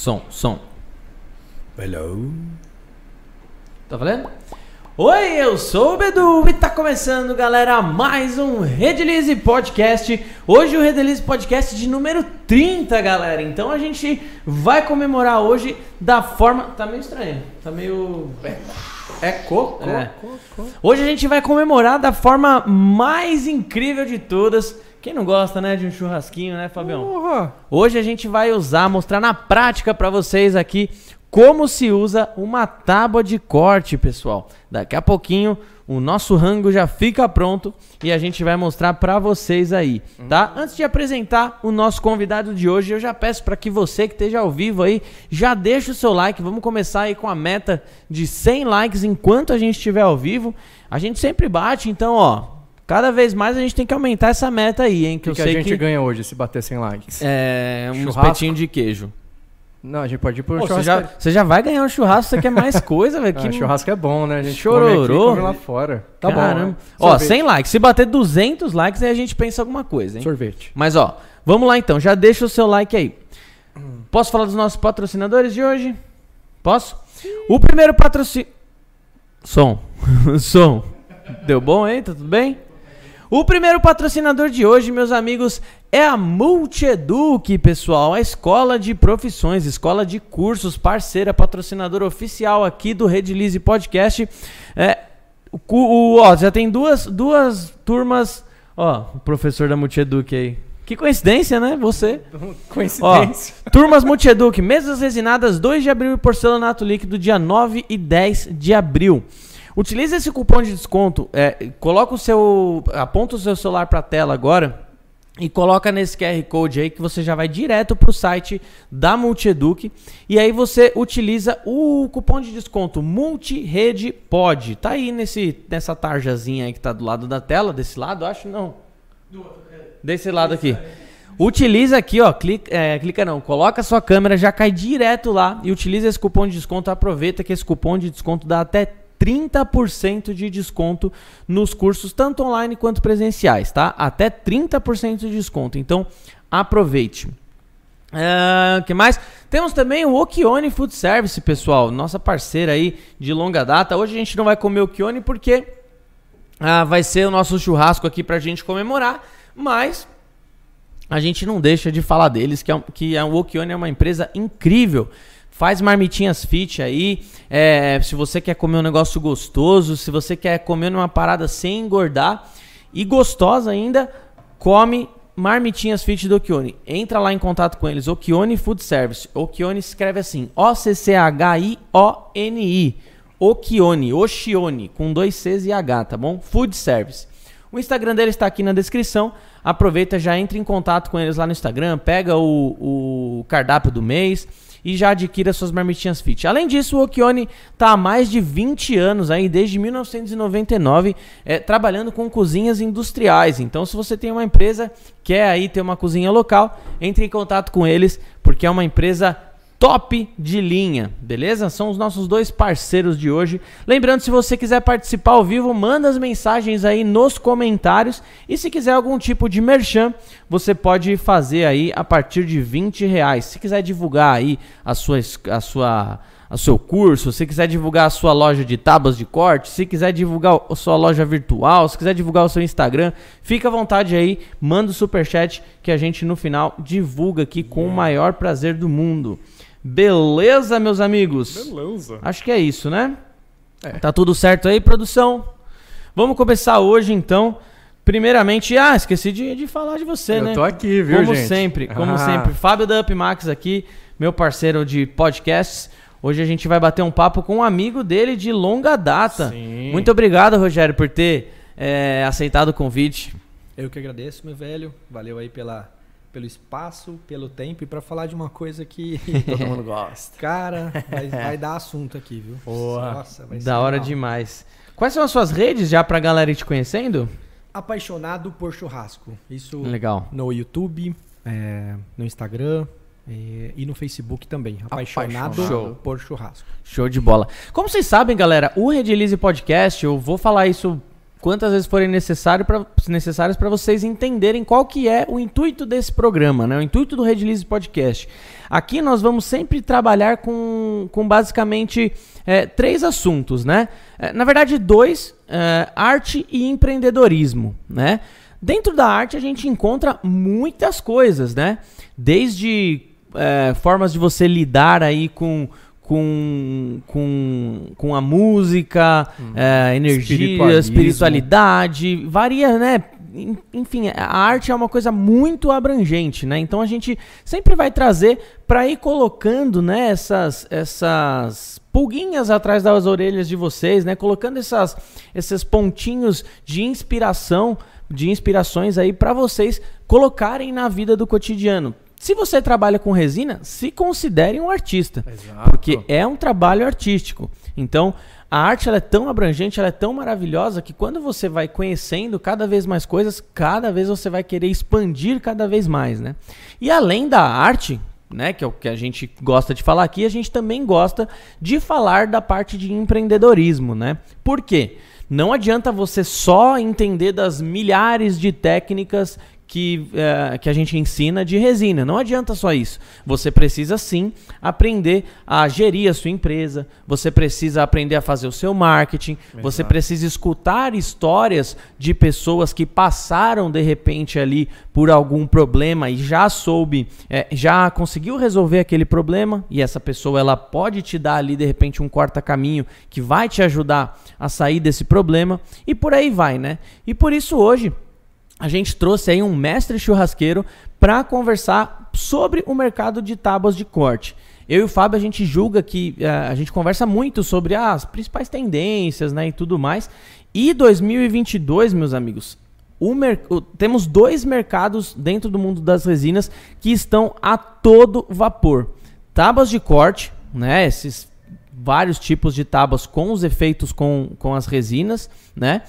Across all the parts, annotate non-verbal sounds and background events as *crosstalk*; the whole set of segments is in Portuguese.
Som, som. Hello. Tá valendo? Oi, eu sou o Bedu e tá começando, galera, mais um Redelize Podcast. Hoje o Redelize Podcast de número 30, galera. Então a gente vai comemorar hoje da forma. Tá meio estranho, tá meio. É coco? É. Hoje a gente vai comemorar da forma mais incrível de todas. Quem não gosta, né, de um churrasquinho, né, Fabião? Porra. Hoje a gente vai usar, mostrar na prática pra vocês aqui como se usa uma tábua de corte, pessoal. Daqui a pouquinho o nosso rango já fica pronto e a gente vai mostrar pra vocês aí, tá? Antes de apresentar o nosso convidado de hoje, eu já peço pra que você que esteja ao vivo aí, já deixa o seu like. Vamos começar aí com a meta de 100 likes enquanto a gente estiver ao vivo. A gente sempre bate, então, ó, cada vez mais a gente tem que aumentar essa meta aí, hein, que, O que, eu a sei gente que ganha hoje se bater 100 likes? é um espetinho de queijo. Não, a gente pode ir pro Pô, você, churrasco. já, você já vai ganhar um churrasco, você quer mais *laughs* coisa, velho? Ah, Que churrasco é bom, né? A gente Chororô. come aqui come lá fora. Tá Caramba. bom. né? Ó, Sorvete. 100 likes. Se bater 200 likes, aí a gente pensa alguma coisa, hein? Sorvete. Mas, ó, vamos lá então. Já deixa o seu like aí. Posso falar dos nossos patrocinadores de hoje? Posso? O primeiro patrocínio... Som. *laughs* Som. Deu bom, hein? Tá tudo bem? O primeiro patrocinador de hoje, meus amigos, é a Multieduc, pessoal, a escola de profissões, escola de cursos, parceira, patrocinadora oficial aqui do Redilize Podcast. É, o, o- ó, já tem duas, duas turmas. Ó, o professor da Multieduc aí. Que coincidência, né? Você. Ó, Coincidência. turmas Multieduc, mesas resinadas 2 de abril e porcelanato líquido dia 9 e 10 de abril. Utilize esse cupom de desconto, é, coloca o seu, aponta o seu celular para a tela agora e coloca nesse QR Code aí que você já vai direto para o site da Multieduc e aí você utiliza o cupom de desconto MultiRedePod. Tá aí nesse, nessa tarjazinha aí que tá do lado da tela, desse lado, acho não. Desse lado aqui. Utiliza aqui, ó, clica, é, clica não, coloca a sua câmera, já cai direto lá e utiliza esse cupom de desconto. Aproveita que esse cupom de desconto dá até 30% de desconto nos cursos, tanto online quanto presenciais, tá? Até 30% de desconto. Então, aproveite. O que mais? Temos também o Okione Food Service, pessoal, nossa parceira aí de longa data. Hoje a gente não vai comer Okione porque ah, vai ser o nosso churrasco aqui pra gente comemorar, mas a gente não deixa de falar deles, que, é, que a Wokione é uma empresa incrível. Faz marmitinhas fit aí. é, se você quer comer um negócio gostoso, se você quer comer uma parada sem engordar e gostosa ainda, come marmitinhas fit do Okione. Entra lá em contato com eles, Okione Food Service. Okione escreve assim, O-C-C-H-I-O-N-I. Okione, Oshione, com dois Cs e H, tá bom? Food Service. O Instagram deles está aqui na descrição. Aproveita, já entra em contato com eles lá no Instagram, pega o, o cardápio do mês e já adquira suas marmitinhas fit. Além disso, o Okione está há mais de 20 anos aí, desde 1999, é, trabalhando com cozinhas industriais. Então, se você tem uma empresa, quer aí ter uma cozinha local, entre em contato com eles, porque é uma empresa top de linha, beleza? São os nossos dois parceiros de hoje. Lembrando, se você quiser participar ao vivo, manda as mensagens aí nos comentários. E se quiser algum tipo de merchan, você pode fazer aí a partir de 20 reais. Se quiser divulgar aí a sua, a sua, seu curso, se quiser divulgar a sua loja de tábuas de corte, se quiser divulgar a sua loja virtual, se quiser divulgar o seu Instagram, fica à vontade aí, manda o superchat que a gente no final divulga aqui com o maior prazer do mundo. Beleza, meus amigos? Beleza. Acho que é isso, né? É. Tá tudo certo aí, produção? Vamos começar hoje, então. Primeiramente, ah, esqueci de, de falar de você, Eu né? tô aqui, viu, como gente? sempre, como Ah. sempre. Fábio da Upmax aqui, meu parceiro de podcasts. Hoje a gente vai bater um papo com um amigo dele de longa data. Sim. Muito obrigado, Rogério, por ter é, aceitado o convite. Eu que agradeço, meu velho. Valeu aí pela, pelo espaço, pelo tempo e pra falar de uma coisa que, *laughs* Todo mundo gosta. cara, vai, *laughs* vai dar assunto aqui, viu? Porra. Nossa, vai ser Da hora legal. demais. Quais são as suas redes já pra galera ir te conhecendo? Apaixonado por churrasco. Isso Legal. no YouTube, é, no Instagram é, e no Facebook também. Apaixonado Show. por churrasco. Show de bola. Como vocês sabem, galera, o Redilize Podcast, eu vou falar isso quantas vezes forem necessário pra, necessárias para vocês entenderem qual que é o intuito desse programa, né? O intuito do Redlize Podcast. Aqui nós vamos sempre trabalhar com, com basicamente é, três assuntos, né? É, na verdade, dois: é, arte e empreendedorismo, né? Dentro da arte a gente encontra muitas coisas, né? Desde é, formas de você lidar aí com com, com, com a música, uhum. é, energia, espiritualidade, varia, né? Enfim, a arte é uma coisa muito abrangente, né? Então a gente sempre vai trazer para ir colocando, né, essas, essas pulguinhas atrás das orelhas de vocês, né? Colocando essas, esses pontinhos de inspiração, de inspirações aí para vocês colocarem na vida do cotidiano. Se você trabalha com resina, se considere um artista, Exato. porque é um trabalho artístico. Então, a arte ela é tão abrangente, ela é tão maravilhosa que quando você vai conhecendo cada vez mais coisas, cada vez você vai querer expandir cada vez mais, né? E além da arte, né, que é o que a gente gosta de falar aqui, a gente também gosta de falar da parte de empreendedorismo, né? Por quê? Não adianta você só entender das milhares de técnicas que, é, que a gente ensina de resina. Não adianta só isso. Você precisa sim aprender a gerir a sua empresa, você precisa aprender a fazer o seu marketing, Exato. você precisa escutar histórias de pessoas que passaram de repente ali por algum problema e já soube, é, já conseguiu resolver aquele problema e essa pessoa ela pode te dar ali de repente um corta-caminho que vai te ajudar a sair desse problema e por aí vai, né? E por isso hoje a gente trouxe aí um mestre churrasqueiro para conversar sobre o mercado de tábuas de corte. Eu e o Fábio, a gente julga que uh, a gente conversa muito sobre as principais tendências né, e tudo mais. E 2022, meus amigos, o, temos dois mercados dentro do mundo das resinas que estão a todo vapor. Tábuas de corte, né, esses vários tipos de tábuas com os efeitos com, com as resinas, né?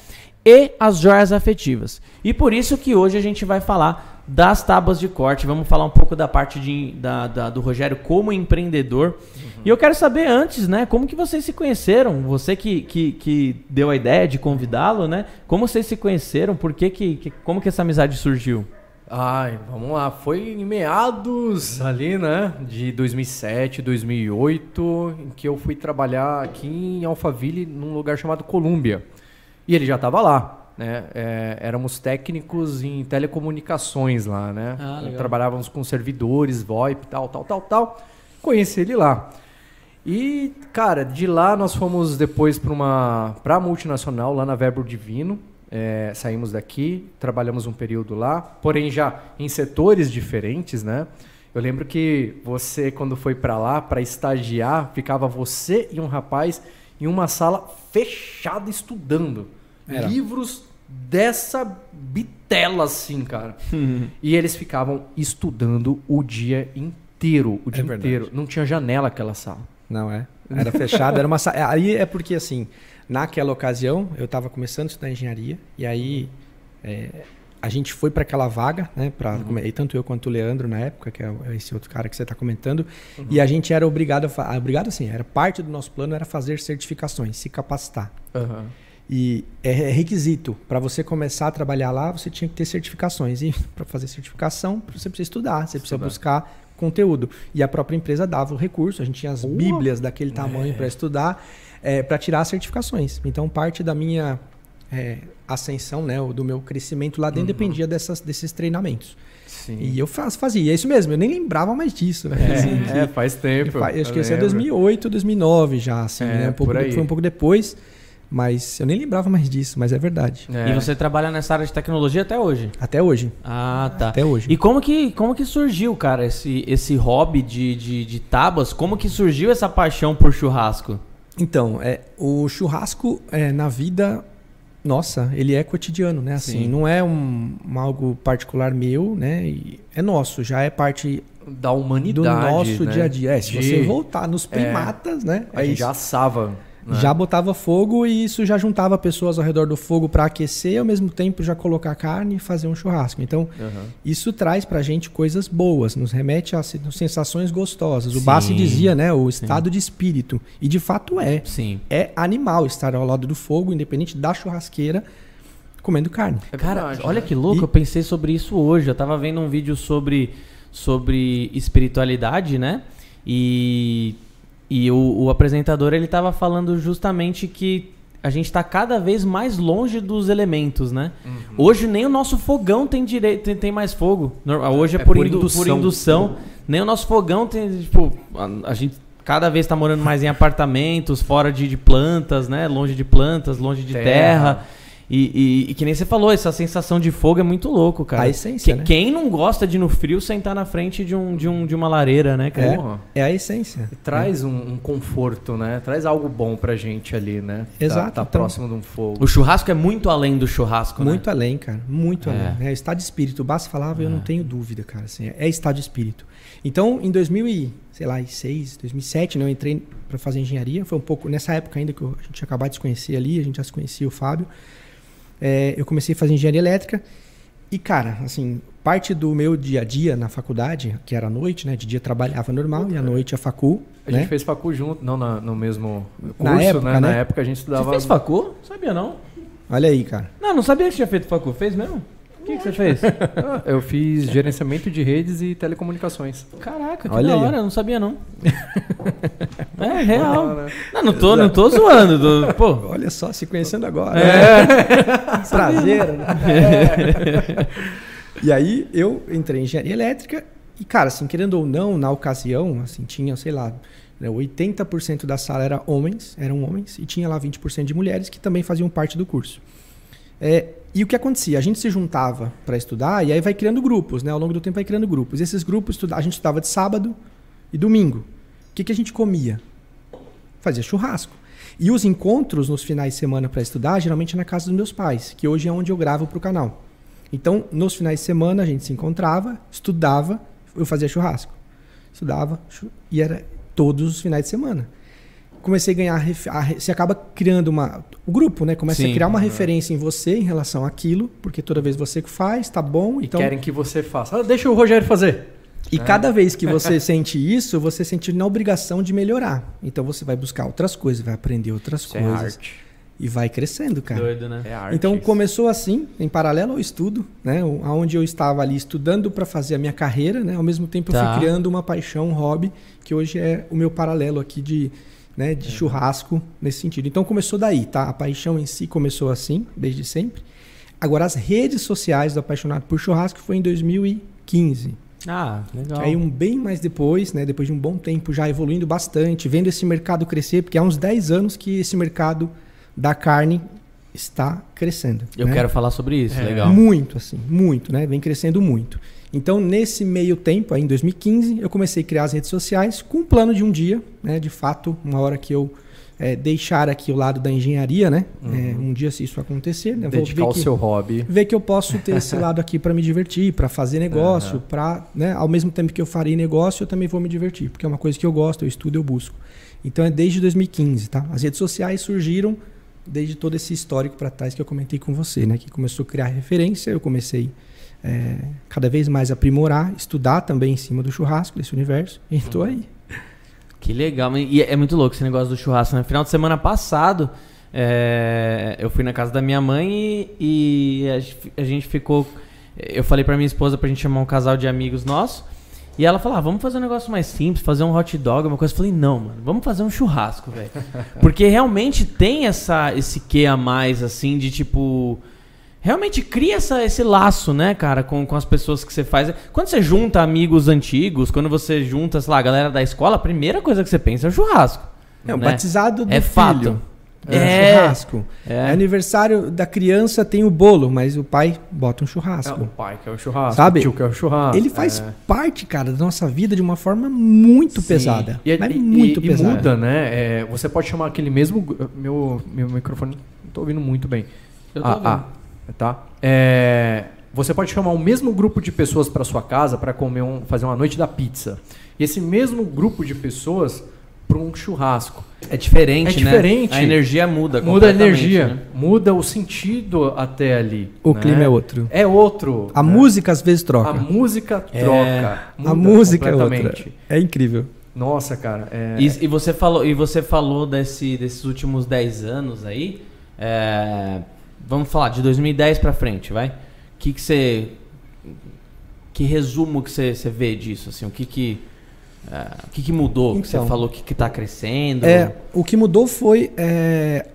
E as joias afetivas. E por isso que hoje a gente vai falar das tábuas de corte. Vamos falar um pouco da parte de, da, da do Rogério como empreendedor. Uhum. E eu quero saber antes, né? Como que vocês se conheceram? Você que, que, que deu a ideia de convidá-lo, né? Como vocês se conheceram? Por que, que, que como que essa amizade surgiu? Ai, vamos lá. Foi em meados ali, né? De 2007, 2008, em que eu fui trabalhar aqui em Alphaville, num lugar chamado Colômbia. E ele já estava lá. Né? É, éramos técnicos em telecomunicações lá, né? Ah, Trabalhávamos com servidores, VoIP, tal, tal, tal, tal. Conheci ele lá. E, cara, de lá nós fomos depois para uma pra multinacional lá na Verbo Divino. É, saímos daqui, trabalhamos um período lá, porém já em setores diferentes, né? Eu lembro que você, quando foi para lá para estagiar, ficava você e um rapaz em uma sala fechada estudando. Era. livros dessa bitela, assim, cara. e eles ficavam estudando o dia inteiro. O é dia verdade. inteiro. Não tinha janela aquela sala. Não é? Era fechada, era uma sala. Aí é porque, assim, naquela ocasião, eu estava começando a estudar engenharia, e aí é, a gente foi para aquela vaga, né? Pra, uhum. E tanto eu quanto o Leandro na época, que é esse outro cara que você está comentando, uhum. e a gente era obrigado a. Obrigado, assim, era parte do nosso plano era fazer certificações, se capacitar. Uhum. E é requisito. Para você começar a trabalhar lá, você tinha que ter certificações. E *laughs* para fazer certificação, você precisa estudar, você precisa estudar. buscar conteúdo. E a própria empresa dava o recurso, a gente tinha as bíblias daquele tamanho é. para estudar, é, para tirar as certificações. Então, parte da minha é, ascensão, né, do meu crescimento lá dentro, uhum. dependia dessas, desses treinamentos. Sim. E eu faz, fazia, é isso mesmo, eu nem lembrava mais disso. Né? É, assim, é faz tempo. Eu, eu acho que isso é 2008, 2009 já, assim, é, né? Um pouco, foi um pouco depois. Mas eu nem lembrava mais disso, mas é verdade. É. E você trabalha nessa área de tecnologia até hoje? Até hoje. Ah, tá. Até hoje. E como que, como que surgiu, cara, esse, esse hobby de, de, de tábuas? Como que surgiu essa paixão por churrasco? Então, é, o churrasco é, na vida nossa, ele é cotidiano, né? Assim, Sim. não é um, um, algo particular meu, né? E é nosso, já é parte da humanidade do nosso né? dia a dia. É, se de... você voltar nos primatas, é, né? A gente já assava né? Já botava fogo e isso já juntava pessoas ao redor do fogo para aquecer, ao mesmo tempo já colocar carne e fazer um churrasco. Então, uhum. isso traz para a gente coisas boas, nos remete a sensações gostosas. O Bassi dizia, né, o estado Sim. de espírito. E de fato é. Sim. É animal estar ao lado do fogo, independente da churrasqueira. comendo carne. É Cara, verdade, olha né? que louco, E- eu pensei sobre isso hoje. Eu tava vendo um vídeo sobre, sobre espiritualidade, né? E, e o, o apresentador ele tava falando justamente que a gente tá cada vez mais longe dos elementos, né? Uhum. Hoje nem o nosso fogão tem direito, tem, tem mais fogo. Nor- Hoje é, É por, por indu- indução. por indução. Nem o nosso fogão tem, tipo, a, a gente cada vez tá morando mais em apartamentos, fora de, de plantas, né? Longe de plantas, longe de Terra. terra. E, e- e que nem você falou, essa sensação de fogo é muito louco, cara. A essência, Que- né? Quem não gosta de no frio sentar na frente de, um, de, um, de uma lareira, né, cara? Porra. É a essência. E Traz um, um conforto, né? Traz algo bom pra gente ali, né? Tá- Exato, Tá, então- próximo de um fogo. O churrasco é muito além do churrasco, Muito né? além, cara. Muito É. além. É estado de espírito. O Basta falava, eu não tenho dúvida, cara. Assim, é estado de espírito. Então, em 2006, 2007, né, eu entrei para fazer engenharia. Foi um pouco nessa época ainda que eu- a gente acabado de se conhecer ali, a gente já se conhecia o Fábio. É, eu comecei a fazer engenharia elétrica. E, cara, assim, parte do meu dia a dia na faculdade, que era à noite, né? De dia trabalhava normal e à noite a facul. A né? gente fez facu junto, não na- no mesmo curso, Na época, né? Na né? época a gente Você estudava... fez facu? Sabia não? Olha aí, cara. Não, não sabia que tinha feito facu. Fez mesmo? O que, que você fez? Ah, *laughs* Eu fiz gerenciamento de redes e telecomunicações. Caraca, que Olha da aí, hora, eu não sabia não. *laughs* é real. Ah, né? Não, não tô, não tô zoando. tô- pô, Olha só, se conhecendo agora. É. *laughs* Prazer, né? E aí eu entrei em engenharia elétrica e, cara, assim, querendo ou não, na ocasião, assim, tinha, sei lá, né, 80% da sala era homens, eram homens, e tinha lá 20% de mulheres que também faziam parte do curso. É, e o que acontecia? A gente se juntava para estudar e aí vai criando grupos, né? Ao longo do tempo vai criando grupos. E esses grupos, a gente estudava de sábado e domingo. O que, que a gente comia? Fazia churrasco. E os encontros nos finais de semana para estudar, geralmente é na casa dos meus pais, que hoje é onde eu gravo para o canal. Então, nos finais de semana, a gente se encontrava, estudava, eu fazia churrasco. Estudava, e era todos os finais de semana. Comecei a ganhar. a Você acaba criando uma. O grupo, né? Começa Sim. a criar uma Uhum. referência em você em relação àquilo, porque toda vez você que faz, tá bom. E Então, querem que você faça. Ah, deixa o Rogério fazer. e cada vez que você *laughs* sente isso, você sente na obrigação de melhorar. Então você vai buscar outras coisas, vai aprender outras Isso é coisas. arte. e vai crescendo, cara. doido, né? É arte. Então isso. começou assim, em paralelo ao estudo, né? o- Aonde eu estava ali estudando para fazer a minha carreira, né? Ao mesmo tempo eu Tá. fui criando uma paixão, um hobby, que hoje é o meu paralelo aqui de, né, de churrasco nesse sentido. Então começou daí, tá? A paixão em si começou assim, desde sempre. Agora as redes sociais do apaixonado por churrasco foi em 2015. Ah, legal. Aí um bem mais depois, né, depois de um bom tempo já evoluindo bastante, vendo esse mercado crescer, porque há uns 10 anos que esse mercado da carne está crescendo. Eu né? quero falar sobre isso, É. legal. Muito, assim, muito, né? Vem crescendo muito. Então, nesse meio tempo, aí, em 2015, eu comecei a criar as redes sociais com um plano de um dia, né? De fato, uma hora que eu eh, deixar aqui o lado da engenharia, né? Eh, um dia, se isso acontecer, né? Dedicar ver o que- seu hobby. ver que eu posso ter esse lado aqui para me divertir, para fazer negócio, Aham. para, né, ao mesmo tempo que eu farei negócio, eu também vou me divertir, porque é uma coisa que eu gosto, eu estudo, eu busco. Então é desde 2015, tá? As redes sociais surgiram desde todo esse histórico para trás que eu comentei com você, né, que começou a criar referência, eu comecei é, cada vez mais aprimorar, estudar também em cima do churrasco desse universo, e estou aí. Que legal. E é muito louco esse negócio do churrasco. No final de semana passado, é, eu fui na casa da minha mãe e, e a gente- a gente ficou. Eu falei pra minha esposa pra gente chamar um casal de amigos nossos. E ela falou: ah, vamos fazer um negócio mais simples, fazer um hot dog, uma coisa. Eu falei: não, mano, vamos fazer um churrasco, velho. *laughs* Porque realmente tem essa, esse quê a mais, assim, de tipo. Realmente cria essa, esse laço, né, cara, com, com as pessoas que você faz. Quando você junta amigos antigos, quando você junta, sei lá, a galera da escola, a primeira coisa que você pensa é o churrasco. É, o né? batizado do É filho. fato. É, É. churrasco. É. É aniversário da criança, tem o bolo, mas o pai bota um É churrasco. o pai que é o churrasco. Sabe? O tio que é o churrasco. Ele faz é. parte, cara, da nossa vida de uma forma muito Sim. pesada. E, mas e- muito e pesada. muda, né? É, você pode chamar aquele mesmo. Meu, meu microfone. Não tô ouvindo muito bem. Eu tô ah, ouvindo. ah, tá. É, você pode chamar o mesmo grupo de pessoas para sua casa para comer um, fazer uma noite da pizza. E esse mesmo grupo de pessoas para um churrasco. É diferente, É né? diferente. A energia muda. Muda a energia, né? muda o sentido até ali. O né? clima é outro. É outro. A né? música às vezes A troca. música É. troca. A muda música é outra. É incrível. Nossa, cara. É... E, e você falou, e você falou desse, desses últimos 10 anos aí. é, vamos falar de 2010 para frente, vai? O que que você que resumo que você, você vê disso assim? O que que uh, o que, que mudou? Então, você falou que está crescendo. É, o que mudou foi é,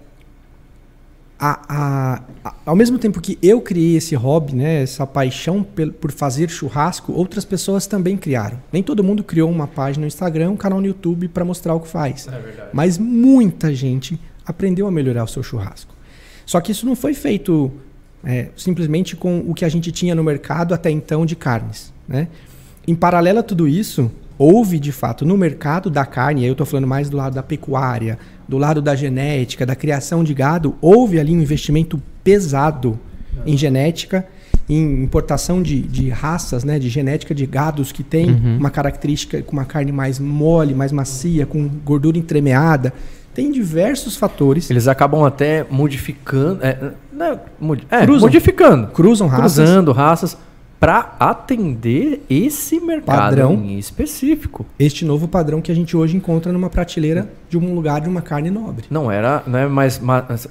a, a, a, ao mesmo tempo que eu criei esse hobby, né, essa paixão por, por fazer churrasco, outras pessoas também criaram. Nem todo mundo criou uma página no Instagram, um canal no YouTube para mostrar o que faz. É Mas muita gente aprendeu a melhorar o seu churrasco. Só que isso não foi feito é, simplesmente com o que a gente tinha no mercado até então de carnes. Né? Em paralelo a tudo isso, houve de fato no mercado da carne, aí eu estou falando mais do lado da pecuária, do lado da genética, da criação de gado, houve ali um investimento pesado em genética, em importação de, de raças, né, de genética de gados que tem uhum. uma característica com uma carne mais mole, mais macia, com gordura entremeada. Tem diversos fatores. Eles acabam até modificando. É, não, é, Cruzam. modificando. Cruzam raças. Cruzando raças para atender esse mercado padrão, em específico. Este novo padrão que a gente hoje encontra numa prateleira de um lugar de uma carne nobre. Não era, não é mais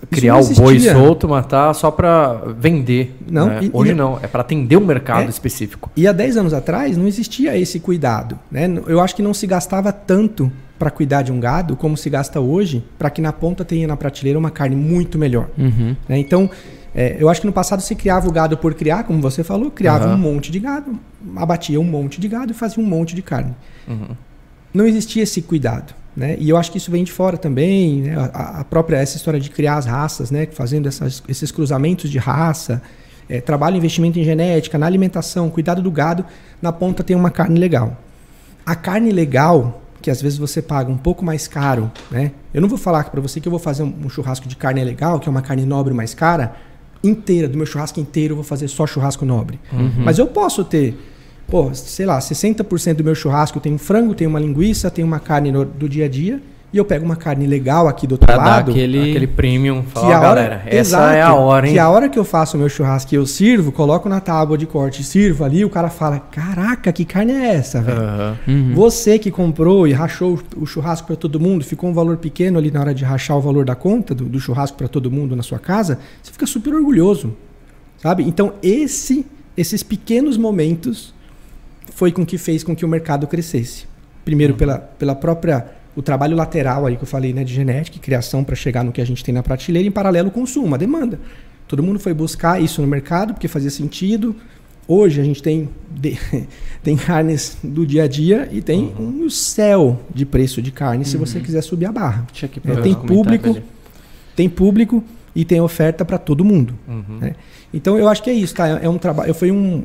criar o boi solto, matar só para vender. Não, né? e, hoje e, não, é para atender um mercado é, específico. E há 10 anos atrás não existia esse cuidado, né? Eu acho que não se gastava tanto para cuidar de um gado como se gasta hoje para que na ponta tenha na prateleira uma carne muito melhor. Uhum. Né? Então é, eu acho que no passado se criava o gado por criar, como você falou, criava uhum. um monte de gado, abatia um monte de gado e fazia um monte de carne. Uhum. Não existia esse cuidado. Né? E eu acho que isso vem de fora também, né? a, a, própria essa história de criar as raças, né? fazendo essas, esses cruzamentos de raça, é, trabalho, investimento em genética, na alimentação, cuidado do gado, na ponta tem uma carne legal. A carne legal, que às vezes você paga um pouco mais caro, né? Eu não vou falar para você que eu vou fazer um, um churrasco de carne legal, que é uma carne nobre mais cara, inteira, do meu churrasco inteiro, eu vou fazer só churrasco nobre. Uhum. Mas eu posso ter, pô, sei lá, 60% do meu churrasco tem um frango, tem uma linguiça, tem uma carne no, do dia a dia e eu pego uma carne legal aqui do outro pra lado. Dar aquele, aquele premium. Fala, que a hora, galera, essa exato, é a hora, hein? Que a hora que eu faço o meu churrasco e eu sirvo, coloco na tábua de corte, sirvo ali, o cara fala: Caraca, que carne é essa, velho? Uhum. Você que comprou e rachou o churrasco para todo mundo, ficou um valor pequeno ali na hora de rachar o valor da conta do, do churrasco para todo mundo na sua casa, você fica super orgulhoso. Sabe? Então, esse, esses pequenos momentos foi com que fez com que o mercado crescesse. Primeiro, uhum. pela, pela própria o trabalho lateral aí que eu falei, né, de genética e criação para chegar no que a gente tem na prateleira, em paralelo o consumo, a demanda. Todo mundo foi buscar isso no mercado porque fazia sentido. Hoje a gente tem, de, *laughs* tem carnes do dia a dia e tem uhum. um céu de preço de carne uhum. se você uhum. quiser subir a barra. É, tem público, tem público e tem oferta para todo mundo. Uhum. Né? Então eu acho que é isso, tá? É um trabalho. Foi um,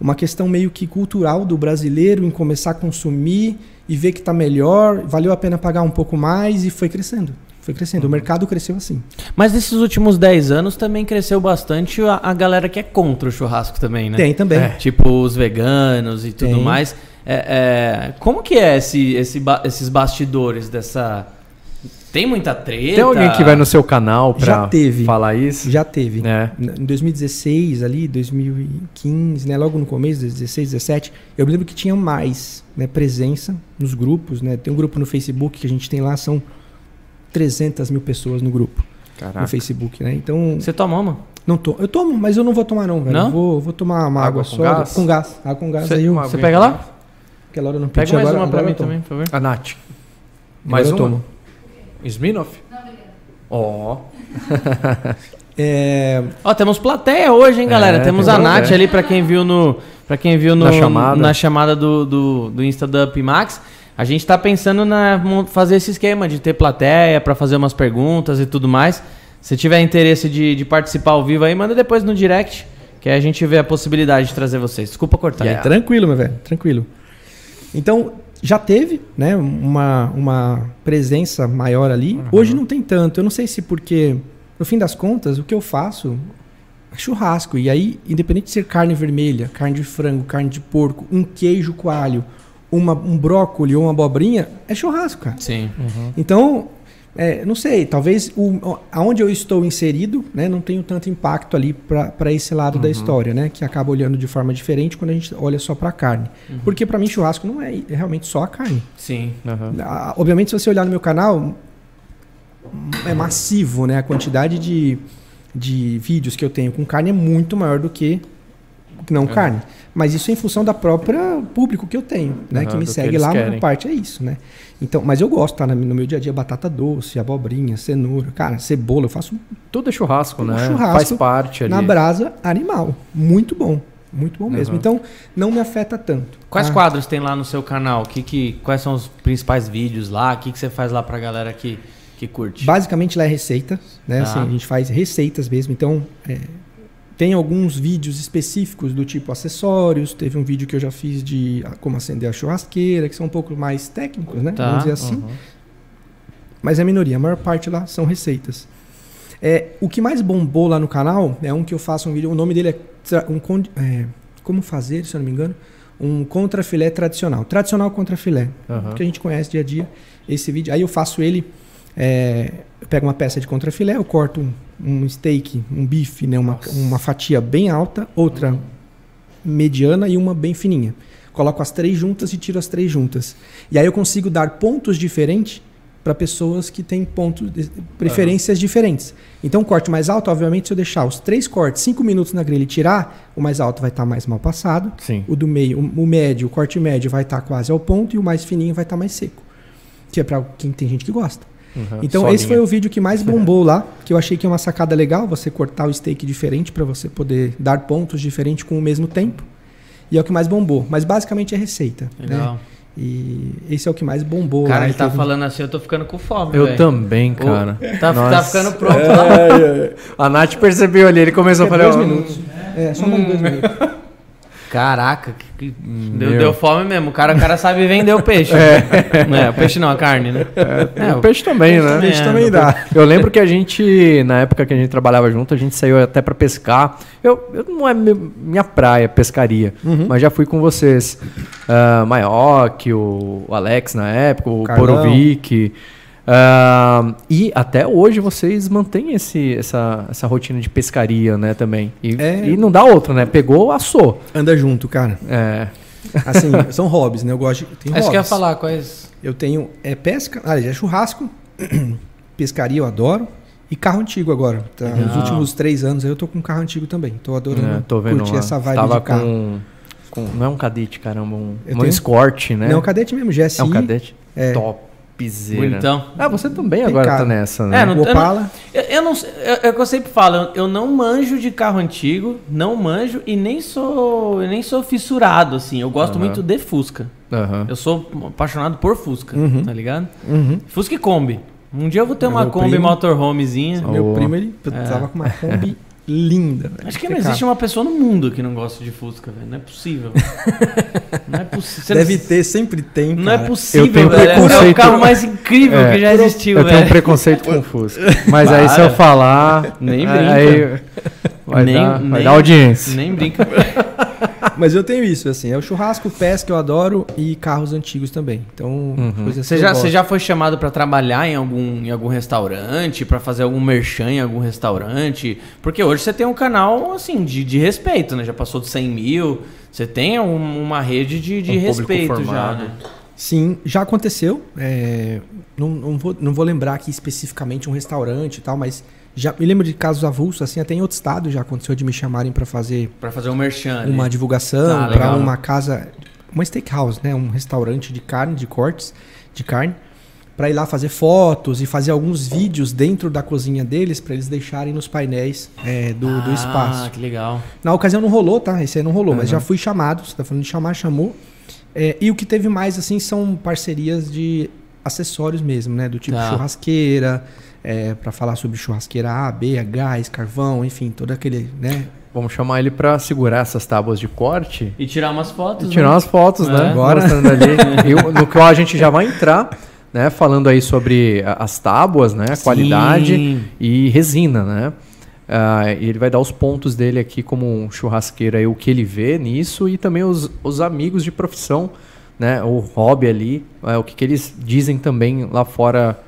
uma questão meio que cultural do brasileiro em começar a consumir e ver que está melhor, valeu a pena pagar um pouco mais e foi crescendo. Foi crescendo. Uhum. O mercado cresceu assim. Mas nesses últimos 10 anos também cresceu bastante a, a galera que é contra o churrasco também, né? Tem também. É, tipo os veganos e tudo Tem. mais. É, é, como que é esse, esse, esses bastidores dessa tem muita treta. Tem alguém que vai no seu canal pra falar isso? Já teve. É. Em 2016, ali, 2015, né? Logo no começo, 2016, 17, eu me lembro que tinha mais né, presença nos grupos, né? Tem um grupo no Facebook que a gente tem lá, são 300 mil pessoas no grupo. Caraca. No Facebook, né? Então... Você toma uma? Não tô. Eu tomo, mas eu não vou tomar não, velho. Não? vou, vou tomar uma água, água com só. Gás? Com gás. Água com gás. Cê, aí eu... Você pega lá? Aquela hora eu não Pega mais agora, uma pra mim também, por favor. A Nath. Mais uma? eu tomo. Smirnoff? Não, Ó. Oh. *laughs* é... Ó, temos plateia hoje, hein, galera? É, temos a Nath ali para quem viu no para quem viu no, na chamada, na chamada do, do, do Insta da Max. A gente está pensando na fazer esse esquema de ter plateia para fazer umas perguntas e tudo mais. Se tiver interesse de, de, participar ao vivo aí, manda depois no direct, que aí a gente vê a possibilidade de trazer vocês. Desculpa cortar. Yeah. Tranquilo, meu velho, tranquilo. Então, já teve né, uma, uma presença maior ali. Uhum. Hoje não tem tanto. Eu não sei se porque, no fim das contas, o que eu faço é churrasco. E aí, independente de ser carne vermelha, carne de frango, carne de porco, um queijo coalho, uma, um brócolis ou uma abobrinha, é churrasco, cara. Sim. Uhum. Então, é, não sei, talvez o, aonde eu estou inserido, né, não tenho tanto impacto ali para esse lado uhum. da história, né, que acaba olhando de forma diferente quando a gente olha só para a carne. Uhum. Porque para mim churrasco não é, é, realmente só a carne. Sim. Uhum. obviamente, se você olhar no meu canal, é massivo, né, a quantidade de, de vídeos que eu tenho com carne é muito maior do que não carne. Mas isso é em função da própria público que eu tenho, né? Que me que segue eles lá, querem. a parte é isso, né? Então, mas eu gosto, tá? No meu dia a dia, batata doce, abobrinha, cenoura, cara, cebola, eu faço Tudo é churrasco, né? churrasco Faz parte ali. na brasa animal. Muito bom. Muito bom mesmo. Uhum. Então, não me afeta tanto. Quais tá? quadros tem lá no seu canal? Que, que, quais são os principais vídeos lá? O que, que você faz lá pra galera que, que curte? Basicamente lá é receita, né? Tá. Assim, a gente faz receitas mesmo. Então, é, tem alguns vídeos específicos do tipo acessórios. Teve um vídeo que eu já fiz de como acender a churrasqueira, que são um pouco mais técnicos, né? Tá, Vamos dizer assim. Uhum. Mas é a minoria, a maior parte lá são receitas. É, o que mais bombou lá no canal é um que eu faço um vídeo, o nome dele é, um, é, Como fazer, se eu não me engano, um contrafilé tradicional. Tradicional contrafilé, Aham. que a gente conhece dia a dia. Esse vídeo, aí eu faço ele, é, eu pego uma peça de contrafilé, eu corto um, um steak, um bife, né, uma, Nossa. uma fatia bem alta, outra mediana e uma bem fininha. Coloco as três juntas e tiro as três juntas. E aí eu consigo dar pontos diferentes para pessoas que têm pontos, preferências diferentes. Então, o corte mais alto, obviamente, se eu deixar os três cortes cinco minutos na grelha e tirar, o mais alto vai estar mais mal passado. Sim. O do meio, o o médio, o corte médio vai estar quase ao ponto e o mais fininho vai estar mais seco. Que é para quem tem gente que gosta. Uhum. Então, Solinha. esse foi o vídeo que mais bombou lá, que eu achei que é uma sacada legal, você cortar o steak diferente para você poder dar pontos diferentes com o mesmo tempo. E é o que mais bombou. Mas basicamente é receita. Né? Legal. E esse é o que mais bombou Cara, lá. ele tá teve- falando assim, eu tô ficando com fome, Eu velho. também, cara. Tá, tá Nossa. ficando pronto lá. A Nath percebeu ali, ele começou a É, falar. dois minutos. É, só mais dois minutos. Caraca, que- deu, Meu. deu fome mesmo. O cara, o cara sabe vender o peixe. *laughs* É. o peixe não, a carne, né? É, o peixe também, né? peixe Peixe também dá. Eu lembro que a gente, na época que a gente trabalhava junto, a gente saiu até pra pescar. Eu, eu não é minha praia, pescaria, Uhum. mas já fui com vocês. Uh, Maioc, o Alex na época, o Carlão. Porovic. Ah, e até hoje vocês mantêm esse, essa, essa rotina de pescaria, né, também. E, É. e não dá outra, né? Pegou, assou. Anda junto, cara. É. *laughs* Assim, são hobbies, né? Eu gosto de. Tem Acho que eu ia hobbies. falar quais. Eu tenho é pesca, ah, é churrasco, *clears throat* pescaria eu adoro e carro antigo agora. Tá? Nos últimos três anos aí eu tô com um carro antigo também. Tô adorando É, tô vendo curtir lá. essa vibe Tava de carro. com, com- Não é um cadete, caramba, um, Eu um tenho- escort, né? Não, cadete mesmo, GSI. É um cadete? É. Topzera. Bonitão. Ah, você também Tem agora tá nessa, né? É, não- Opala. Eu, eu não sei- é, é o que eu sempre falo, eu, eu não manjo de carro antigo, não manjo e nem sou, eu nem sou fissurado, assim. Eu gosto Aham. muito de Fusca. Aham. Eu sou apaixonado por Fusca, Uhum. tá ligado? Uhum. Fusca e Kombi. Um dia eu vou ter uma Meu Kombi primo- motorhomezinha. Oh. Meu primo, ele É. tava com uma Kombi *laughs* linda. velho. Acho que não existe uma pessoa no mundo que não gosta de Fusca, velho. Não é possível. *laughs* não é possível. Deve ter, sempre tem, Não é cara. possível, Eu tenho velho. É o preconceito- carro mais incrível É. que já existiu, Eu tenho um velho. preconceito com o Fusca. Mas aí se eu Para. falar. Nem aí brinca. vai, Nem- dar, vai nem- dar audiência. Nem brinca. Mas eu tenho isso, assim. É o churrasco, pesca, eu adoro e carros antigos também. Então, Uhum. Você que já, eu você gosto. já foi chamado pra trabalhar em algum, em algum restaurante, pra fazer algum merchan em algum restaurante? Porque hoje você tem um canal, assim, de, de respeito, né? Já passou de 100 mil. Você tem um- uma rede de, de Um respeito já, né? Sim, já aconteceu. é, não, não, vou, não vou lembrar aqui especificamente um restaurante e tal, mas já me lembro de casos avulsos, assim, até em outro estado já aconteceu de me chamarem para fazer Pra fazer um merchan. uma né? divulgação, Ah, para uma casa, uma steakhouse, né? Um restaurante de carne, de cortes de carne, para ir lá fazer fotos e fazer alguns vídeos dentro da cozinha deles para eles deixarem nos painéis é, do, do Ah, espaço. que legal. Na ocasião não rolou, tá? Esse aí não rolou, mas Uhum. já fui chamado. Você tá falando de chamar, chamou. É, e o que teve mais, assim, são parcerias de acessórios mesmo, né? Do tipo Tá. churrasqueira, é, para falar sobre churrasqueira A, B, gás, carvão, enfim, todo aquele, né? Vamos chamar ele pra segurar essas tábuas de corte E tirar umas fotos. e tirar né? umas fotos, É. né? Bora. Mostrando ali. E o- no qual a gente já vai entrar, né? Falando aí sobre as tábuas, né? A qualidade Sim. e resina, né? E ele vai dar os pontos dele aqui como um churrasqueiro aí, o que ele vê nisso e também os, os amigos de profissão, né? O hobby ali, é, o que, que eles dizem também lá fora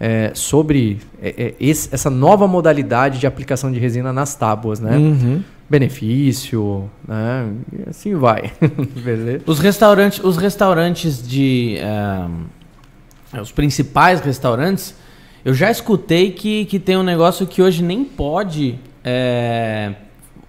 é, sobre é, é, esse- essa nova modalidade de aplicação de resina nas tábuas, né? Uhum. Benefício, né? E assim vai. *laughs* Os restaurantes, os restaurantes de. eh, os principais restaurantes, eu já escutei que, que tem um negócio que hoje nem pode é,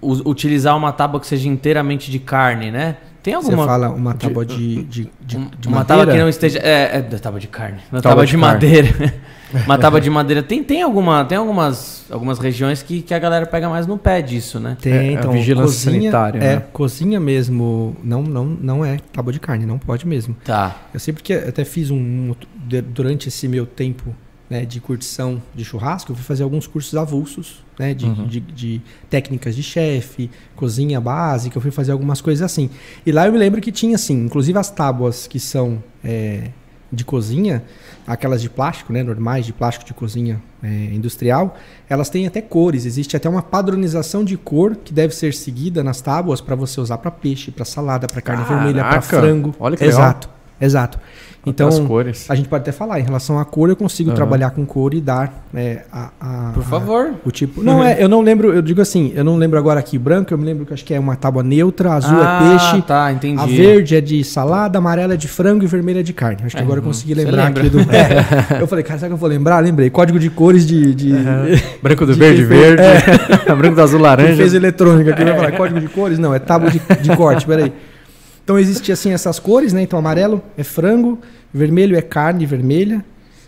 utilizar uma tábua que seja inteiramente de carne, né? Tem Você alguma fala uma tábua de, de, de, um- de uma tábua que não esteja é, é da tábua de carne, uma Tábua tábua de de, madeira. *laughs* uma tábua de madeira tem tem alguma tem algumas algumas regiões que, que a galera pega mais no pé disso, né? Tem, É, é então, vigilância cozinha, sanitária, É, né? cozinha mesmo, não, não, não é tábua de carne, não pode mesmo. Tá. Eu sempre que até fiz um, de- durante esse meu tempo né, de curtição de churrasco, eu fui fazer alguns cursos avulsos, né, de, Uhum. de, de técnicas de chefe, cozinha básica, eu fui fazer algumas coisas assim. E lá eu me lembro que tinha assim, inclusive as tábuas que são é, de cozinha, aquelas de plástico, né, normais de plástico de cozinha é, industrial, elas têm até cores. Existe até uma padronização de cor que deve ser seguida nas tábuas para você usar para peixe, para salada, para carne vermelha, para Caraca! frango. Olha que legal. exato, exato. Então a gente pode até falar em relação à cor, eu consigo Aham. trabalhar com cor e dar é, a, a- Por a- favor. o tipo. Não é, eu não lembro, eu digo assim, eu não lembro agora aqui branco, eu me lembro que acho que é uma tábua neutra, azul ah, é peixe, tá, entendi. a verde é de salada, amarela é de frango e vermelha é de carne. Acho que É, agora eu uhum. consegui Você lembrar lembra. aqui do. *laughs* É. Eu falei, cara, será que eu vou lembrar? Lembrei. Código de cores de. de... *laughs* Branco do de verde, verde. *laughs* Branco do azul, Quem laranja. fez eletrônica aqui vai falar código de cores? Não, é tábua de, de corte, peraí. Então existe assim essas cores, né? Então amarelo é frango, vermelho é carne vermelha,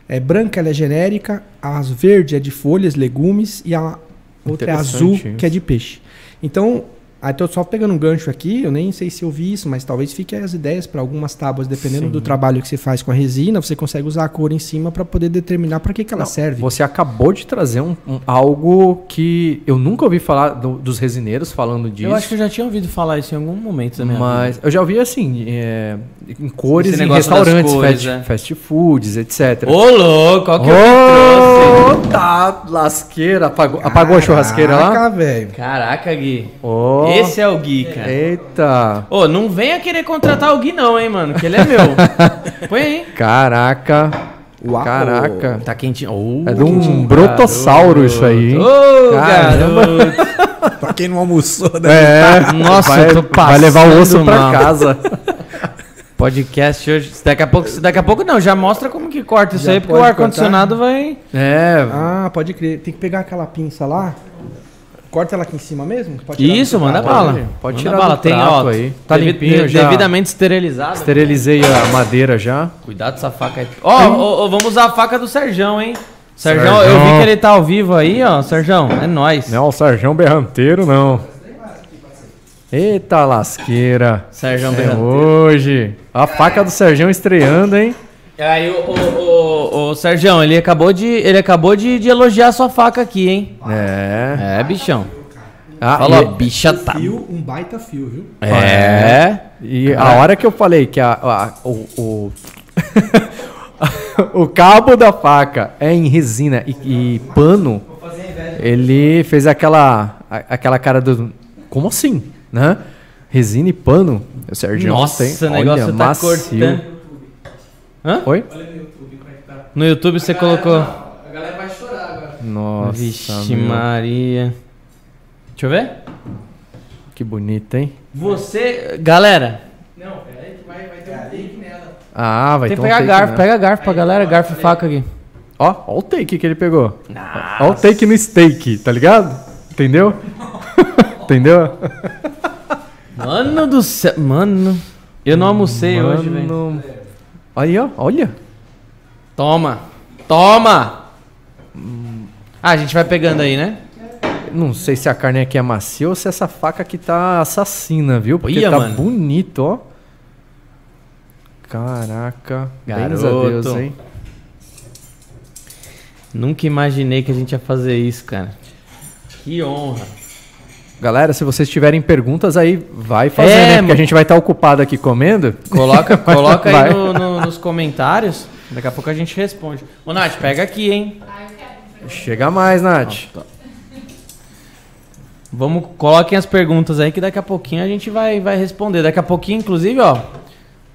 é branca ela é genérica, a verde é de folhas, legumes e a outra é azul, Interessante que é de peixe. Então, aí tô só pegando um gancho aqui, eu nem sei se eu vi isso, mas talvez fique as ideias para algumas tábuas, dependendo Sim. do trabalho que você faz com a resina, você consegue usar a cor em cima para poder determinar para que, que ela Não, serve. Você acabou de trazer um, um- algo que eu nunca ouvi falar do- dos resineiros falando disso. Eu acho que eu já tinha ouvido falar isso em algum momento da minha mas eu já ouvi assim, é, em cores em restaurantes, cores, fast, é. fast foods, etc. vida. Ô, louco, qual que é o que Ô, tá, lasqueira. Apagou, apagou a churrasqueira lá? Caraca, velho. Caraca, Gui. Ô, Esse é o Gui, cara. Eita. Ô, não venha querer contratar o Gui não, hein, mano, que ele é meu. *laughs* Põe aí. Caraca. Uau. Caraca. Tá quentinho. Ô, É de um quentinho. brotossauro isso aí, hein? Ô, Caramba. garoto. *laughs* Pra quem não almoçou, né? É, Nossa, vai, eu tô vai levar o osso passando pra mal. casa. *laughs* Podcast hoje. Daqui a pouco, daqui a pouco não, já mostra como que corta isso Já aí, porque o ar-condicionado vai. É, Ah, pode crer. Tem que pegar aquela pinça lá. Corta ela aqui em cima mesmo? Pode tirar Isso, manda bala. Pode- pode Manda tirar bala. Tem, prato ó, aí. Tá devi- limpinho já. Devidamente esterilizado. esterilizei a madeira já. Cuidado dessa faca aí. Ó, ó, ó, vamos usar a faca do Serjão, hein? Serjão, Serjão. eu vi que ele tá ao vivo aí, ó. Serjão, é nóis. Não é o Sarjão Berranteiro, não. Eita lasqueira. Serjão É Berranteiro. hoje. A faca do Serjão estreando, hein? Aí o, o, o, o Serjão, ele acabou de, ele acabou de, de elogiar a sua faca aqui, hein? É. É, bichão. Ah, Falou, e- bicha tá. Fio, um baita fio, viu? É. E a hora que eu falei que a, a- o, o, *laughs* o cabo da faca é em resina e, e pano, ele fez aquela, aquela cara do. Como assim? Né? Resina e pano. O Sérgio Nossa, tem, o negócio olha, tá macio. cortando. Hã? Oi? No YouTube você colocou. Nossa, Vixe, meu, Maria. Deixa eu ver. que bonito, hein? Você. Galera, Ah, vai tem que ter um pegar take, garfo. né? Pega garfo pra galera, garfo e faca aqui. Ó, ó o take que ele pegou. Ó o take no steak, tá ligado? Entendeu? *laughs* Entendeu? Mano do céu. Mano. Eu não almocei hoje, velho. Mano. Aí, ó, olha. Toma. Toma! Ah, a gente vai pegando aí, né? Não sei se a carne aqui é macia ou se essa faca aqui tá assassina, viu? Porque Olha, tá mano. bonito, ó. Caraca. Graças a. Deus, hein? Nunca imaginei que a gente ia fazer isso, cara. Que honra. Galera, se vocês tiverem perguntas aí, vai fazer, É, né? Porque a gente vai estar ocupado aqui comendo. Coloca, *laughs* coloca aí no- no- nos comentários. Daqui a pouco a gente responde. Ô, Nath, pega aqui, hein? Chega mais, Nath. Vamos, coloquem as perguntas aí que daqui a pouquinho a gente vai, vai responder. Daqui a pouquinho, inclusive, ó.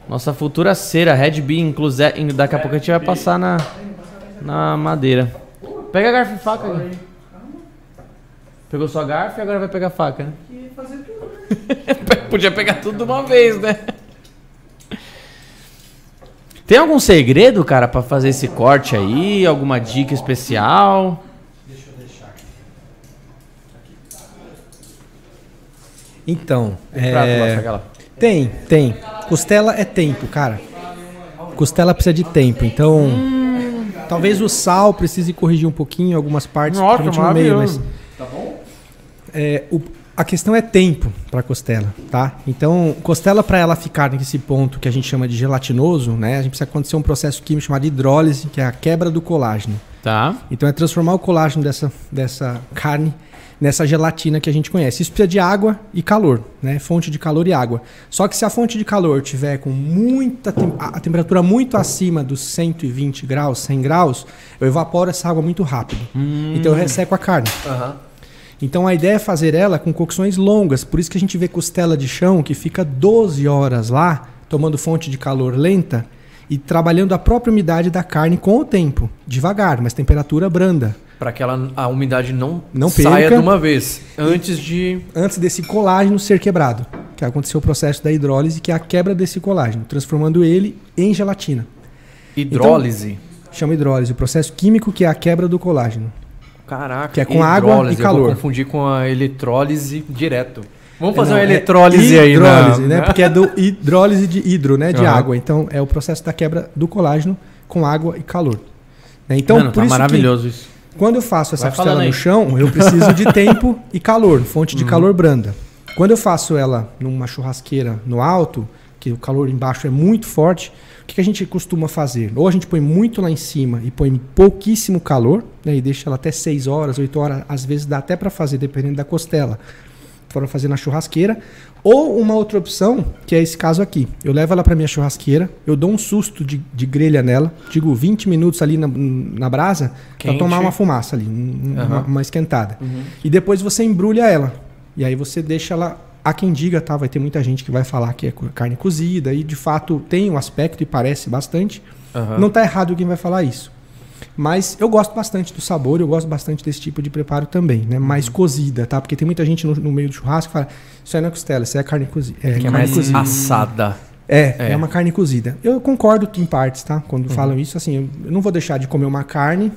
Nossa futura cera, Red Bee, inclusive, daqui a pouco a gente vai passar na, na madeira. Pega garfo e faca aí. Pegou sua garfo e agora vai pegar a faca, né? *laughs* Podia pegar tudo de uma vez, né? Tem algum segredo, cara, pra fazer esse corte aí? Alguma dica especial? Então, Prato lá, é, pega lá. tem, tem. Costela é tempo, cara. Costela precisa de tempo, então talvez o sal precise corrigir um pouquinho algumas partes, Nossa, no meio, mas maravilhoso. é, o- a questão é tempo para costela, tá? Então, costela para ela ficar nesse ponto que a gente chama de gelatinoso, né? A gente precisa acontecer um processo químico chamado hidrólise, que é a quebra do colágeno. Tá. Então é transformar o colágeno dessa, dessa carne nessa gelatina que a gente conhece. Isso precisa de água e calor, né? Fonte de calor e água. Só que se a fonte de calor tiver com muita tem- a a temperatura muito acima dos 120 graus, 100 graus, eu evaporo essa água muito rápido. Então eu resseco a carne. Então a ideia é fazer ela com cocções longas, por isso que a gente vê costela de chão que fica 12 horas lá, tomando fonte de calor lenta e trabalhando a própria umidade da carne com o tempo, devagar, mas temperatura branda. Pra que ela, a umidade não, Não saia perca. de uma vez. Antes de. Antes desse colágeno ser quebrado, que aconteceu o processo da hidrólise, que é a quebra desse colágeno, transformando ele em gelatina. Hidrólise. Chama hidrólise, o processo químico que é a quebra do colágeno. Caraca. Que é com água e calor. Eu vou confundir com a eletrólise direto. Vamos fazer Não, uma é eletrólise aí, hidrólise, na, né? Porque é do *laughs* hidrólise de hidro, né? De Aham. água. Então é o processo da quebra do colágeno com água e calor. Né? Então, Mano, por tá isso maravilhoso isso. quando eu faço essa Vai costela aí. no chão, eu preciso de *laughs* tempo e calor, fonte de calor branda. Quando eu faço ela numa churrasqueira no alto, que o calor embaixo é muito forte, que, que a gente costuma fazer? Ou a gente põe muito lá em cima e põe pouquíssimo calor, né, e deixa ela até 6 horas, 8 horas, às vezes dá até para fazer, dependendo da costela, para fazer na churrasqueira. Ou uma outra opção, que é esse caso aqui. Eu levo ela para minha churrasqueira, eu dou um susto de, de grelha nela, digo 20 minutos ali na, na brasa, para tomar uma fumaça ali, um- uma, Aham. uma esquentada. E depois você embrulha ela. E aí você deixa ela. Há quem diga, tá? Vai ter muita gente que vai falar que é carne cozida, e de fato tem um aspecto e parece bastante. Aham. Não tá errado quem vai falar isso. Mas eu gosto bastante do sabor, eu gosto bastante desse tipo de preparo também, né? Mais cozida, tá? Porque tem muita gente no, no meio do churrasco que fala: Isso aí não é costela, isso é carne cozida. É, Que é mais cozida. assada. É, É. é, uma carne cozida. Eu concordo em partes, tá? Quando falam isso, assim, eu não vou deixar de comer uma carne.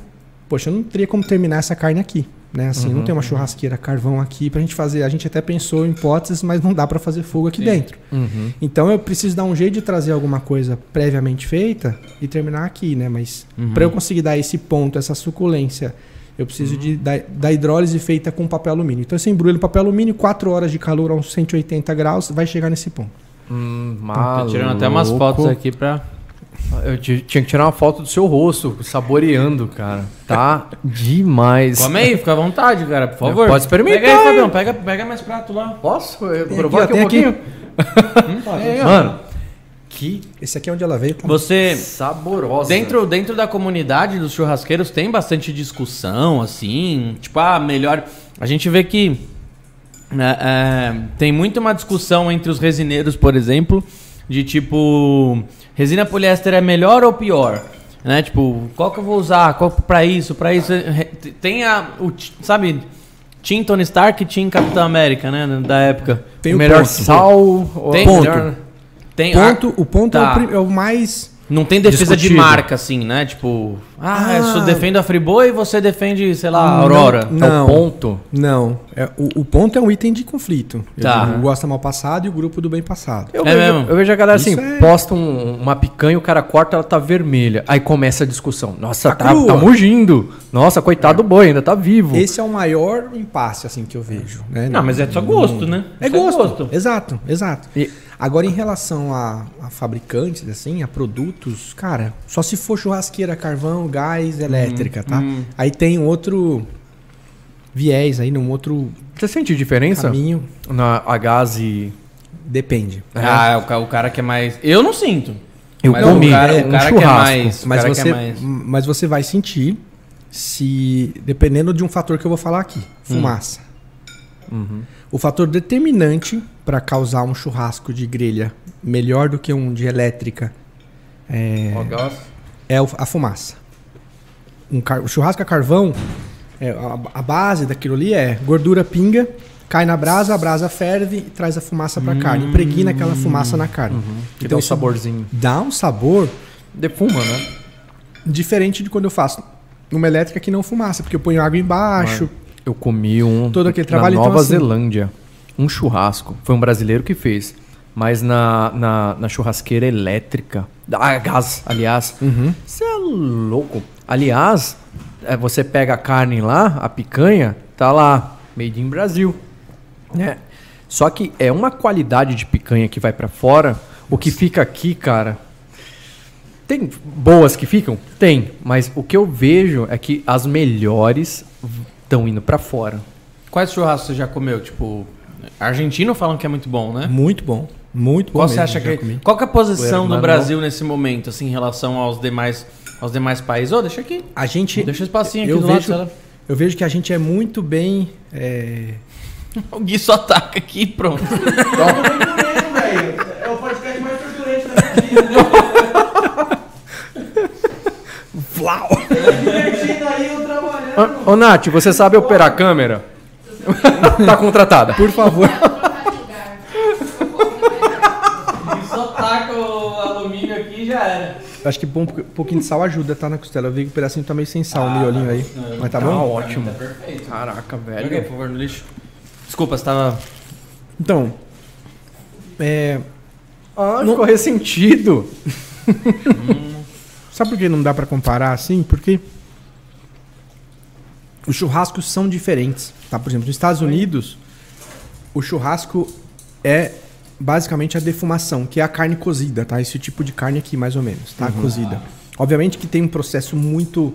Poxa, eu não teria como terminar essa carne aqui, né? Assim, não tem uma churrasqueira, carvão aqui pra gente fazer. A gente até pensou em hipóteses, mas não dá pra fazer fogo aqui dentro. Uhum. Então eu preciso dar um jeito de trazer alguma coisa previamente feita e terminar aqui, né? Mas pra eu conseguir dar esse ponto, essa suculência, eu preciso de, da, da hidrólise feita com papel alumínio. Então você embrulha no papel alumínio, 4 horas de calor a uns 180 graus, vai chegar nesse ponto. Hum, Tô tirando até umas fotos aqui pra. Eu ti- tinha que tirar uma foto do seu rosto, saboreando, cara. Tá demais. Come aí, fica à vontade, cara, por favor. Pode experimentar, Pega aí? Fabião, pega, pega mais prato lá. Posso eu Tem provar aqui, um pouquinho? aqui. Mano, que Esse aqui é onde ela veio. tá? Você. saborosa. Dentro, dentro da comunidade dos churrasqueiros tem bastante discussão, assim. Tipo, ah, melhor. A gente vê que né, é, tem muito uma discussão entre os resineiros, por exemplo, de tipo, resina poliéster é melhor ou pior? Né? Tipo, qual que eu vou usar? Qual pra isso? Pra isso. Tem a. O, sabe, Team Tony Stark e Team Capitão América, né? Da época. Tem o melhor ponto. sal ou Tem- melhor... Tem Ponto, o ponto é, Tá. o, é o mais. Não tem defesa de Discutido. marca, assim, né? Tipo, ah, eu sou- Ah. defendo a Friboi e você defende, sei lá, a Aurora. Não. É o ponto. Não. É, o, o ponto é um item de conflito. Tá. O gosta mal passado e o grupo do bem passado. Eu, É vejo, mesmo? eu vejo a galera assim, Isso é- posta um- uma picanha, o cara corta, ela tá vermelha. Aí começa a discussão. Nossa, Tá tá, tá mugindo. Nossa, coitado do boi, ainda tá vivo. Esse é o maior impasse assim que eu vejo. Né? Não, mas é só gosto, né? É Isso gosto. Exato, exato. E- Agora, em relação a, a fabricantes, assim, a produtos, cara, só se for churrasqueira, carvão, gás, elétrica, tá? Aí tem outro viés aí, num outro Você sente diferença caminho. na a gás e... Depende. Ah, é o, o cara que é mais. Eu não sinto. Eu Mas comi o cara, é, o um cara que é churrasco, mais. o Mas você, é mais. mas você vai sentir se. Dependendo de um fator que eu vou falar aqui: fumaça. Uhum. O fator determinante para causar um churrasco de grelha melhor do que um de elétrica é, gás. é a fumaça. Um car- o churrasco a carvão, é, a, a base daquilo ali é gordura pinga, cai na brasa, a brasa ferve e traz a fumaça para a carne, impregna aquela fumaça na carne. Que Então dá um saborzinho. dá um sabor Defuma, né? diferente de quando eu faço numa elétrica que não fumaça, porque eu ponho água embaixo. Eu comi um Todo aquele na trabalho, então, Nova assim- Zelândia. Um churrasco. Foi um brasileiro que fez. Mas na, na, na churrasqueira elétrica. Ah, gás, aliás. Você é louco. Aliás, é, você pega a carne lá, a picanha, tá lá, made in Brasil. Né? Só que é uma qualidade de picanha que vai pra fora. O que fica aqui, cara. Tem boas que ficam? Tem. Mas o que eu vejo é que as melhores estão indo pra fora. Quais churrascos você já comeu? Tipo, argentino falam que é muito bom, né? Muito bom. Muito bom. Qual você mesmo, acha já que comi. Qual que é a posição do Brasil nesse momento, assim, em relação aos demais, aos demais países? Ô, deixa aqui. A gente. Deixa o espacinho aqui eu do vejo, lado. eu vejo que a gente é muito bem. é, *laughs* O Gui só ataca aqui e pronto. *laughs* É o podcast mais turbulento da minha vida. Flau! Divertido aí, eu trabalhando. Ô, ô Nath, você sabe operar a câmera? *laughs* tá contratada. Por favor. Só taca o alumínio aqui e já era. Acho que bom, um pouquinho de sal ajuda, tá? Na costela. Eu vi que o pedacinho tá meio sem sal, o miolinho aí. Mas tá Tá bom? ótimo. Perfeito. Caraca, velho. por favor, no lixo. Desculpa, você tava. Então. É, Ah, ficou ressentido. *laughs* Sabe por que não dá pra comparar assim? Porque os churrascos são diferentes, tá? Por exemplo, nos Estados Unidos, o churrasco é basicamente a defumação, que é a carne cozida, tá? Esse tipo de carne aqui, mais ou menos, tá? Cozida. Obviamente que tem um processo muito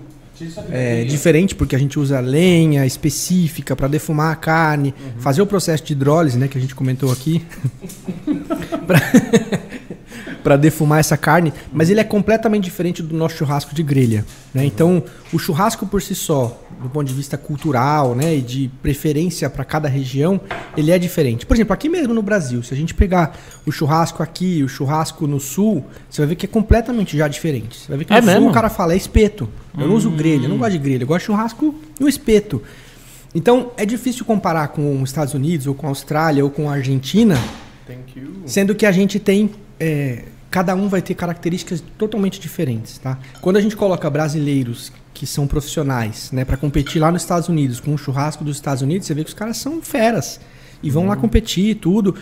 é, diferente, porque a gente usa lenha específica para defumar a carne, fazer o processo de hidrólise, né, que a gente comentou aqui. *laughs* para defumar essa carne, mas ele é completamente diferente do nosso churrasco de grelha, né? Então, o churrasco por si só, do ponto de vista cultural, né, e de preferência para cada região, ele é diferente. Por exemplo, aqui mesmo no Brasil, se a gente pegar o churrasco aqui e o churrasco no sul, você vai ver que é completamente já diferente. Você vai ver que É no sul mesmo? o cara fala é espeto. Eu não uso grelha, eu não gosto de grelha, eu gosto de churrasco e o espeto. Então, é difícil comparar com os Estados Unidos, ou com a Austrália, ou com a Argentina, Thank you. Sendo que a gente tem. É, cada um vai ter características totalmente diferentes, tá? Quando a gente coloca brasileiros que são profissionais, né, para competir lá nos Estados Unidos com o churrasco dos Estados Unidos, você vê que os caras são feras e vão lá competir e tudo.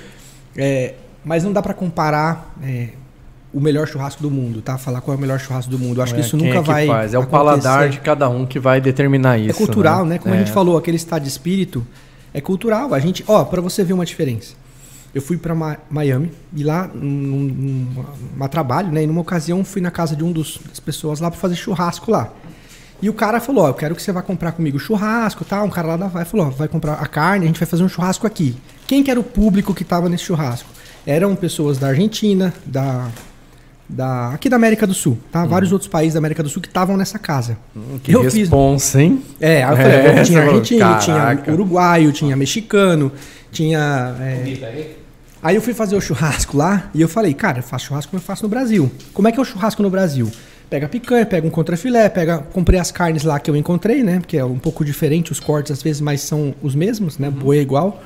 É, mas não dá para comparar é, o melhor churrasco do mundo, tá? Falar qual é o melhor churrasco do mundo. Eu acho que isso nunca é que vai. faz? É o paladar de cada um que vai determinar isso. É cultural, né? Como a É. gente falou, aquele estado de espírito é cultural. A gente, ó, para você ver uma diferença. Eu fui para Miami e lá num, num, numa trabalho, né? E numa ocasião fui na casa de um dos, das pessoas lá para fazer churrasco lá. E o cara falou, ó, eu quero que você vá comprar comigo churrasco, tá? Um cara lá da vai falou, ó, vai comprar a carne, a gente vai fazer um churrasco aqui. Quem que era o público que tava nesse churrasco? Eram pessoas da Argentina, da da aqui da América do Sul, tá? Vários outros países da América do Sul que estavam nessa casa. Hum, Que responsa, hein? É, aí eu falei, É, bom, tinha falou, argentino, tinha uruguaio, tinha mexicano, tinha. é, Aí eu fui fazer o churrasco lá e eu falei, cara, eu faço churrasco como eu faço no Brasil. Como é que é o churrasco no Brasil? Pega a picanha, pega um contrafilé, pega. Comprei as carnes lá que eu encontrei, né? Porque é um pouco diferente os cortes às vezes, mas são os mesmos, né? Boi é igual.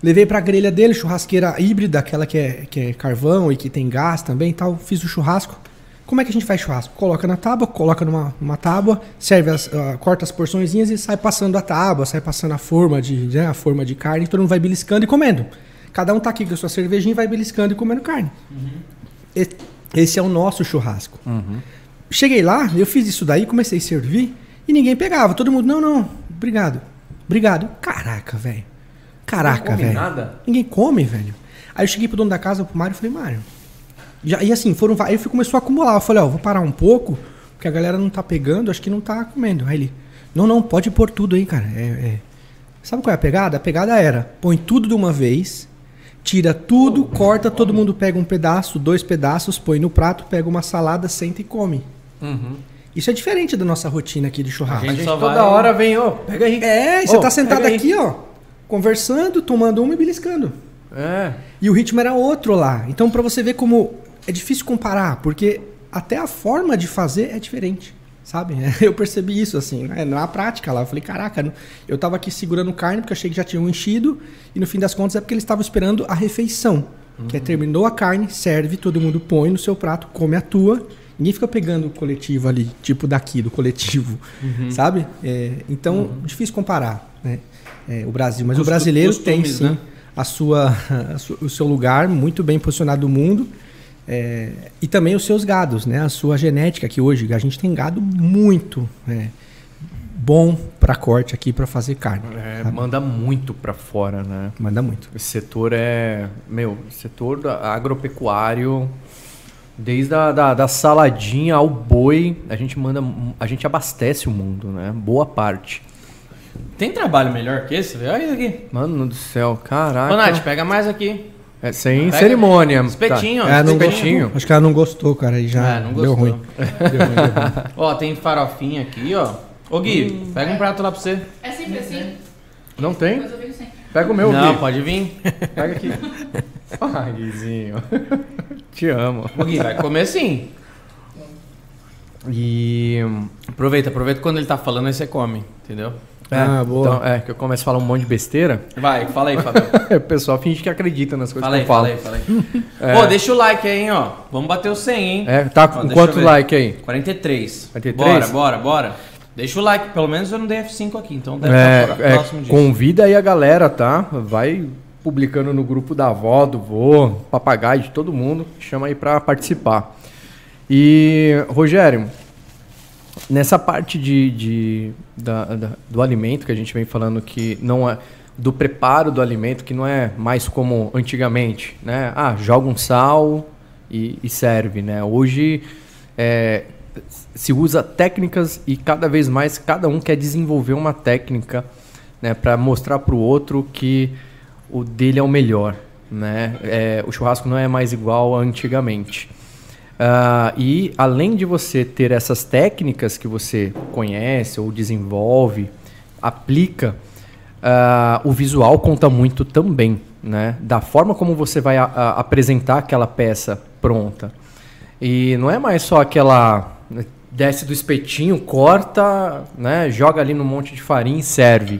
Levei pra grelha dele, churrasqueira híbrida, aquela que é, que é carvão e que tem gás também e tal. Fiz o churrasco. Como é que a gente faz churrasco? Coloca na tábua, coloca numa, numa tábua, serve as, ah, corta as porçõezinhas e sai passando a tábua, sai passando a forma de, né, a forma de carne, todo mundo vai beliscando e comendo. Cada um tá aqui com a sua cervejinha e vai beliscando e comendo carne. E- Esse é o nosso churrasco. Cheguei lá, eu fiz isso daí, comecei a servir e ninguém pegava. Todo mundo, não, não, obrigado. Obrigado. Caraca, velho. Caraca, come velho. nada? Ninguém come, velho. Aí eu cheguei pro dono da casa, pro Mário, e falei, Mário. Já, e assim, foram. Aí começou a acumular. Eu falei, ó, vou parar um pouco, porque a galera não tá pegando, acho que não tá comendo. Aí ele, não, não, pode pôr tudo aí, cara. É, é. Sabe qual é a pegada? A pegada era, põe tudo de uma vez, tira tudo, corta, todo mundo pega um pedaço, dois pedaços, põe no prato, pega uma salada, senta e come. Isso é diferente da nossa rotina aqui de churrasco. A A gente gente só toda vai- hora vem, ó, pega aí. É, e você tá sentado aí. aqui, ó, conversando, tomando uma e beliscando. É. E o ritmo era outro lá. Então, pra você ver como é difícil comparar, porque até a forma de fazer é diferente, sabe? *laughs* Eu percebi isso, assim, né? na prática lá. Eu falei, caraca, eu tava aqui segurando carne porque eu achei que já tinham enchido, e no fim das contas é porque eles estavam esperando a refeição. Que é terminou a carne, serve, todo mundo põe no seu prato, come a tua. Ninguém fica pegando o coletivo ali, tipo daqui, do coletivo, sabe? É, então, difícil comparar, né? É, o Brasil. Mas o Costu- brasileiro tem costumes, sim. né? a sua, *laughs* o seu lugar muito bem posicionado no mundo. É, e também os seus gados, né? A sua genética, que hoje a gente tem gado muito é, bom para corte aqui para fazer carne. É, manda muito para fora, né? Manda muito. Esse setor é, meu, setor agropecuário, desde a da, da saladinha ao boi, a gente manda, a gente abastece o mundo, né? Boa parte. Tem trabalho melhor que esse? Olha isso aqui. Mano do céu, caraca. Ô, Nath, pega mais aqui. É, sem Pega cerimônia. Espetinho. Tá. É, não espetinho. Acho que ela não gostou, cara. Aí já é, não deu ruim. *laughs* deu ruim, deu ruim. ó, tem farofinha aqui, ó. Ô Gui, hum. pega um prato lá pra você. É sempre assim? Não tem? Pega o meu, Não, Gui. pode vir. *laughs* Pega aqui. *laughs* Ai, Guizinho. Te amo. Ô Gui, vai comer sim. E aproveita, aproveita quando ele tá falando aí você come, entendeu? É, ah, boa. Então, é, que eu começo a falar um monte de besteira. Vai, fala aí, Fábio. *laughs* o pessoal finge que acredita nas coisas fala que eu falo. Fala aí, fala aí. *laughs* É. Pô, deixa o like aí, hein, ó. Vamos bater o 100, hein? É, tá com quanto like aí? 43. 43? Bora, bora, bora. Deixa o like, pelo menos eu não dei F5 aqui, então deve é, estar é, próximo disso. Convida aí a galera, tá? Vai publicando no grupo da avó, do vô, papagaio, de todo mundo. Chama aí para participar. E, Rogério, nessa parte de, de da, da, do alimento que a gente vem falando que não é do preparo do alimento que não é mais como antigamente, né? Ah, joga um sal e, e serve, né? Hoje é, se usa técnicas e cada vez mais cada um quer desenvolver uma técnica, né? Para mostrar para o outro que o dele é o melhor, né? É, o churrasco não é mais igual a antigamente. Uh, e além de você ter essas técnicas que você conhece ou desenvolve, aplica, uh, o visual conta muito também, né? Da forma como você vai a, a apresentar aquela peça pronta. E não é mais só aquela né, desce do espetinho, corta, né? Joga ali no monte de farinha e serve.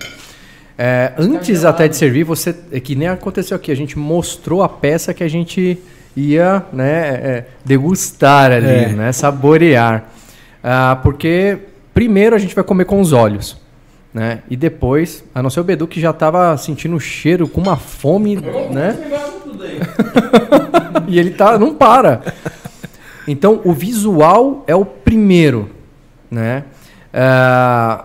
É, antes até de servir, você é que nem aconteceu aqui, a gente mostrou a peça que a gente ia né, é, degustar ali, é. né, saborear. Ah, porque primeiro a gente vai comer com os olhos. Né? E depois, a não ser o Bedu que já estava sentindo o cheiro com uma fome, né? *laughs* e ele tá, não para. Então, o visual é o primeiro, né? Ah,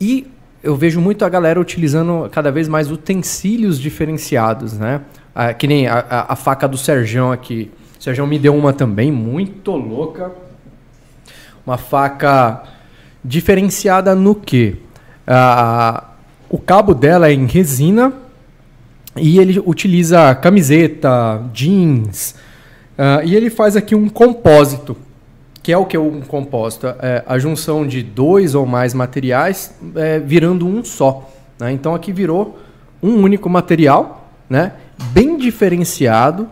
e eu vejo muito a galera utilizando cada vez mais utensílios diferenciados, né? Ah, que nem a, a, a, faca do Serjão aqui. O Serjão me deu uma também, muito louca. Uma faca diferenciada no que? Ah, o cabo dela é em resina e ele utiliza camiseta, jeans. Ah, e ele faz aqui um compósito. Que é o que é um compósito? É a junção de dois ou mais materiais é, virando um só. Né? Então aqui virou um único material, né? Bem diferenciado,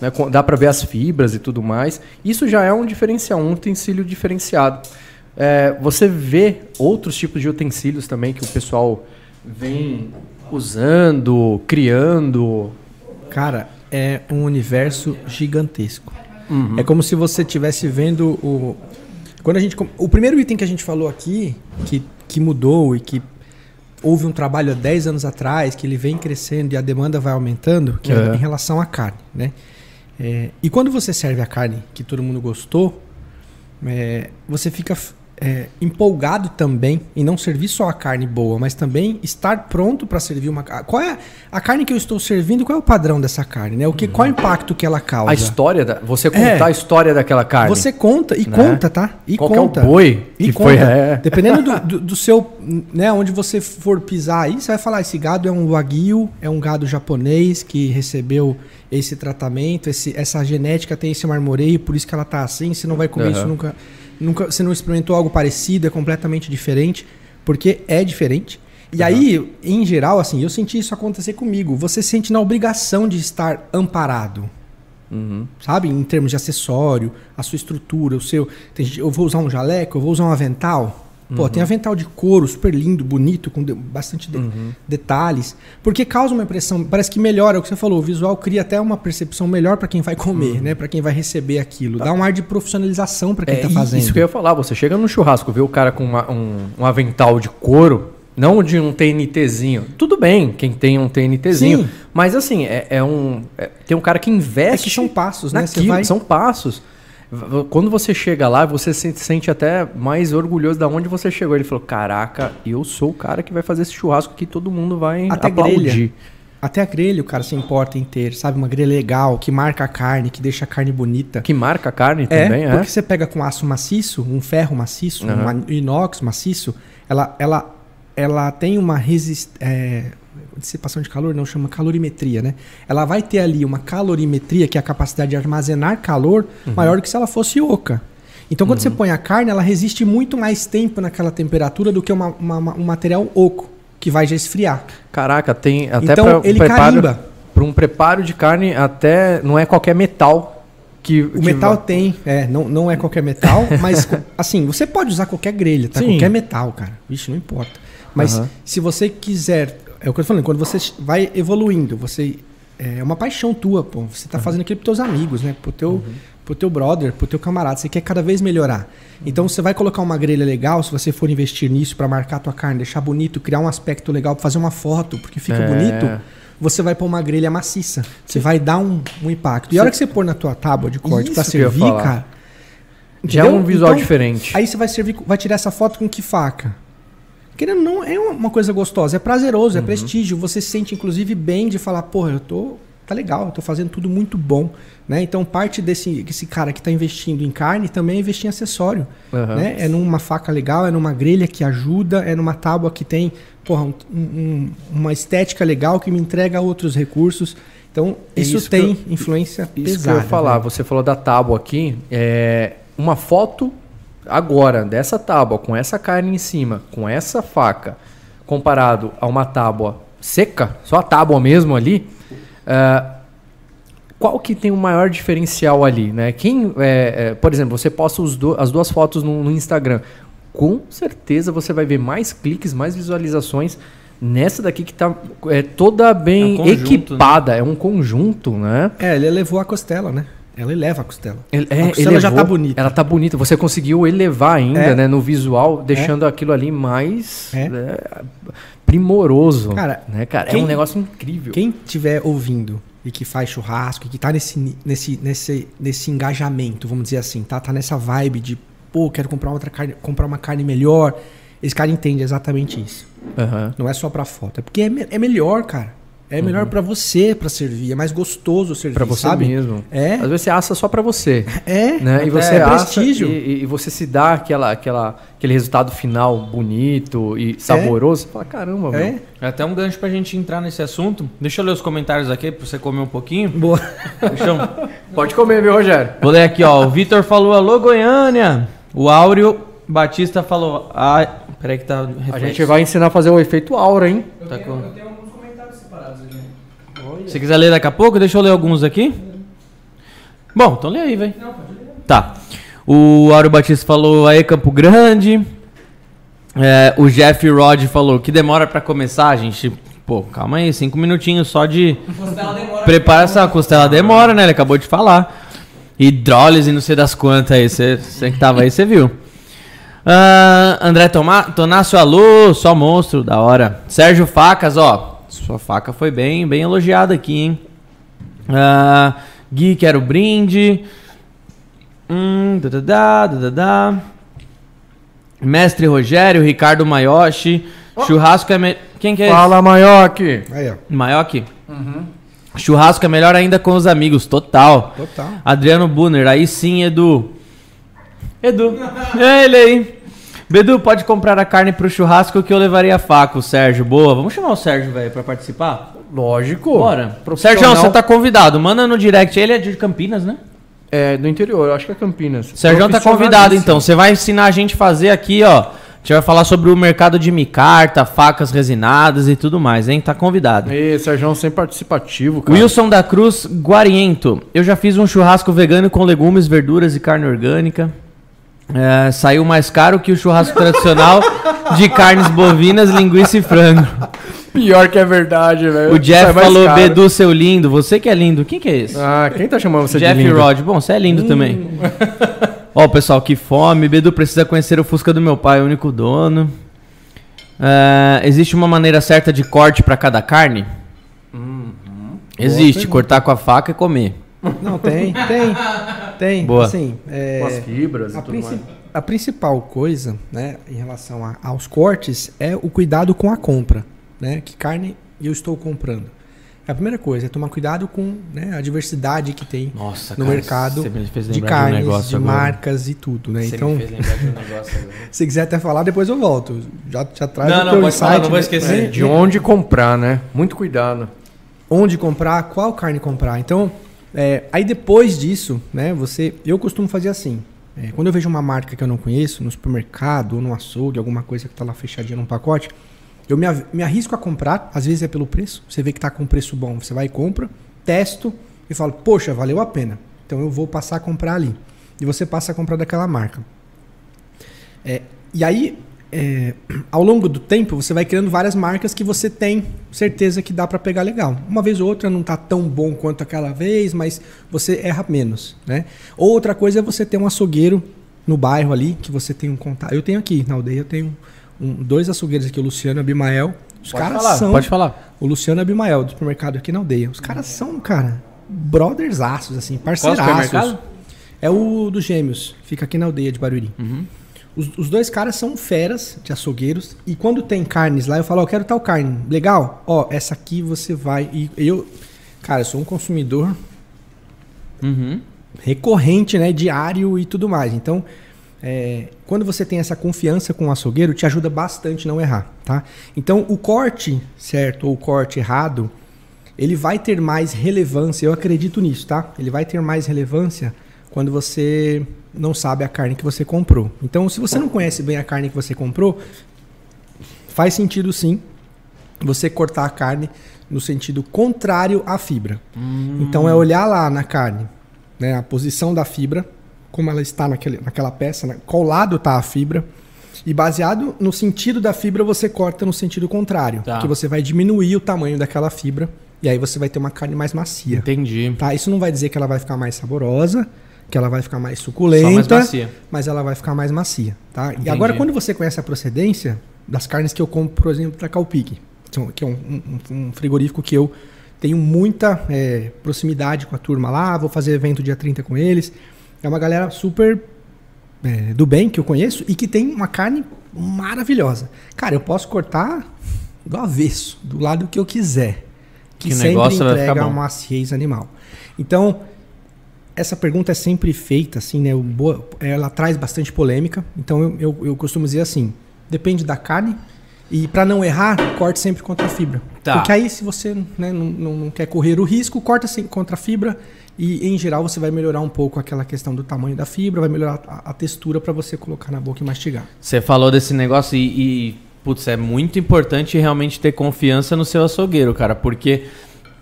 né? dá para ver as fibras e tudo mais. Isso já é um diferencial, um utensílio diferenciado. É, você vê outros tipos de utensílios também que o pessoal vem usando, criando. Cara, é um universo gigantesco. Uhum. É como se você estivesse vendo o. Quando a gente. O primeiro item que a gente falou aqui, que, que mudou e que houve um trabalho há 10 anos atrás, que ele vem crescendo e a demanda vai aumentando, que é, é em relação à carne, né? É, e quando você serve a carne que todo mundo gostou, é, você fica é, empolgado também em não servir só a carne boa, mas também estar pronto para servir uma qual é a carne que eu estou servindo? Qual é o padrão dessa carne, né? O que, qual é o impacto que ela causa? A história da, você contar é, a história daquela carne. Você conta e né? conta, tá? E qual conta. É o boi e conta. Foi, é. Dependendo do, do, do, seu, né, onde você for pisar aí, você vai falar esse gado é um wagyu, é um gado japonês que recebeu esse tratamento, esse, essa genética tem esse marmoreio, por isso que ela tá assim, você não vai comer uhum. isso nunca nunca, você não experimentou algo parecido, é completamente diferente, porque é diferente. E uhum. aí, em geral, assim, eu senti isso acontecer comigo. Você sente na obrigação de estar amparado. Uhum. Sabe? Em termos de acessório, a sua estrutura, o seu. Tem, eu vou usar um jaleco, eu vou usar um avental. Pô, uhum. tem avental de couro super lindo, bonito, com de, bastante de, uhum. detalhes. Porque causa uma impressão, parece que melhora, é o que você falou, o visual cria até uma percepção melhor para quem vai comer, uhum. né? Para quem vai receber aquilo. Dá um ar de profissionalização para quem é, tá fazendo. Isso que eu ia falar, você chega no churrasco, vê o cara com uma, um, um avental de couro, Não de um TNTzinho. Tudo bem, quem tem um TNTzinho. Sim. Mas assim, é, é um. é- tem um cara que investe. É que são passos, né? Naquilo, vai- São passos. Quando você chega lá, você se sente até mais orgulhoso da onde você chegou. Ele falou: Caraca, eu sou o cara que vai fazer esse churrasco que todo mundo vai Até aplaudir. grelha. Até a grelha o cara se importa em ter, sabe? Uma grelha legal, que marca a carne, que deixa a carne bonita. Que marca a carne É, também, é? porque você pega com aço maciço, um ferro maciço, Aham. um inox maciço, ela, ela, ela tem uma resistência. Dissipação de calor, não chama calorimetria, né? Ela vai ter ali uma calorimetria, que é a capacidade de armazenar calor, Uhum. maior do que se ela fosse oca. Então, quando você põe a carne, ela resiste muito mais tempo naquela temperatura do que uma- uma- uma- um material oco, que vai já esfriar. Caraca, tem até Então, pra um ele preparo, carimba. Para um preparo de carne, até não é qualquer metal que. O que metal vai- tem, é, não, não é qualquer metal, *laughs* mas assim, você pode usar qualquer grelha, tá? Sim. Qualquer metal, cara. Vixe, não importa. Mas se você quiser, é o que eu tô falando, quando você vai evoluindo, você é uma paixão tua, pô. Você tá fazendo aquilo pros teus amigos, né? Pro teu, pro teu brother, pro teu camarada, você quer cada vez melhorar. Então você vai colocar uma grelha legal, se você for investir nisso pra marcar a tua carne, deixar bonito, criar um aspecto legal, pra fazer uma foto, porque fica É. bonito. Você vai pôr uma grelha maciça. Você vai dar um, um impacto. E a hora que você pôr na tua tábua de corte ia servir, cara. Já é entendeu? um visual Então, diferente. Aí você vai servir, vai tirar essa foto com que faca? Querendo ou não, é uma- coisa gostosa, é prazeroso, é Uhum. prestígio. Você se sente, inclusive, bem de falar, porra, eu tô. Tá legal, eu tô fazendo tudo muito bom. Né? Então, parte desse, desse cara que está investindo em carne também é investir em acessório. Aham. Né? É numa faca legal, é numa grelha que ajuda, é numa tábua que tem porra, um- um- uma estética legal que me entrega outros recursos. Então, É isso, isso tem eu- influência Isso pesada. que eu ia falar, né? você falou da tábua aqui, é uma foto agora dessa tábua com essa carne em cima, com essa faca, comparado a uma tábua seca, só a tábua mesmo ali, é, qual que tem o maior diferencial ali, né? Quem, é, é, por exemplo, você posta os do- as duas fotos no, no Instagram, com certeza você vai ver mais cliques, mais visualizações nessa daqui que tá é, toda bem É um conjunto, equipada, é um conjunto, né? É, ele elevou a costela, né? Ela eleva a costela. Ele- A é, costela já elevou- tá bonita. Ela tá bonita. Você conseguiu elevar ainda, É. né, no visual, deixando aquilo ali mais É. né, primoroso. Cara, né, cara? quem- é um negócio incrível. Quem estiver ouvindo e que faz churrasco, e que tá nesse, nesse, nesse, nesse engajamento, vamos dizer assim, tá? Tá nessa vibe de, pô, quero comprar outra carne, comprar uma carne melhor. Esse cara entende exatamente isso. Aham. Não é só pra foto. É porque é, me- é melhor, cara. É melhor pra você pra servir. É mais gostoso servir, Pra você sabe? mesmo. É. Às vezes você assa só pra você. É. Né? E é você assa prestígio. e, e você se dá aquela, aquela, aquele resultado final bonito e saboroso. Você fala, caramba, É. meu. É até um gancho pra gente entrar nesse assunto. Deixa eu ler os comentários aqui pra você comer um pouquinho. Boa. Eu... *laughs* Pode comer, viu, Rogério? Vou ler aqui, ó. O Vitor falou alô, Goiânia. O Áureo Batista falou. Ah, peraí que tá. A reflexo. gente vai ensinar a fazer o efeito aura, hein? Tá com- Se quiser ler daqui a pouco, deixa eu ler alguns aqui. Bom, então lê aí, velho. Tá. O Áureo Batista falou aí Campo Grande. É, o Jeff Rod falou que demora pra começar, gente. Pô, calma aí, cinco minutinhos só de prepara essa costela demora, né? Ele acabou de falar. Hidrólise, não sei das quantas aí. Você que tava aí, você viu. Ah, André Toma, Tonácio, alô, só monstro, da hora. Sérgio Facas, ó. Sua faca foi bem, bem elogiada aqui, hein? Ah, Gui, quero brinde. Hum, dadadá, dadadá. Mestre Rogério, Ricardo Maioshi. Churrasco é. Me... Quem que é? Fala, Maioque. Aí, ó. Maioki? Churrasco é melhor ainda com os amigos, total. Total. Adriano Bunner, aí sim, Edu. Edu. *laughs* É ele aí. Bedu, pode comprar a carne pro churrasco que eu levaria a faca, o Sérgio. Boa, vamos chamar o Sérgio, velho, pra participar? Lógico. Bora. Sérgio, você tá convidado. Manda no direct. Ele é de Campinas, né? É, do interior, acho que é Campinas. Sérgio tá convidado, então. Você vai ensinar a gente a fazer aqui, ó. A gente vai falar sobre o mercado de micarta, facas resinadas e tudo mais, hein? Tá convidado. E Sérgio sempre participativo, cara. Wilson da Cruz Guariento. Eu já fiz um churrasco vegano com legumes, verduras e carne orgânica. É, saiu mais caro que o churrasco tradicional de carnes bovinas, linguiça e frango. Pior que é verdade, velho. O Jeff falou, caro. Bedu, seu lindo. Você que é lindo. Quem que é esse? Ah, quem tá chamando você Jeff de lindo? Rod. Bom, você é lindo também. *laughs* Ó, pessoal, que fome. Bedu precisa conhecer o Fusca do meu pai, o único dono. É, existe uma maneira certa de corte para cada carne? Existe, pergunta. cortar com a faca e comer. Não, tem, tem. Tem. Boa. Assim, é, Com as fibras a, e tudo mais. a principal coisa, né, em relação a- aos cortes, é o cuidado com a compra, né? Que carne eu estou comprando. A primeira coisa é tomar cuidado com né, a diversidade que tem Nossa, no cara, mercado de carnes, um negócio de marcas e tudo, né? Você então, me fez lembrar de um *laughs* negócio agora. se quiser até falar, depois eu volto. Já, já traz Não, o não, teu falar, não vou né? esquecer. É, De onde comprar, né? Muito cuidado. onde comprar, qual carne comprar. Então, é, aí depois disso, né, você, eu costumo fazer assim. é, quando eu vejo uma marca que eu não conheço, no supermercado ou no açougue, alguma coisa que tá lá fechadinha num pacote, eu me, me arrisco a comprar, às vezes é pelo preço, você vê que tá com um preço bom, você vai e compra, testo e falo, poxa, valeu a pena. Então eu vou passar a comprar ali. E você passa a comprar daquela marca. É, e aí, é, ao longo do tempo, você vai criando várias marcas que você tem certeza que dá para pegar legal. Uma vez ou outra não tá tão bom quanto aquela vez, mas você erra menos, né? Outra coisa é você ter um açougueiro no bairro ali, que você tem um contato. Eu tenho aqui, na aldeia, eu tenho um- dois açougueiros aqui, o Luciano e o Abimael. Os Pode caras falar, são... pode falar. O Luciano e o Abimael, do supermercado aqui na aldeia. Os caras são, cara, brothersaços, assim, Qual parceiraços. É o dos Gêmeos, fica aqui na aldeia de Barueri. Uhum. Os, os dois caras são feras de açougueiros. E quando tem carnes lá, eu falo, ó, eu quero tal carne. Legal? Ó, essa aqui você vai. E eu, cara, eu sou um consumidor Uhum. recorrente, né? Diário e tudo mais. Então, é, quando você tem essa confiança com o açougueiro, te ajuda bastante não errar, tá? Então, o corte certo ou o corte errado, ele vai ter mais relevância. Eu acredito nisso, tá? Ele vai ter mais relevância quando você não sabe a carne que você comprou. Então, se você não conhece bem a carne que você comprou, faz sentido sim você cortar a carne no sentido contrário à fibra. Então é olhar lá na carne, né, a posição da fibra, como ela está naquele, naquela peça, né, qual lado está a fibra. E baseado no sentido da fibra, você corta no sentido contrário. Tá. Que você vai diminuir o tamanho daquela fibra. E aí você vai ter uma carne mais macia. Entendi. Tá? Isso não vai dizer que ela vai ficar mais saborosa, que ela vai ficar mais suculenta, mais macia. mas ela vai ficar mais macia, tá? Entendi. E agora quando você conhece a procedência das carnes que eu compro, por exemplo, da Calpic, são- que é um, um- um frigorífico que eu tenho muita é, proximidade com a turma lá, vou fazer evento dia 30 com eles. É uma galera super é, do bem que eu conheço e que tem uma carne maravilhosa. Cara, eu posso cortar do avesso, do lado que eu quiser. Que, Que sempre negócio vai entrega ficar bom. uma maciez animal. Então, essa pergunta é sempre feita, assim, né? boa- Ela traz bastante polêmica. Então, eu, eu, eu costumo dizer assim: depende da carne. E para não errar, corte sempre contra a fibra. Tá. Porque aí, se você né, não, não, não quer correr o risco, corta sempre contra a fibra. E, em geral, você vai melhorar um pouco aquela questão do tamanho da fibra, vai melhorar a, a textura para você colocar na boca e mastigar. Você falou desse negócio e, e, putz, é muito importante realmente ter confiança no seu açougueiro, cara, porque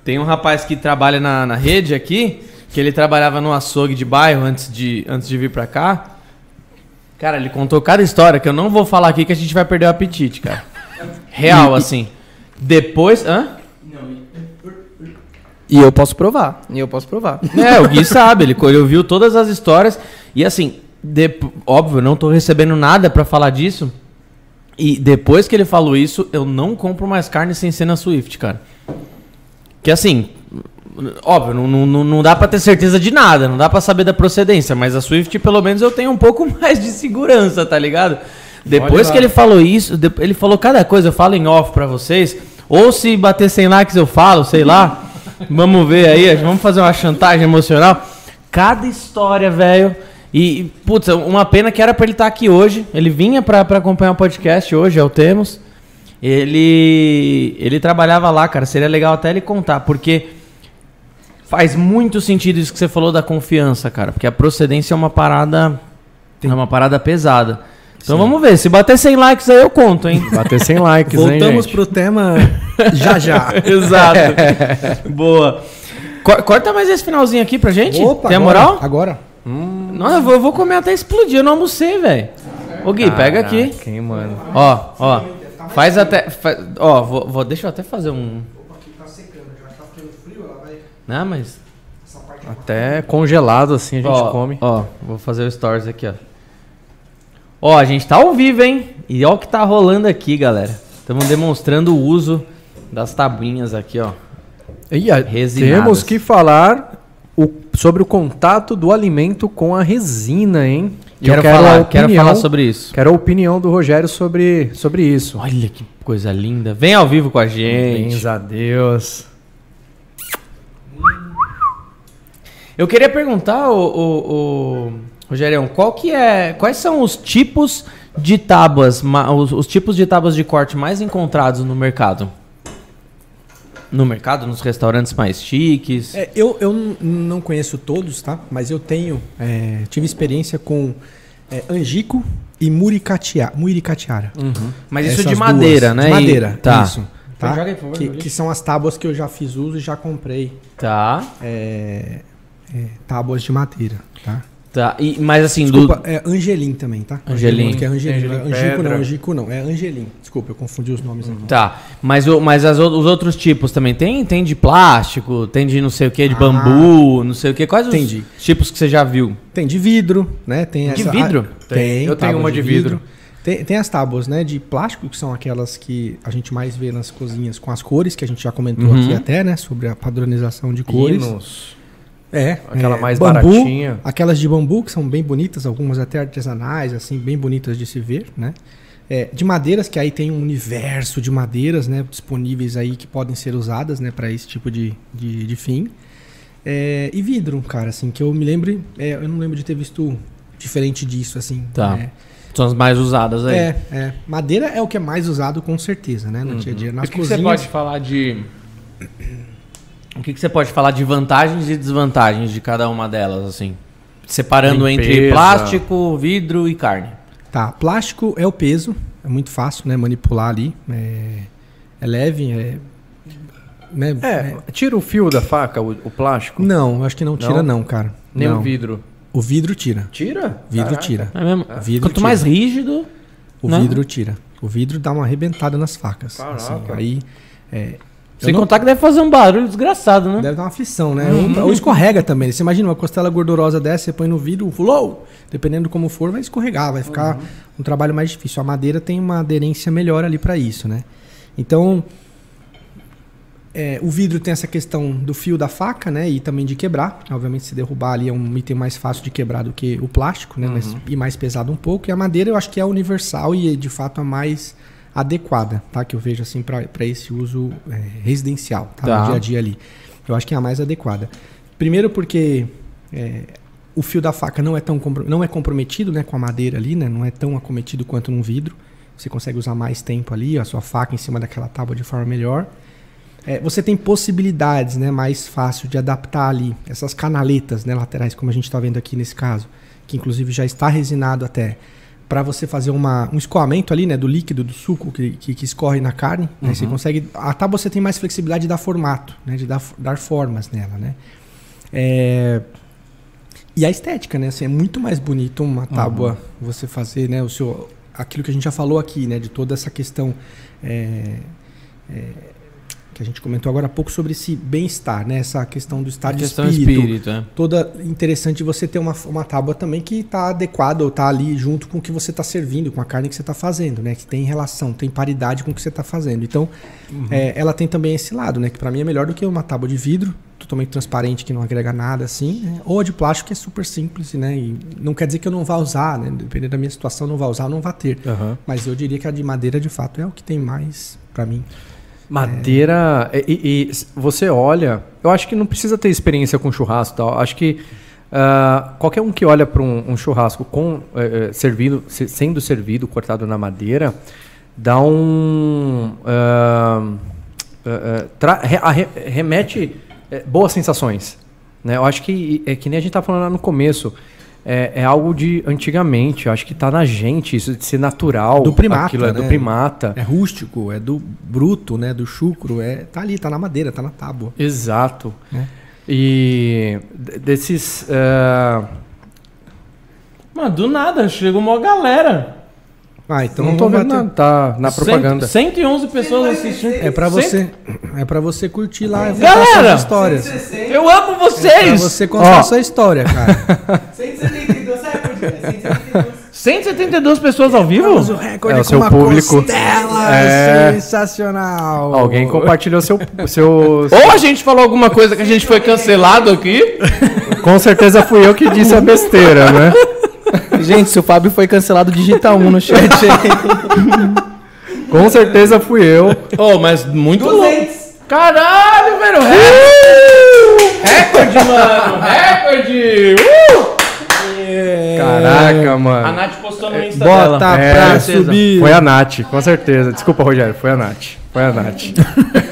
tem um rapaz que trabalha na, na rede aqui, que ele trabalhava no açougue de bairro antes de, antes de vir pra cá. Cara, ele contou cada história que eu não vou falar aqui que a gente vai perder o apetite, cara. Real, assim. Depois. Hã? E eu posso provar. E eu posso provar. *laughs* É, o Gui sabe, ele, ouviu todas as histórias. E assim, dep- óbvio, não tô recebendo nada pra falar disso. E depois que ele falou isso, eu não compro mais carne sem ser na Swift, cara. Que assim, óbvio, não, não, não- dá pra ter certeza de nada, não dá pra saber da procedência, mas a Swift, pelo menos, eu tenho um pouco *laughs* mais de segurança, tá ligado? Depois que ele falou isso, ele falou cada coisa, eu falo em off pra vocês. Ou se bater 100 likes eu falo, sei lá. *laughs* Vamos ver aí, vamos fazer uma chantagem emocional. Cada história, velho. E, e, putz, uma pena que era pra ele estar aqui hoje. Ele vinha pra, pra acompanhar o podcast hoje, é o Temos. Ele, ele trabalhava lá, cara. Seria legal até ele contar, porque faz muito sentido isso que você falou da confiança, cara. Porque a procedência é uma parada. É uma parada pesada. Então vamos ver. Se bater 100 likes aí eu conto, hein? *laughs* Bater 100 likes, hein, Voltamos gente? pro tema já já. *laughs* Exato. *laughs* Boa. Co- Corta mais esse finalzinho aqui pra gente. Tem a agora, moral? Agora. Não, eu vou, eu vou comer até explodir. Eu não almocei, velho. Ô Gui, pega aqui. Caraca, hein, mano. Ó, ó. Faz até. fa- ó, vou, vou- deixa eu até fazer um. Tá secando, já tá ficando frio, ela vai. Não, mas. Até congelado assim a gente ó, come. Ó, vou fazer o stories aqui, ó. Ó, a gente tá ao vivo, hein? E ó o que tá rolando aqui, galera. Estamos demonstrando o uso das tabuinhas aqui, ó. E a- Resinadas. temos que falar o- sobre o contato do alimento com a resina, hein? Eu Quero, quero falar, a quero opinião- falar sobre isso. Quero a opinião do Rogério sobre, sobre isso. Olha que coisa linda. Vem ao vivo com a gente. Bens a Deus. Eu queria perguntar, o, o, o Rogerião, qual que é, quais são os tipos de tábuas, os, os tipos de tábuas de corte mais encontrados no mercado? No mercado, nos restaurantes mais chiques? É, eu eu não conheço todos, tá? Mas eu tenho, é, tive experiência com é, Angico e Muricatiara. Muricatiara. Mas isso Essas de duas. madeira, né? De E- madeira, tá. isso. Tá? Joga aí, por favor, que, que são as tábuas que eu já fiz uso e já comprei. Tá, É, é, tábuas de madeira, tá? tá. E, mas assim, Desculpa, do, é Angelim também, tá? Angelim. Que é Angelim. Angelim não é Angico não, Angico não. É Angelim. Desculpa, eu confundi os nomes aqui. Tá, mas, o, mas as, os outros tipos também tem? Tem de plástico, tem de não sei o que, de Ah. bambu, não sei o que. Quais os Entendi. tipos que você já viu? Tem de vidro, né? Tem De essa- vidro? ah, Tem. Eu tenho uma de vidro. Tem, tem as tábuas, né, de plástico, que são aquelas que a gente mais vê nas cozinhas com as cores, que a gente já comentou Uhum. aqui até, né? Sobre a padronização de cores. Pinos. É. Aquela é, mais bambu, baratinha. Aquelas de bambu, que são bem bonitas, algumas até artesanais, assim, bem bonitas de se ver, né? É, de madeiras, que aí tem um universo de madeiras, né? Disponíveis aí que podem ser usadas, né? Para esse tipo de, de, de fim. É, e vidro, cara, assim, que eu me lembre, é, eu não lembro de ter visto diferente disso, assim. Tá. É, São as mais usadas aí. é, é. Madeira é o que é mais usado com certeza, né? No dia a dia. Nas o que, que você cozinhas. pode falar de. O que, que você pode falar de vantagens e desvantagens de cada uma delas, assim? Separando entre Limpeza. plástico, vidro e carne. Tá, plástico é o peso, é muito fácil, né? Manipular ali. É, é leve, é. Né? É, tira o fio da faca, o, o plástico. Não, eu acho que não tira, não, cara. Nem Não. o vidro. O vidro tira. Tira? Vidro Caraca. tira. É mesmo? Vidro Quanto tira. mais rígido. O Né? vidro tira. O vidro dá uma arrebentada nas facas. Caraca. assim, aí. É, Sem não- contar que deve fazer um barulho desgraçado, né? Deve dar uma aflição, né? Ou, ou escorrega também. Você imagina uma costela gordurosa dessa, você põe no vidro, flow! Dependendo como for, vai escorregar, vai ficar um trabalho mais difícil. A madeira tem uma aderência melhor ali para isso, né? Então, é, o vidro tem essa questão do fio da faca, né? E também de quebrar. Obviamente, se derrubar ali é um item mais fácil de quebrar do que o plástico, né? Mas, e mais pesado um pouco. E a madeira eu acho que é universal e de fato a mais adequada, tá? Que eu vejo assim para esse uso é, residencial, tá? Tá. No dia a dia ali. Eu acho que é a mais adequada. Primeiro porque é, o fio da faca não é tão não é comprometido, né, com a madeira ali, né? Não é tão acometido quanto num vidro. Você consegue usar mais tempo ali, a sua faca em cima daquela tábua de forma melhor. É, você tem possibilidades, né, mais fácil de adaptar ali essas canaletas, né, laterais, como a gente está vendo aqui nesse caso, que inclusive já está resinado até, para você fazer uma, um escoamento ali, né, do líquido, do suco que, que, que escorre na carne. né, você consegue, a tábua você tem mais flexibilidade de dar formato, né, de dar, dar formas nela, né. É, e a estética, né, assim, é muito mais bonito uma tábua você fazer, né, o seu, aquilo que a gente já falou aqui, né, de toda essa questão é, é, que a gente comentou agora há pouco sobre esse bem-estar, né? Essa questão do estado de espírito. espírito, é. Toda interessante você ter uma, uma tábua também que está adequada ou está ali junto com o que você está servindo, com a carne que você está fazendo, né? Que tem relação, tem paridade com o que você está fazendo. Então, é, ela tem também esse lado, né? Que para mim é melhor do que uma tábua de vidro, totalmente transparente, que não agrega nada assim, né? ou a de plástico que é super simples, né? E não quer dizer que eu não vá usar, né? Dependendo da minha situação, não vá usar, não vá ter. Aham. Mas eu diria que a de madeira, de fato, é o que tem mais para mim. Madeira. E, e- e você olha. Eu acho que não precisa ter experiência com churrasco e tal. Acho que ah, qualquer um que olha para um, um churrasco com eh, eh, servido, se- sendo servido, cortado na madeira, dá um. tra- re- remete eh, boas sensações. Né? Eu acho que é que nem a gente tá falando lá no começo. É, é algo de antigamente, eu acho que tá na gente, isso de ser natural. Do primata, aquilo é do né? primata. É rústico, é do bruto, né? Do chucro, é tá ali, tá na madeira, tá na tábua. Exato. Né? E d- desses. ah, Mano, do nada, chegou uma galera. Ah, então não tô vamos vendo bater. nada, tá na propaganda. 100, 111 pessoas assistindo. É pra Cento- você, é para você curtir lá e Galera! contar suas histórias. Eu amo Pra vocês! você contar a sua história, cara. *laughs* 172, sabe por quê? 172. 172 pessoas ao vivo? Temos o recorde É, o com seu uma público. costela É. sensacional. Alguém compartilhou seu, seu. Ou a gente falou alguma coisa que a gente foi cancelado aqui. Com certeza fui eu que disse a besteira, né? *laughs* Gente, se o Fábio foi cancelado, digita um no chat aí. *laughs* Com certeza fui eu. Oh, mas muito louco. Caralho, velho. Recorde, recorde mano. Recorde. Uh! Caraca, A mano. Nath postou no Insta Bota dela. É, pra subir. Foi a Nath, com certeza. Desculpa, Rogério, foi a Nath. Foi a Nath.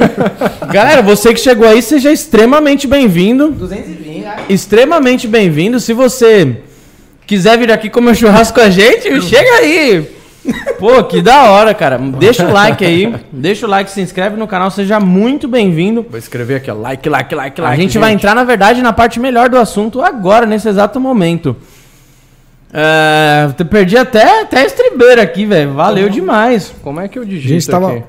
*laughs* Galera, você que chegou aí, seja extremamente bem-vindo. 220, ai. Extremamente bem-vindo. Se você quiser vir aqui comer churrasco com a gente, chega aí. Pô, que da hora, cara. Deixa o like aí. Deixa o like, se inscreve no canal, seja muito bem-vindo. Vou escrever aqui, ó. Like, like, like, A like. gente vai entrar, na verdade, na parte melhor do assunto agora, nesse exato momento. É, eu perdi até, até a estribeira aqui, velho. Valeu demais. Como é que eu A digito gente tava. aqui?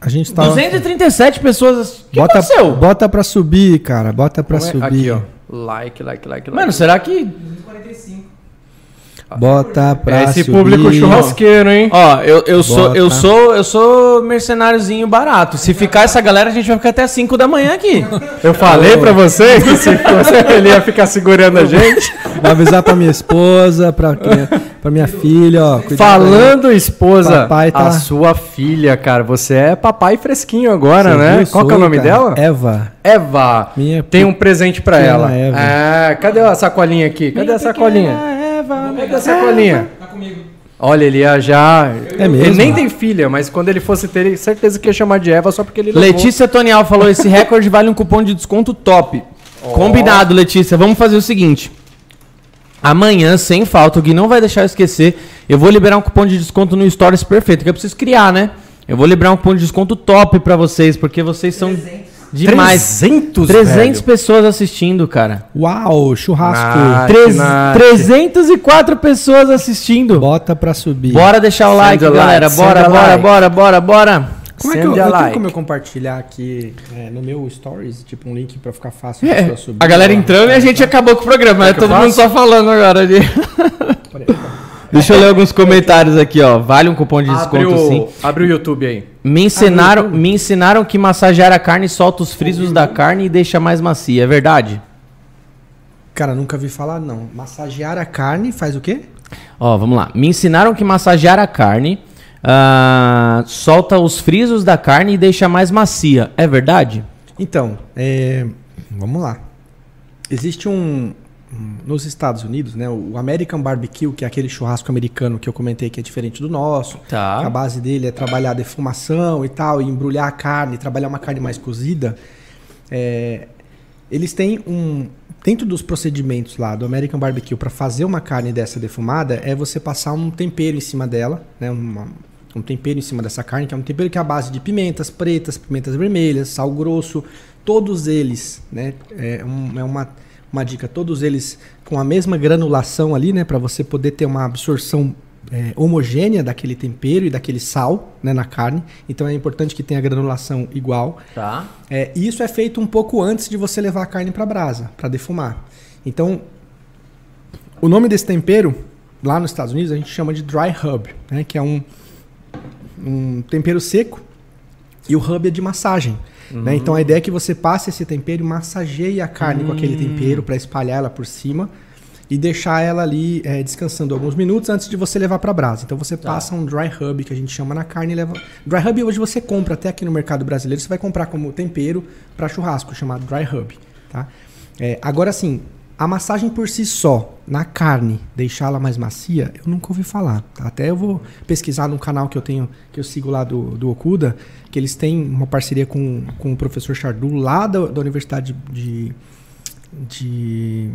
A gente tava. 237 pessoas. O que bota, aconteceu? bota pra subir, cara. Bota pra Como é? subir. Aqui, ó. Like, like, like, like. Mano, será que. Bota pra É esse subir. público churrasqueiro, hein? Ó, eu, eu sou eu sou eu sou mercenáriozinho barato. Se ficar essa galera, a gente vai ficar até 5 da manhã aqui. Eu falei pra você que se fosse ele ia ficar segurando a gente. Vou avisar pra minha esposa, pra, pra minha filha, ó. Falando, esposa, Papai tá- a sua filha, cara. Você é papai fresquinho agora, Você né? viu? Qual que é o Sou, nome cara. dela? Eva. Eva. Minha Tem um presente pra pequena ela. Eva. Ah, cadê a sacolinha aqui? Cadê a sacolinha? Cadê a sacolinha? Tá comigo. Olha, ele ia já. É mesmo? Ele nem tem filha, mas quando ele fosse ter, certeza que ia chamar de Eva só porque ele levou. Letícia Tonial falou: esse recorde vale um cupom de desconto top. Combinado, Letícia. Vamos fazer o seguinte. Amanhã, sem falta, o Gui não vai deixar eu esquecer. Eu vou liberar um cupom de desconto no Stories perfeito, que eu preciso criar, né? Eu vou liberar um cupom de desconto top pra vocês, porque vocês são demais. 300, 300 velho. pessoas assistindo, cara. Uau, churrasco. Ah, Três- Nath. 304 pessoas assistindo. Bota pra subir. Bora deixar o like, Send a galera. like, Bora, send bora, like. bora, bora, bora. Como é que eu, Send eu tenho like. como eu compartilhar aqui é, no meu stories, tipo um link pra ficar fácil É, pra subir? a galera entrando e a gente acabou com o programa. É que eu todo mundo só falando agora ali. Deixa eu ler alguns comentários aqui, ó. Vale um cupom de Abre desconto sim. o, abre o YouTube aí. Me ensinaram, me ensinaram que massagear a carne solta os frisos da carne e deixa mais macia. É verdade? Cara, nunca vi falar não. Massagear a carne faz o quê? Ó, vamos lá. Me ensinaram que massagear a carne ah, solta os frisos da carne e deixa mais macia. É verdade? Então, é, vamos lá. Existe um- nos Estados Unidos, né, o American Barbecue, que é aquele churrasco americano que eu comentei que é diferente do nosso. Tá. a base dele é trabalhar a defumação e tal, e embrulhar a carne, trabalhar uma carne mais cozida. É, eles têm um dentro dos procedimentos lá do American Barbecue para fazer uma carne dessa defumada é você passar um tempero em cima dela, né, uma- um tempero em cima dessa carne, que é um tempero que é a base de pimentas pretas, pimentas vermelhas, sal grosso, todos eles, né, é, um- é uma uma dica, todos eles com a mesma granulação ali, né, para você poder ter uma absorção é, homogênea daquele tempero e daquele sal né, na carne. Então é importante que tenha granulação igual. Tá. É, e isso é feito um pouco antes de você levar a carne para brasa, para defumar. Então, o nome desse tempero, lá nos Estados Unidos, a gente chama de dry rub, né, que é um, um tempero seco e o rub é de massagem. Né? Então a ideia é que você passe esse tempero e massageie a carne com aquele tempero para espalhar ela por cima e deixar ela ali é, descansando alguns minutos antes de você levar para brasa. Então você passa um dry rub que a gente chama na carne e leva. Dry rub hoje você compra até aqui no mercado brasileiro, você vai comprar como tempero para churrasco, chamado dry rub. Tá? É, agora sim, a massagem por si só na carne, deixá-la mais macia, eu nunca ouvi falar. Até eu vou pesquisar num canal que eu tenho, que eu sigo lá do, do Okuda, que eles têm uma parceria com, com o professor Chardu lá da, da Universidade de, de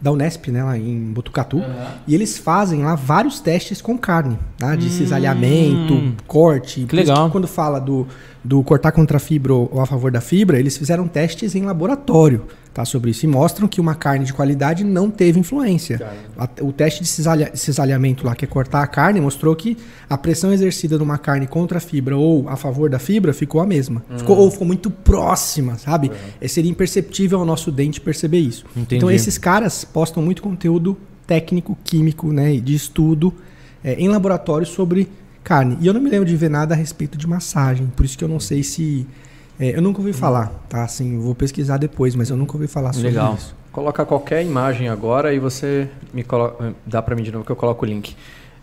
da Unesp, né, lá em Botucatu, e eles fazem lá vários testes com carne, tá? de cisalhamento, corte. Isso legal. quando fala do, do cortar contra a fibra ou a favor da fibra, eles fizeram testes em laboratório tá, sobre isso e mostram que uma carne de qualidade não teve influência. A- o teste de cisalha- cisalhamento lá, que é cortar a carne, mostrou que a pressão exercida numa carne contra a fibra ou a favor da fibra ficou a mesma. Ficou, ou ficou muito próxima, sabe? É, seria imperceptível ao nosso dente perceber isso. Entendi. Então esses caras postam muito conteúdo técnico, químico, né, de estudo é, em laboratório sobre carne. E eu não me lembro de ver nada a respeito de massagem, por isso que eu não sei se é, eu nunca ouvi falar, tá? Assim, vou pesquisar depois, mas eu nunca ouvi falar sobre Legal. isso. Coloca qualquer imagem agora e você me coloca, dá pra mim de novo que eu coloco o link.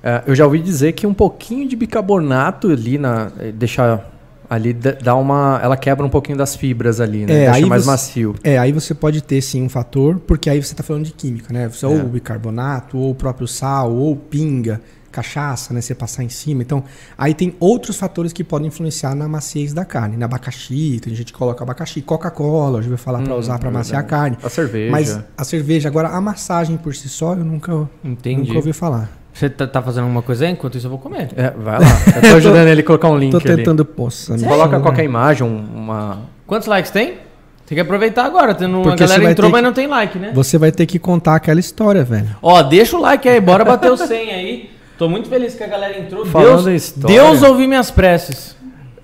É, eu já ouvi dizer que um pouquinho de bicarbonato ali na eh, deixar ali dá uma, ela quebra um pouquinho das fibras ali, né? É, Deixa aí mais você- macio. É, aí você pode ter sim um fator, porque aí você está falando de química, né? Você, É. Ou o bicarbonato, ou o próprio sal, ou pinga, cachaça, né? Você passar em cima. Então, aí tem outros fatores que podem influenciar na maciez da carne. Na abacaxi, tem gente que coloca abacaxi, Coca-Cola, eu já ouvi falar para Hum, usar para é maciar a carne. A cerveja. Mas a cerveja, agora a massagem por si só, eu nunca, Entendi. nunca ouvi falar. Você tá, tá fazendo alguma coisa aí? Enquanto isso eu vou comer. É, vai lá. Eu tô *laughs* ajudando ele a colocar um link Tô ali. tentando, poça. né? Coloca qualquer imagem, um- uma. Quantos likes tem? Tem que aproveitar agora. Tendo uma Porque você galera vai entrou, mas que- não tem like, né? Você vai ter que contar aquela história, velho. Ó, deixa o like aí, bora bater o *laughs* 100 aí. Tô muito feliz que a galera entrou. Falando Deus, história- Deus ouviu minhas preces.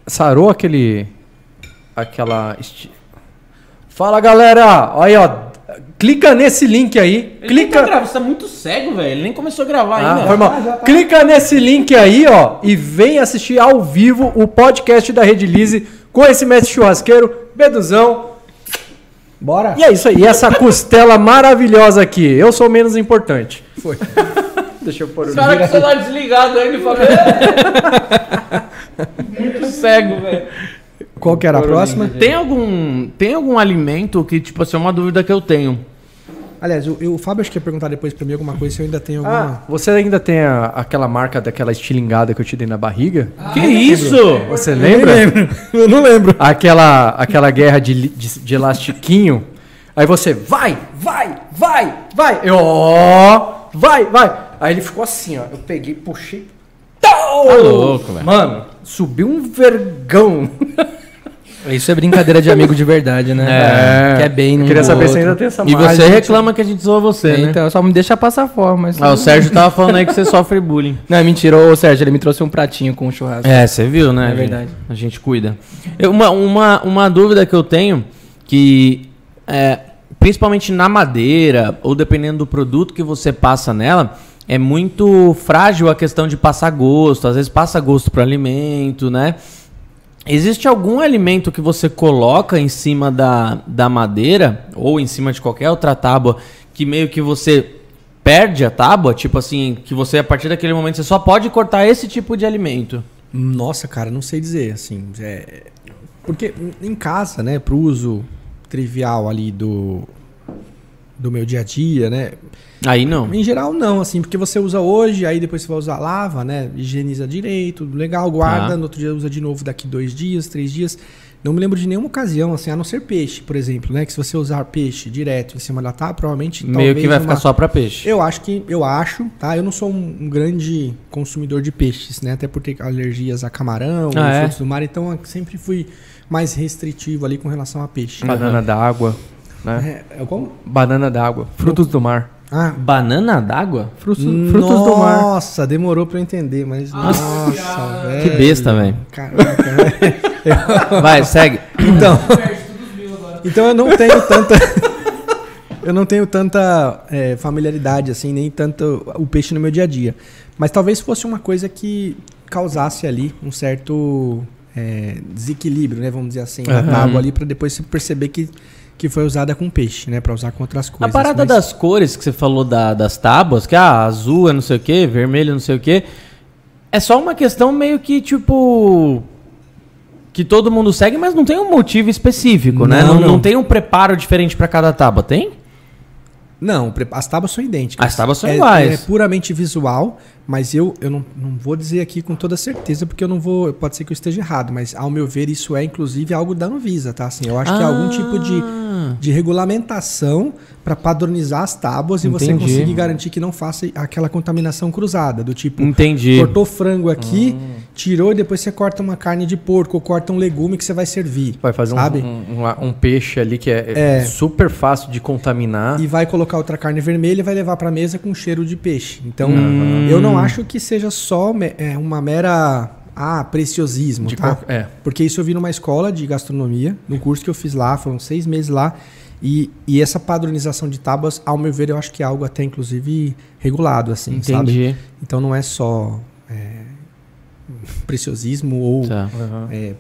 Sarou aquele. Aquela. esti- Fala galera! Aí ó. Clica nesse link aí. Ele tá clica. gravando, você tá muito cego, velho. Ele nem começou a gravar Ah, ainda. foi mal. Clica nesse link aí, ó, e vem assistir ao vivo o podcast da Rede Lise com esse mestre churrasqueiro, Beduzão. Bora! E é isso aí, e essa costela maravilhosa aqui. Eu sou menos importante. Foi. *laughs* Deixa eu pôr o O cara com o celular desligado ainda e fala. *laughs* muito cego, velho. Qual que era a próxima? Tem algum, tem algum alimento que, tipo assim, é uma dúvida que eu tenho. Aliás, o, o Fábio acho que ia perguntar depois pra mim alguma coisa se eu ainda tenho Ah, alguma. você ainda tem a- aquela marca daquela estilingada que eu te dei na barriga? que isso? Você lembra? *laughs* Eu não lembro. Aquela, aquela guerra de, li- de, de elastiquinho. Aí você, vai, vai, vai, vai. Eu, ó, vai, vai. Aí ele ficou assim, ó. Eu peguei, puxei. Tá louco, velho. Mano, subiu um vergão. *laughs* Isso é brincadeira de amigo de verdade, né? É. Que é bem no queria saber se outro. ainda tem essa E você reclama que a gente zoa você, né? Então, só me deixa passar fome. Mas... Ah, o Sérgio tava falando aí que você *laughs* sofre bullying. Não, é mentira. Ô, Sérgio, ele me trouxe um pratinho com churrasco. É, você viu, né? É gente? verdade. A gente cuida. Eu- uma, uma, uma dúvida que eu tenho, que é, principalmente na madeira, ou dependendo do produto que você passa nela, é muito frágil a questão de passar gosto. Às vezes passa gosto para alimento, né? Existe algum alimento que você coloca em cima da, da madeira, ou em cima de qualquer outra tábua, que meio que você perde a tábua? Tipo assim, que você a partir daquele momento você só pode cortar esse tipo de alimento? Nossa, cara, não sei dizer, assim. é- Porque em casa, né, pro uso trivial ali do, do meu dia a dia, né? Aí não. Em geral, não, assim, porque você usa hoje, aí depois você vai usar, lava, né? Higieniza direito, legal, guarda, Tá. no outro dia usa de novo daqui dois dias, três dias. Não me lembro de nenhuma ocasião, assim, a não ser peixe, por exemplo, né? Que se você usar peixe direto em cima da tábua, provavelmente. Meio talvez que vai numa- ficar só pra peixe. Eu acho que, eu acho, tá? Eu não sou um, um grande consumidor de peixes, né? Até por ter alergias a camarão, Ah, é? frutos do mar, então eu sempre fui mais restritivo ali com relação a peixe. Banana d'água, né? É, é como? Banana d'água. Frutos do mar. Ah, Banana d'água? Frutos, frutos do mar. Nossa, demorou pra eu entender, mas nossa, velho. Que besta, velho. Caraca, velho. *laughs* Vai, segue. Então, então eu não tenho tanta eu não tenho tanta é, familiaridade assim, nem tanto o peixe no meu dia a dia. Mas talvez fosse uma coisa que causasse ali um certo é, desequilíbrio, né? Vamos dizer assim, na Aham. tábua ali para depois você perceber que que foi usada com peixe, né? Para usar com outras A coisas. parada mas- das cores que você falou da- das tábuas, que ah, azul é não sei o que, vermelho é não sei o que, é só uma questão meio que tipo. Que todo mundo segue, mas não tem um motivo específico, né? Não, Não, não não. tem um preparo diferente pra cada tábua, tem? Não, as tábuas são idênticas. As tábuas são é, iguais. É puramente visual, mas eu, eu não, não vou dizer aqui com toda certeza, porque eu não vou. Pode ser que eu esteja errado, mas ao meu ver, isso é inclusive algo da Anvisa, tá? Assim, eu acho que é algum tipo de, Ah. de regulamentação para padronizar as tábuas e você Entendi. conseguir garantir que não faça aquela contaminação cruzada, do tipo. Entendi. Cortou frango aqui, Hum. Tirou e depois você corta uma carne de porco ou corta um legume que você vai servir. Vai fazer um, Sabe? um, um- peixe ali que é, É. super fácil de contaminar. e vai colocar outra carne vermelha e vai levar para mesa com cheiro de peixe. Então, Hum. eu não acho que seja só é, uma mera ah, preciosismo, De tá? qual- é. Porque isso eu vi numa escola de gastronomia, no curso que eu fiz lá, foram seis meses lá, E, e essa padronização de tábuas, ao meu ver, eu acho que é algo até inclusive regulado, assim, sabe? Entendi. Então não é só é, preciosismo ou Tá. Aham. é,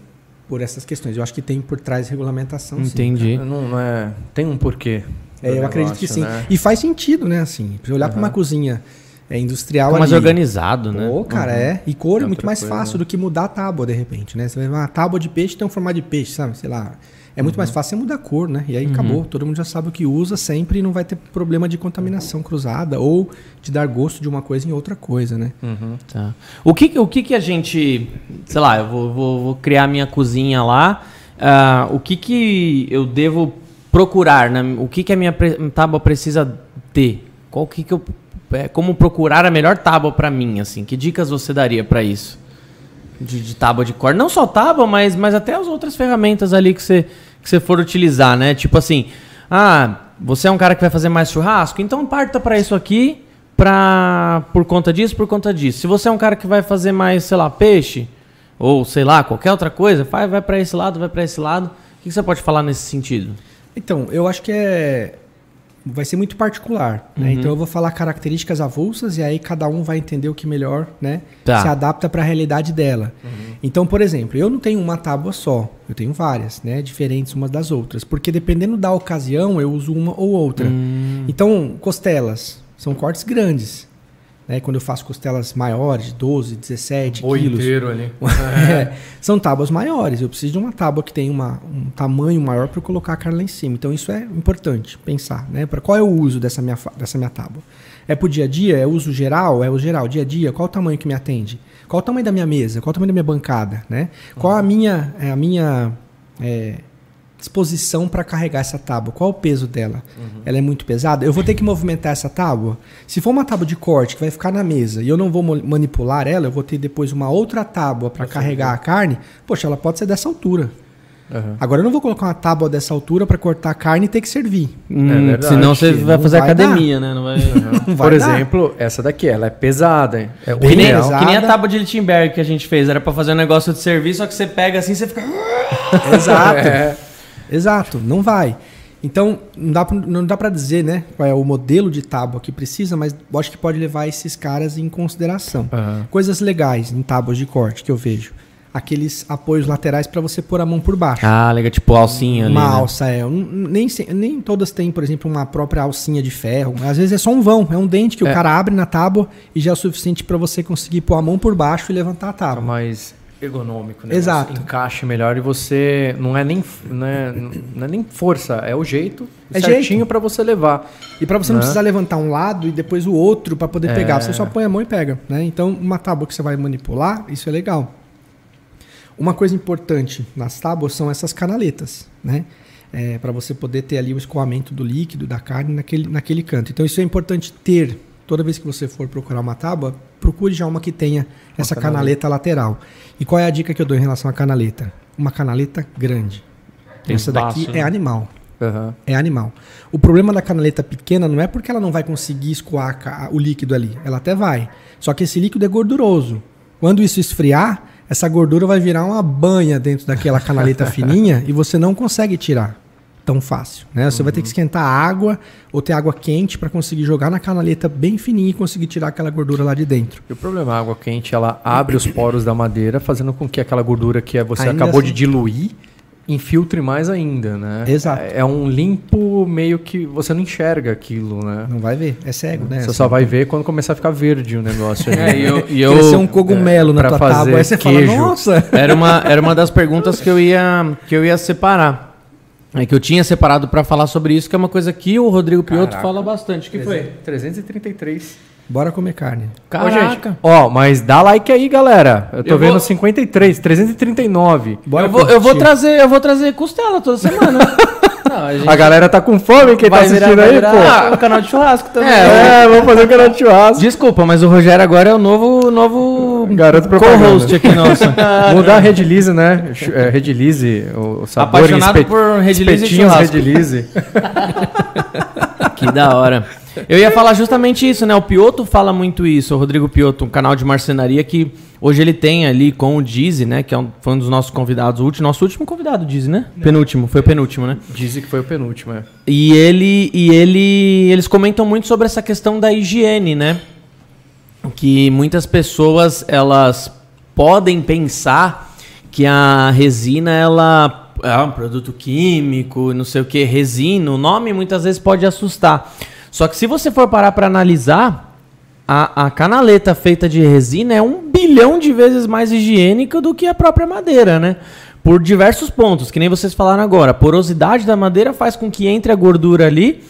por essas questões. Eu acho que tem por trás regulamentação. sim. Entendi. Não, não é. Tem um porquê. É, eu acredito que negócio, sim. né? E faz sentido, né? Assim, olhar para uma cozinha é, industrial Fica mais ali. organizado, né? Pô, cara, é. E cor é É muito mais coisa, fácil né? do que mudar a tábua, de repente, né? Você vai ver uma tábua de peixe tem um formato de peixe, sabe? Sei lá. É muito mais fácil você mudar a cor, né? E aí acabou. Todo mundo já sabe o que usa sempre e não vai ter problema de contaminação cruzada ou de dar gosto de uma coisa em outra coisa, né? Uhum. Tá. O que, o que que a gente, sei lá, eu vou, vou, vou criar minha cozinha lá, ah, o que que eu devo procurar, né? O que que a minha tábua precisa ter? Qual que que eu, é, como procurar a melhor tábua pra mim, assim? Que dicas você daria pra isso? De, de tábua de corte, não só tábua, mas, mas até as outras ferramentas ali que você, que você for utilizar, né? Tipo assim, ah, você é um cara que vai fazer mais churrasco, então parta pra isso aqui, pra, por conta disso, por conta disso. Se você é um cara que vai fazer mais, sei lá, peixe, ou sei lá, qualquer outra coisa, vai, vai para esse lado, vai pra esse lado. O que que você pode falar nesse sentido? Então, eu acho que é. Vai ser muito particular. né? Uhum. Então eu vou falar características avulsas e aí cada um vai entender o que melhor né, Tá. se adapta para a realidade dela. Então, por exemplo, eu não tenho uma tábua só, eu tenho várias, né, diferentes umas das outras, porque dependendo da ocasião eu uso uma ou outra. Hum. Então, costelas são cortes grandes. Né, quando eu faço costelas maiores, de 12, 17 Boi quilos. inteiro ali. *laughs* É, são tábuas maiores. Eu preciso de uma tábua que tenha uma, um tamanho maior para colocar a carne lá em cima. Então isso é importante pensar, né? Para qual é o uso dessa minha, dessa minha tábua? É pro dia a dia? É uso geral? É o geral, dia a dia? Qual o tamanho que me atende? Qual o tamanho da minha mesa? Qual o tamanho da minha bancada, né? Qual a minha é, a minha é, disposição para carregar essa tábua? Qual o peso dela? Ela é muito pesada? Eu vou ter que movimentar essa tábua? Se for uma tábua de corte que vai ficar na mesa e eu não vou manipular ela, eu vou ter depois uma outra tábua para carregar a carne, poxa, ela pode ser dessa altura. Aham. Agora eu não vou colocar uma tábua dessa altura para cortar a carne e ter que servir. Hum, verdade, senão você vai fazer vai academia, né? Não vai... *laughs* Não vai Por dar. exemplo, essa daqui, ela é pesada. hein? É o Que nem, pesada. que nem a tábua de Lichtenberg que a gente fez. Era pra fazer um negócio de serviço, só que você pega assim, você fica... Exato. *laughs* É. Exato, não vai. Então, não dá, pra- não dá para dizer, né, qual é o modelo de tábua que precisa, mas acho que pode levar esses caras em consideração. Aham. Coisas legais em tábuas de corte que eu vejo. Aqueles apoios laterais para você pôr a mão por baixo. Ah, legal, tipo alcinha ali, uma né? alça, é. Nem, nem todas têm, por exemplo, uma própria alcinha de ferro. Às vezes é só um vão, é um dente que o É. cara abre na tábua e já é o suficiente para você conseguir pôr a mão por baixo e levantar a Tá tábua. mais ergonômico, né? Exato. Encaixe melhor e você não é nem não é, não é nem força, é o jeito É certinho pra você levar. E para você não Né? precisar levantar um lado e depois o outro para poder É. pegar, você só põe a mão e pega, né? Então, uma tábua que você vai manipular, isso é legal. Uma coisa importante nas tábuas são essas canaletas, né? É, para você poder ter ali o escoamento do líquido, da carne naquele, naquele canto. Então, isso é importante ter. Toda vez que você for procurar uma tábua, procure já uma que tenha essa canaleta. lateral. E qual é a dica que eu dou em relação à canaleta? Uma canaleta grande. Tem essa daqui espaço, né? é animal. Aham. É animal. O problema da canaleta pequena não é porque ela não vai conseguir escoar o líquido ali. Ela até vai. Só que esse líquido é gorduroso. Quando isso esfriar, essa gordura vai virar uma banha dentro daquela canaleta *laughs* fininha e você não consegue tirar tão fácil. Né? Você vai ter que esquentar a água ou ter água quente para conseguir jogar na canaleta bem fininha e conseguir tirar aquela gordura lá de dentro. E o problema, a água quente, ela abre os poros da madeira, fazendo com que aquela gordura que você Ainda acabou de assim- diluir infiltre mais ainda, né? Exato. É, é um limpo meio que você não enxerga aquilo, né? Não vai ver. É cego, né? Você só vai ver quando começar a ficar verde o negócio. ali. *laughs* É, e eu, e eu- Crescer um cogumelo na pra tua fazer tábua, aí você queijo. fala, nossa... Era uma, era uma das perguntas que eu ia, que eu ia separar. É que eu tinha separado pra falar sobre isso, que é uma coisa que o Rodrigo Piotto Caraca. fala bastante. O que foi? 333. Bora comer carne. Ô, gente, Caraca. ó, mas dá like aí, galera. Eu tô Eu vendo vou- 53, 339. Bora eu, vou, eu vou trazer, eu vou trazer costela toda semana. *laughs* Não, a gente A galera tá com fome, quem tá vai assistindo virar, aí, virar pô. um canal de churrasco também. É, vamos fazer um canal de churrasco. Desculpa, mas o Rogério agora é o novo, novo Garoto propaganda. co-host aqui nosso. *laughs* Mudar a Redilize, né? É, Redilize, o, o sabor Apaixonado espet- por Redilize e espetinhos churrasco. Redilize. *laughs* Que da hora. Eu ia falar justamente isso, né? O Pioto fala muito isso, o Rodrigo Pioto, um canal de marcenaria que Hoje ele tem ali com o Dizzy, né? Que é um, foi um dos nossos convidados, o último, nosso último convidado, Dizzy, né? Penúltimo, foi o penúltimo, né? Dizem que foi o penúltimo, é. E ele e ele eles comentam muito sobre essa questão da higiene, né? Que muitas pessoas elas podem pensar que a resina ela é um produto químico, não sei o que, resina, o nome muitas vezes pode assustar. Só que se você for parar para analisar, a, a canaleta feita de resina é um bilhão de vezes mais higiênica do que a própria madeira, né? Por diversos pontos, que nem vocês falaram agora. A porosidade da madeira faz com que entre a gordura ali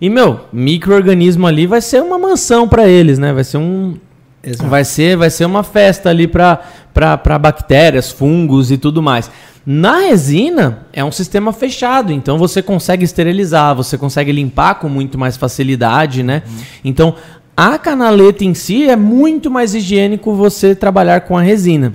e, meu, micro-organismo ali vai ser uma mansão para eles, né? Vai ser um. Exato. Vai ser, vai ser uma festa ali para bactérias, fungos e tudo mais. Na resina, é um sistema fechado, então você consegue esterilizar, você consegue limpar com muito mais facilidade, né? Então, a canaleta em si é muito mais higiênico você trabalhar com a resina,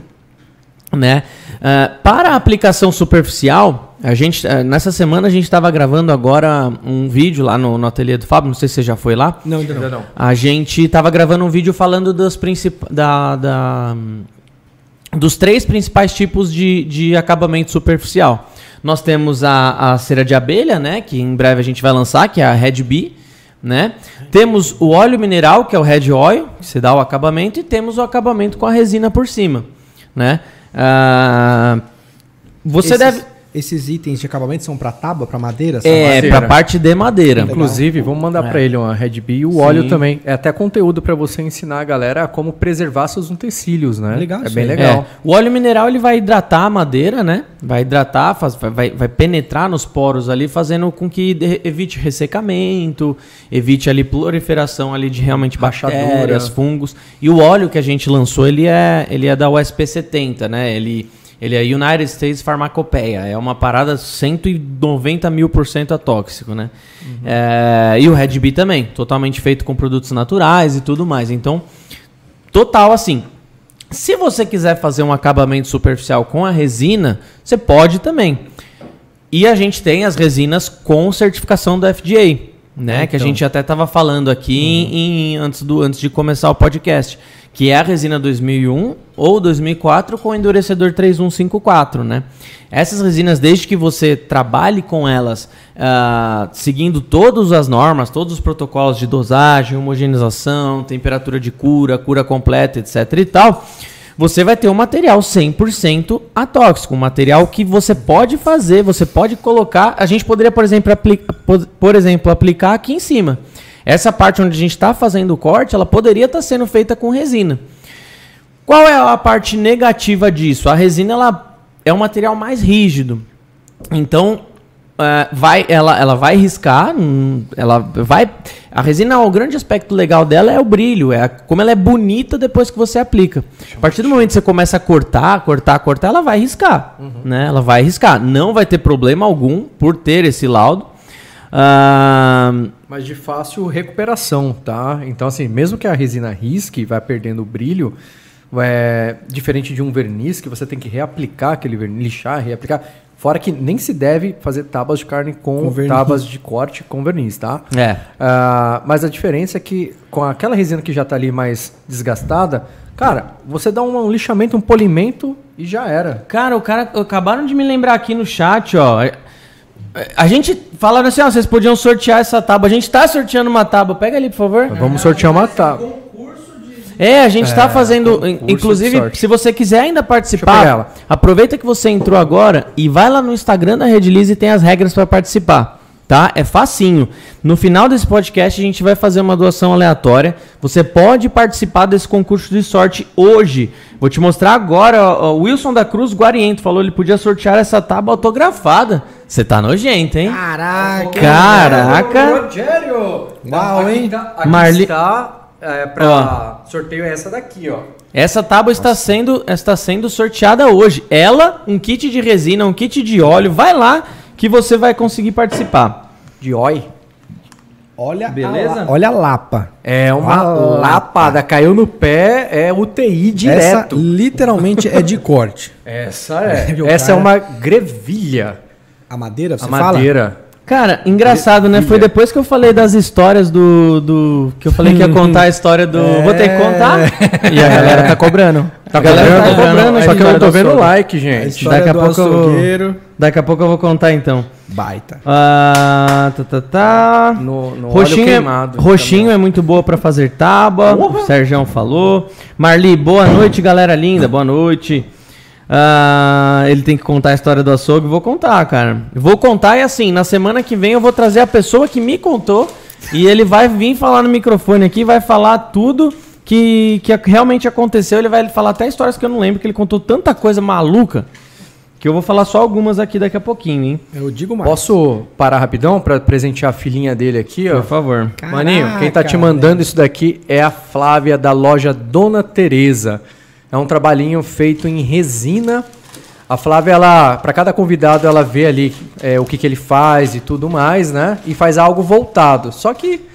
né? Ah, para a aplicação superficial, a gente, ah, nessa semana a gente estava gravando agora um vídeo lá no, no ateliê do Fábio, não sei se você já foi lá. Não, ainda não. A gente estava gravando um vídeo falando dos princip... da, da- dos três principais tipos de, de acabamento superficial. Nós temos a, a cera de abelha, né? Que em breve a gente vai lançar, que é a Red Bee, né? Temos o óleo mineral, que é o Red Oil, que se dá o acabamento, e temos o acabamento com a resina por cima, né? Ah, você esses, deve... Esses itens de acabamento são para tábua, para madeira? É, para parte de madeira. Inclusive, vamos mandar É. pra ele uma Red Bee e o Sim. óleo também. É até conteúdo pra você ensinar a galera a como preservar seus utensílios, né? Legal É bem legal. É, o óleo mineral ele vai hidratar a madeira, né? Vai hidratar, faz- vai- vai, penetrar nos poros ali, fazendo com que de- evite ressecamento, evite ali proliferação ali de realmente bactérias, fungos. E o óleo que a gente lançou, ele é, ele é da USP70, né? Ele, ele é United States Pharmacopeia. É uma parada 190 mil por cento atóxico, né? É, e o Red Bee também, totalmente feito com produtos naturais e tudo mais. Então, total assim. Se você quiser fazer um acabamento superficial com a resina, você pode também. E a gente tem as resinas com certificação do FDA, né? Que a Então. gente até estava falando aqui em- antes, do, antes de começar o podcast. Que é a resina 2001 ou 2004 com endurecedor 3154, né? Essas resinas, desde que você trabalhe com elas ah, seguindo todas as normas, todos os protocolos de dosagem, homogeneização, temperatura de cura, cura completa, etc e tal, você vai ter um material 100% atóxico, um material que você pode fazer, você pode colocar, a gente poderia, por exemplo, por exemplo, aplicar aqui em cima. Essa parte onde a gente está fazendo o corte, ela poderia estar sendo feita com resina. Qual é a parte negativa disso? A resina ela é um material mais rígido. Então, é, vai, ela, ela vai riscar, hum, ela vai. A resina, o grande aspecto legal dela é o brilho, é a- como ela é bonita depois que você aplica. A partir do momento que você começa a cortar, cortar, cortar, ela vai riscar, né? Ela vai riscar. Não vai ter problema algum por ter esse laudo. Ah, Mas de fácil recuperação, tá? Então, assim, mesmo que a resina risque e vai perdendo o brilho, é diferente de um verniz que você tem que reaplicar aquele verniz, lixar, reaplicar. Fora que nem se deve fazer tábuas de carne com, Com tábuas de corte com verniz, tá? é. Ah, mas a diferença é que com aquela resina que já está ali mais desgastada, cara, você dá um lixamento, um polimento e já era. Cara, o cara acabaram de me lembrar aqui no chat, ó. A gente falaram assim, ó, vocês podiam sortear essa tábua. A gente tá sorteando uma tábua. Pega ali, por favor. Vamos sortear uma tábua. É, a gente tá fazendo. concurso de Inclusive, se você quiser ainda participar, ela. aproveita que você entrou agora e vai lá no Instagram da Redlize e tem as regras para participar. Tá? É facinho. No final desse podcast, a gente vai fazer uma doação aleatória. Você pode participar desse concurso de sorte hoje. Vou te mostrar agora. ó, O Wilson da Cruz Guariento falou ele podia sortear essa tábua autografada. Você tá nojento, hein? Caraca! Caraca! Rogério! Uau, aqui hein? Tá, aqui Marli- está é, pra sorteio é essa daqui, ó. Essa tábua está sendo, está sendo sorteada hoje. Ela, um kit de resina, um kit de óleo. Vai lá que você vai conseguir participar. De oi. Olha, Beleza? A, olha a lapa. É uma Uma lapada, caiu no pé, é UTI Essa direto. literalmente é de corte. *laughs* Essa, é. *laughs* Essa é cara- uma grevilha. A madeira, você a fala? madeira. Cara, engraçado, né? Foi depois que eu falei das histórias do. do que eu falei que ia contar a história do. *laughs* Vou ter que contar? E a galera tá cobrando. Tá A galera tá cobrando a Só que eu não tô do vendo açougue. like, A gente. história daqui a do pouco eu açougueiro, Daqui a pouco eu vou contar então. baita. Ah, tá, tá, tá. No, no Roxinho, é, queimado. roxinho é muito boa pra fazer tábua. O Sérgio falou. Marli, boa noite, galera linda. Boa noite. Ah, ele tem que contar a história do açougue. Vou contar, cara. Vou contar e assim, na semana que vem eu vou trazer a pessoa que me contou. E ele vai vir falar no microfone aqui, vai falar tudo que, que realmente aconteceu. Ele vai falar até histórias que eu não lembro, que ele contou tanta coisa maluca. Que eu vou falar só algumas aqui daqui a pouquinho, hein? Eu digo mais. Posso parar rapidão pra presentear a filhinha dele aqui, ó? Por favor. Caraca, Maninho, quem tá te mandando isso daqui é a Flávia da loja Dona Teresa. É um trabalhinho feito em resina. A Flávia, ela, para cada convidado, ela vê ali é, o que, que ele faz e tudo mais, né? E faz algo voltado. Só que,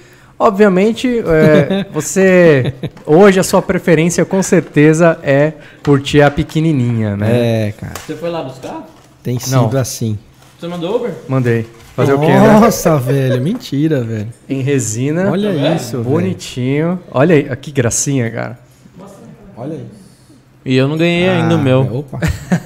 obviamente, é, *laughs* você hoje a sua preferência com certeza é curtir a pequenininha, né? É, cara. Você foi lá buscar? Tem sido Não. assim. Você mandou Uber? Mandei. Fazer o quê, né? Nossa, velho. Mentira, velho. Em resina. Olha isso, velho. Bonitinho. Olha aí, que gracinha, cara. Olha isso. E eu não ganhei ainda o Ah, meu. Opa.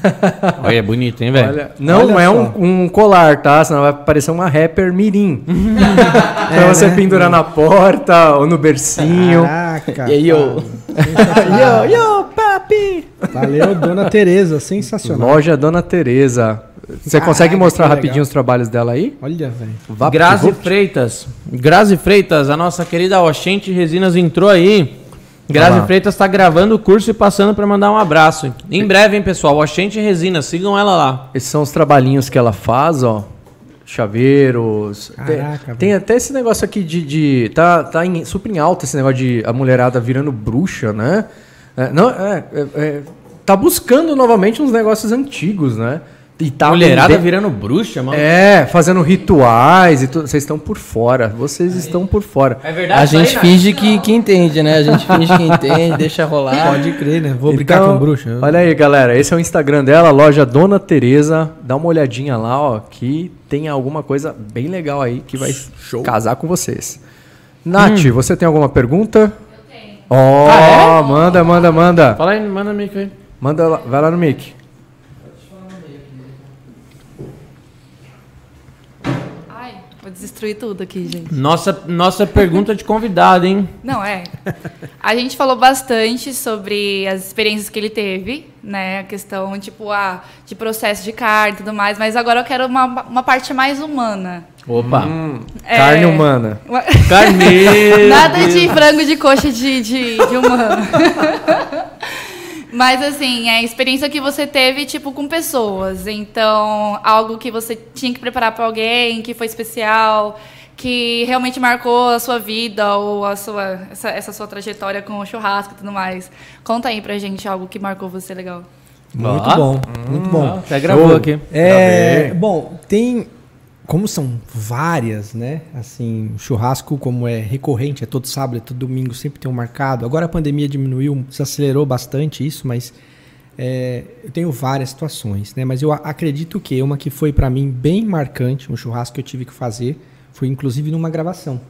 *laughs* Olha, é bonito, hein, velho? Não Olha é um, um colar, tá? Senão vai parecer uma rapper mirim. *laughs* *laughs* pra você né? pendurar na porta ou no bercinho. Caraca. E aí, ô? Sensacional. Yo, yo, papi! Valeu, dona Tereza. Sensacional. Loja Dona Teresa. Você Caraca, consegue mostrar rapidinho legal. os trabalhos dela aí? Olha, velho. Grazi Freitas. Grazi Freitas, a nossa querida Oxente Resinas entrou aí. Grazi. Freitas está gravando o curso e passando para mandar um abraço. Em breve, hein, pessoal? Oxente Resinas, sigam ela lá. Esses são os trabalhinhos que ela faz, ó. Chaveiros. Tem- Caraca, tem, até esse negócio aqui de. de- tá tá em- super em alta esse negócio de a mulherada virando bruxa, né? É, não, é, é- é- tá buscando novamente uns negócios antigos, né? E tá Mulherada virando bruxa, mano. É, fazendo rituais e tudo. Vocês estão por fora. Vocês estão por fora. É verdade. A aí, gente né? finge que, que entende, né? A gente finge que entende, *laughs* deixa rolar. Pode crer, né? Vou brincar Então, com bruxa. Olha aí, galera. Esse é o Instagram dela, loja Dona Teresa. Dá uma olhadinha lá, ó, que tem alguma coisa bem legal aí que vai casar com vocês. Nath, você tem alguma pergunta? Eu tenho. Ó, manda, manda, manda. Fala aí, manda mic aí. Manda lá, vai lá no mic. Ai, vou destruir tudo aqui, gente. Nossa, nossa pergunta de convidado, hein? Não, é. A gente falou bastante sobre as experiências que ele teve, né? A questão, tipo, ah, de processo de carne e tudo mais. Mas agora eu quero uma, uma parte mais humana. Opa. É, Carne humana. uma- Carneiro. *laughs* Nada de frango de coxa de, de, de humano. *laughs* Mas assim, é a experiência que você teve, tipo, com pessoas. Então, algo que você tinha que preparar para alguém, que foi especial, que realmente marcou a sua vida ou a sua, essa, essa sua trajetória com o churrasco e tudo mais. Conta aí pra gente algo que marcou você legal. Muito Ó. bom, muito bom. Até gravou Show. aqui. É, Gravei. bom, tem. Como são várias, né? Assim, churrasco, como é recorrente, é todo sábado, é todo domingo, sempre tem um marcado. Agora a pandemia diminuiu, desacelerou bastante isso, mas é, eu tenho várias situações, né? Mas eu acredito que uma que foi pra mim bem marcante, um churrasco que eu tive que fazer, foi inclusive numa gravação,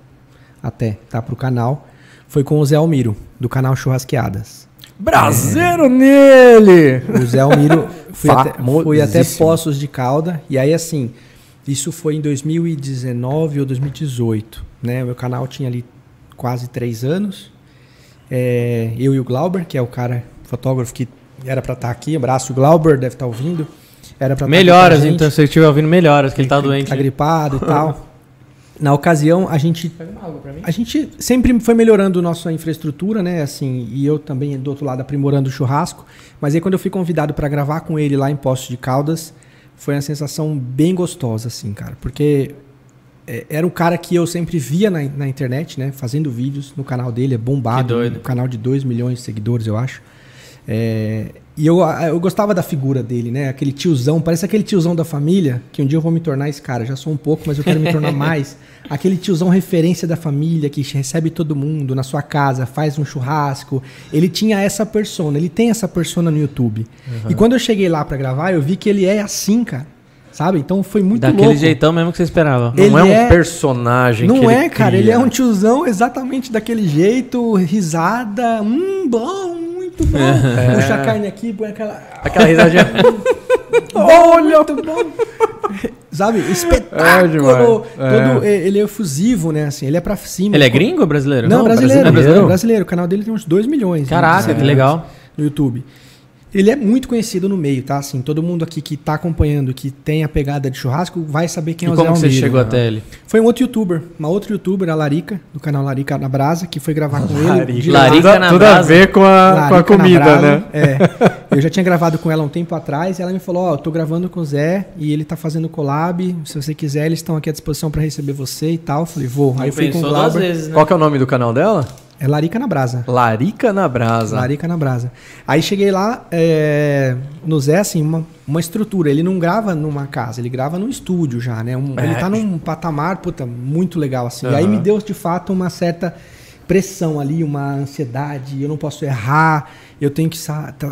até, tá? Pro canal. Foi com o Zé Almiro, do canal Churrasqueadas. Braseiro nele! O Zé Almiro *laughs* fui até, fui até. Poços de Calda. E aí, assim, isso foi em 2019 ou 2018. Né? O meu canal tinha ali quase três anos. É, eu e o Glauber, que é o cara, fotógrafo que era pra estar aqui. Abraço, Glauber, deve estar ouvindo. Era pra tá aqui Melhoras, então, se você estiver ouvindo melhoras, que ele tá doente. Tá gripado e *laughs* tal. Na ocasião, a gente a gente sempre foi melhorando nossa infraestrutura, né? Assim, e eu também do outro lado aprimorando o churrasco. Mas aí quando eu fui convidado para gravar com ele lá em Poços de Caldas, foi uma sensação bem gostosa, assim, cara, porque é, era um cara que eu sempre via na, na internet, né? Fazendo vídeos no canal dele, é bombado, Que doido. um canal de 2 milhões de seguidores, eu acho. É, e eu, eu gostava da figura dele, né? Aquele tiozão, parece aquele tiozão da família, que um dia eu vou me tornar esse cara. Já sou um pouco, mas eu quero me tornar *laughs* mais. Aquele tiozão referência da família, que recebe todo mundo na sua casa, faz um churrasco. Ele tinha essa persona, ele tem essa persona no YouTube. E quando eu cheguei lá pra gravar, eu vi que ele é assim, cara. Sabe? Então foi muito Daquele louco. jeitão mesmo que você esperava. Não Ele é um é- personagem que Não ele é, cara. cria. Ele é um tiozão exatamente daquele jeito, risada, hum, bom, muito bom. Puxa a carne aqui, põe aquela. Aquela risadinha. *laughs* Olha! Muito bom. Sabe? Espetáculo. demais. Todo, Ele é efusivo, né? Assim, ele é pra cima. Ele é gringo ou brasileiro? Não, brasileiro, brasileiro. brasileiro. O canal dele tem uns 2 milhões. né, Caraca, de que legal. no YouTube. Ele é muito conhecido no meio, tá? Assim, todo mundo aqui que tá acompanhando, que tem a pegada de churrasco, vai saber quem E é o como Zé que você chegou até ele? Foi um outro youtuber, uma outra youtuber, a Larica, do canal Larica na Brasa, que foi gravar com ele. Larica. lá. na Tudo a brasa. ver com a, com a na comida, Brasa, né? É. Eu já tinha gravado com ela um tempo atrás e ela me falou: Ó, eu tô gravando com o Zé e ele tá fazendo collab. Se você quiser, eles estão aqui à disposição pra receber você e tal. Eu falei: vou. Aí eu fui com o Glauber. vezes, né? Qual que é o nome do canal dela? É Larica na Brasa. Larica na Brasa. Larica na Brasa. Aí cheguei lá é, no Zé, assim, uma, uma estrutura. Ele não grava numa casa, ele grava num estúdio já, né? Um- É. Ele tá num patamar, puta, muito legal, assim. E aí me deu, de fato, uma certa pressão ali, uma ansiedade. Eu não posso errar, eu tenho que...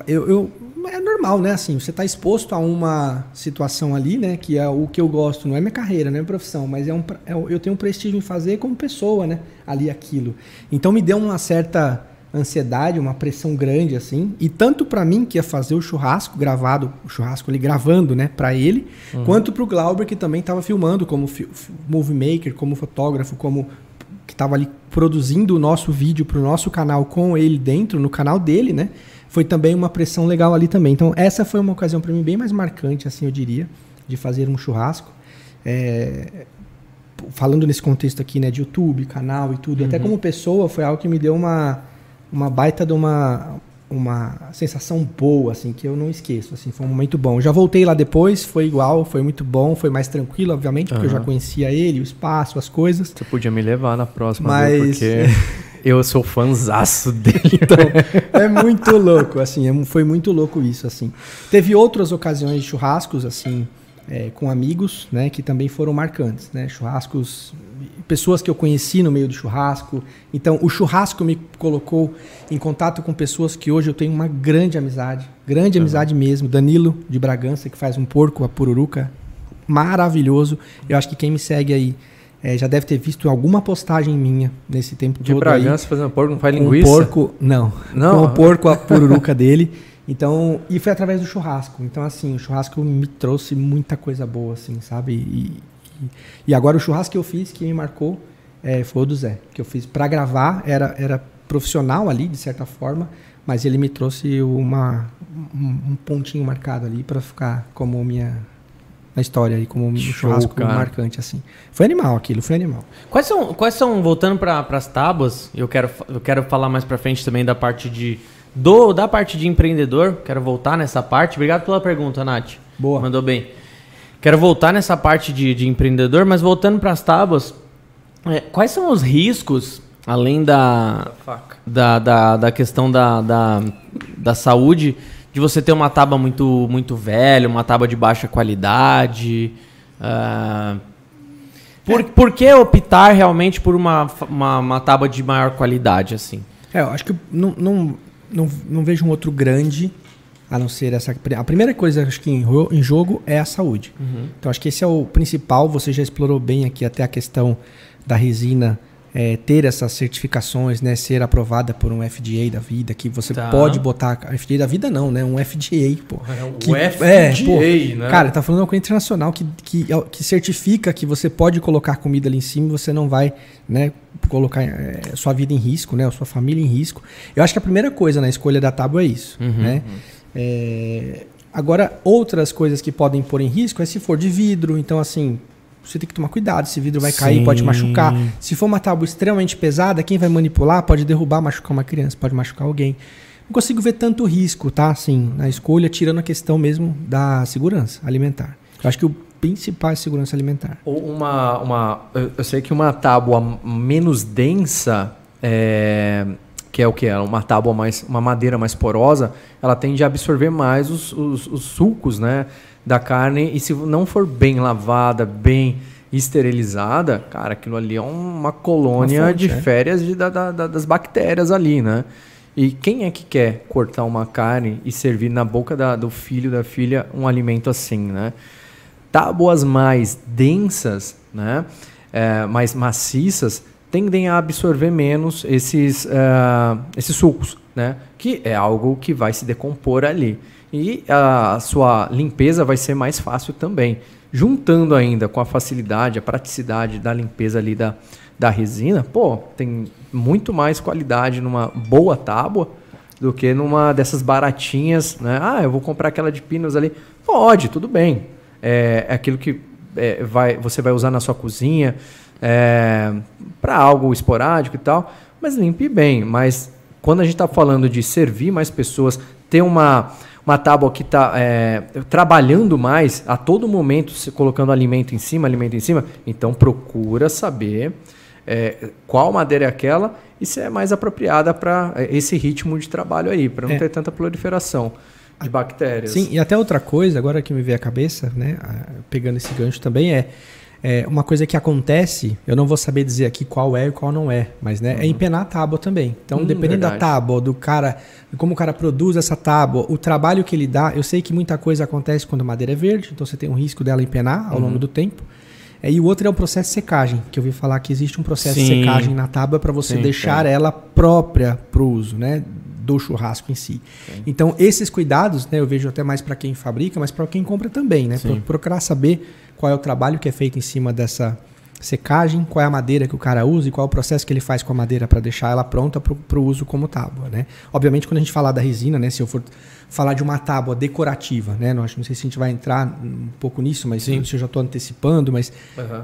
Eu, eu, é normal, né? Assim, você tá exposto a uma situação ali, né? Que é o que eu gosto. Não é minha carreira, não é minha profissão. Mas é um, é, eu tenho um prestígio em fazer como pessoa, né? Ali aquilo. Então me deu uma certa ansiedade, uma pressão grande assim, e tanto pra mim que ia fazer o churrasco gravado, o churrasco ali gravando, né, para ele, quanto pro Glauber que também estava filmando como fi- fi- movie maker, como fotógrafo, como que estava ali produzindo o nosso vídeo pro nosso canal com ele dentro, no canal dele, né? Foi também uma pressão legal ali também. Então essa foi uma ocasião para mim bem mais marcante, assim eu diria, de fazer um churrasco. É, falando nesse contexto aqui, né, de YouTube, canal e tudo, e até como pessoa, foi algo que me deu uma, uma baita de uma, uma sensação boa, assim, que eu não esqueço, assim, foi um momento bom. Já voltei lá depois, foi igual, foi muito bom, foi mais tranquilo, obviamente, porque eu já conhecia ele, o espaço, as coisas. Você podia me levar na próxima, Mas- viu? porque *laughs* eu sou fãzaço dele. Então, é muito louco, assim, é- foi muito louco isso, assim. Teve outras ocasiões de churrascos, assim, é, com amigos, né, que também foram marcantes, né, churrascos, pessoas que eu conheci no meio do churrasco. Então, o churrasco me colocou em contato com pessoas que hoje eu tenho uma grande amizade, grande amizade mesmo. Danilo de Bragança, que faz um porco, a pururuca, maravilhoso. Eu acho que quem me segue aí é, já deve ter visto alguma postagem minha nesse tempo De todo aí. Bragança fazendo porco, não faz linguiça? o porco, não. Não? Com o porco, a pururuca *laughs* dele. Então, e foi através do churrasco. Então, assim, o churrasco me trouxe muita coisa boa, assim, sabe? E, e, e agora o churrasco que eu fiz, que me marcou, é, foi o do Zé. Que eu fiz pra gravar, era, era profissional ali, de certa forma, mas ele me trouxe uma, um, um pontinho marcado ali pra ficar como minha. Na história aí, como um Show, churrasco cara. marcante, assim. Foi animal aquilo, foi animal. Quais são, quais são voltando para as tábuas, eu quero, eu quero falar mais para frente também da parte de do da parte de empreendedor, quero voltar nessa parte. Obrigado pela pergunta, Nath. Boa. Mandou bem. Quero voltar nessa parte de, de empreendedor, mas voltando para as tábuas, é, quais são os riscos, além da, Faca. da, da, da questão da, da, da saúde, de você ter uma tábua muito, muito velha, uma tábua de baixa qualidade? ah, por, por que optar realmente por uma, uma, uma tábua de maior qualidade, assim? É, eu acho que não, não, não, não vejo um outro grande a não ser essa. A primeira coisa acho que em, em jogo é a saúde. Então acho que esse é o principal. Você já explorou bem aqui até a questão da resina é, ter essas certificações, né, ser aprovada por um FDA da vida, que você Tá. pode botar. FDA da vida não, né? Um FDA, pô. Que- o FDA, né? Cara, tá falando uma coisa internacional que, que, que certifica que você pode colocar comida ali em cima e você não vai, né, colocar eh, sua vida em risco, né, sua família em risco. Eu acho que a primeira coisa na escolha da tábua é isso, né? É, agora, outras coisas que podem pôr em risco é se for de vidro, então assim, você tem que tomar cuidado, esse vidro vai cair, pode Sim. machucar. Se for uma tábua extremamente pesada, quem vai manipular pode derrubar, machucar uma criança, pode machucar alguém. Não consigo ver tanto risco, tá? Assim, na escolha, tirando a questão mesmo da segurança alimentar. Eu acho que o principal é a segurança alimentar. Ou uma, uma eu, sei que uma tábua menos densa, é, que é o que? Uma tábua mais, uma madeira mais porosa, ela tende a absorver mais os, os, os sucos, né, da carne. E se não for bem lavada, bem esterilizada, cara, aquilo ali é uma colônia Uma fonte, de é. férias de, da- da- da- das bactérias ali, né? E quem é que quer cortar uma carne e servir na boca da- do filho, da filha, um alimento assim, né? tábuas mais densas, né, é, mais maciças, tendem a absorver menos esses, ah, esses sucos, né? Que é algo que vai se decompor ali. E a sua limpeza vai ser mais fácil também. Juntando ainda com a facilidade, a praticidade da limpeza ali da, da resina, pô, tem muito mais qualidade numa boa tábua do que numa dessas baratinhas, né? Ah, eu vou comprar aquela de pinos ali. Pode, tudo bem. É, é aquilo que é, vai, você vai usar na sua cozinha é, para algo esporádico e tal, mas limpe bem. Mas quando a gente está falando de servir mais pessoas, ter uma, uma tábua que está é, trabalhando mais a todo momento, se colocando alimento em cima, alimento em cima, então procura saber é, qual madeira é aquela e se é mais apropriada para é, esse ritmo de trabalho aí, para não É. ter tanta proliferação de bactérias. Sim, e até outra coisa, agora que me veio à cabeça, né, pegando esse gancho também, é, é uma coisa que acontece, eu não vou saber dizer aqui qual é e qual não é, mas né, é empenar a tábua também. Então, Hum, dependendo da verdade. tábua, do cara, de como o cara produz essa tábua, o trabalho que ele dá, eu sei que muita coisa acontece quando a madeira é verde, então você tem um risco dela empenar ao longo do tempo. É, e o outro é o processo de secagem, que eu ouvi falar que existe um processo de Sim. secagem na tábua para você Sim, deixar ela própria para o uso, né? Do churrasco em si. Então, esses cuidados, né, eu vejo até mais para quem fabrica, mas para quem compra também, né? Pro- Procurar saber qual é o trabalho que é feito em cima dessa secagem, qual é a madeira que o cara usa e qual é o processo que ele faz com a madeira para deixar ela pronta para o uso como tábua, né? Obviamente, quando a gente falar da resina, né, se eu for falar de uma tábua decorativa, né, não, acho- não sei se a gente vai entrar um pouco nisso, mas se eu já estou antecipando, mas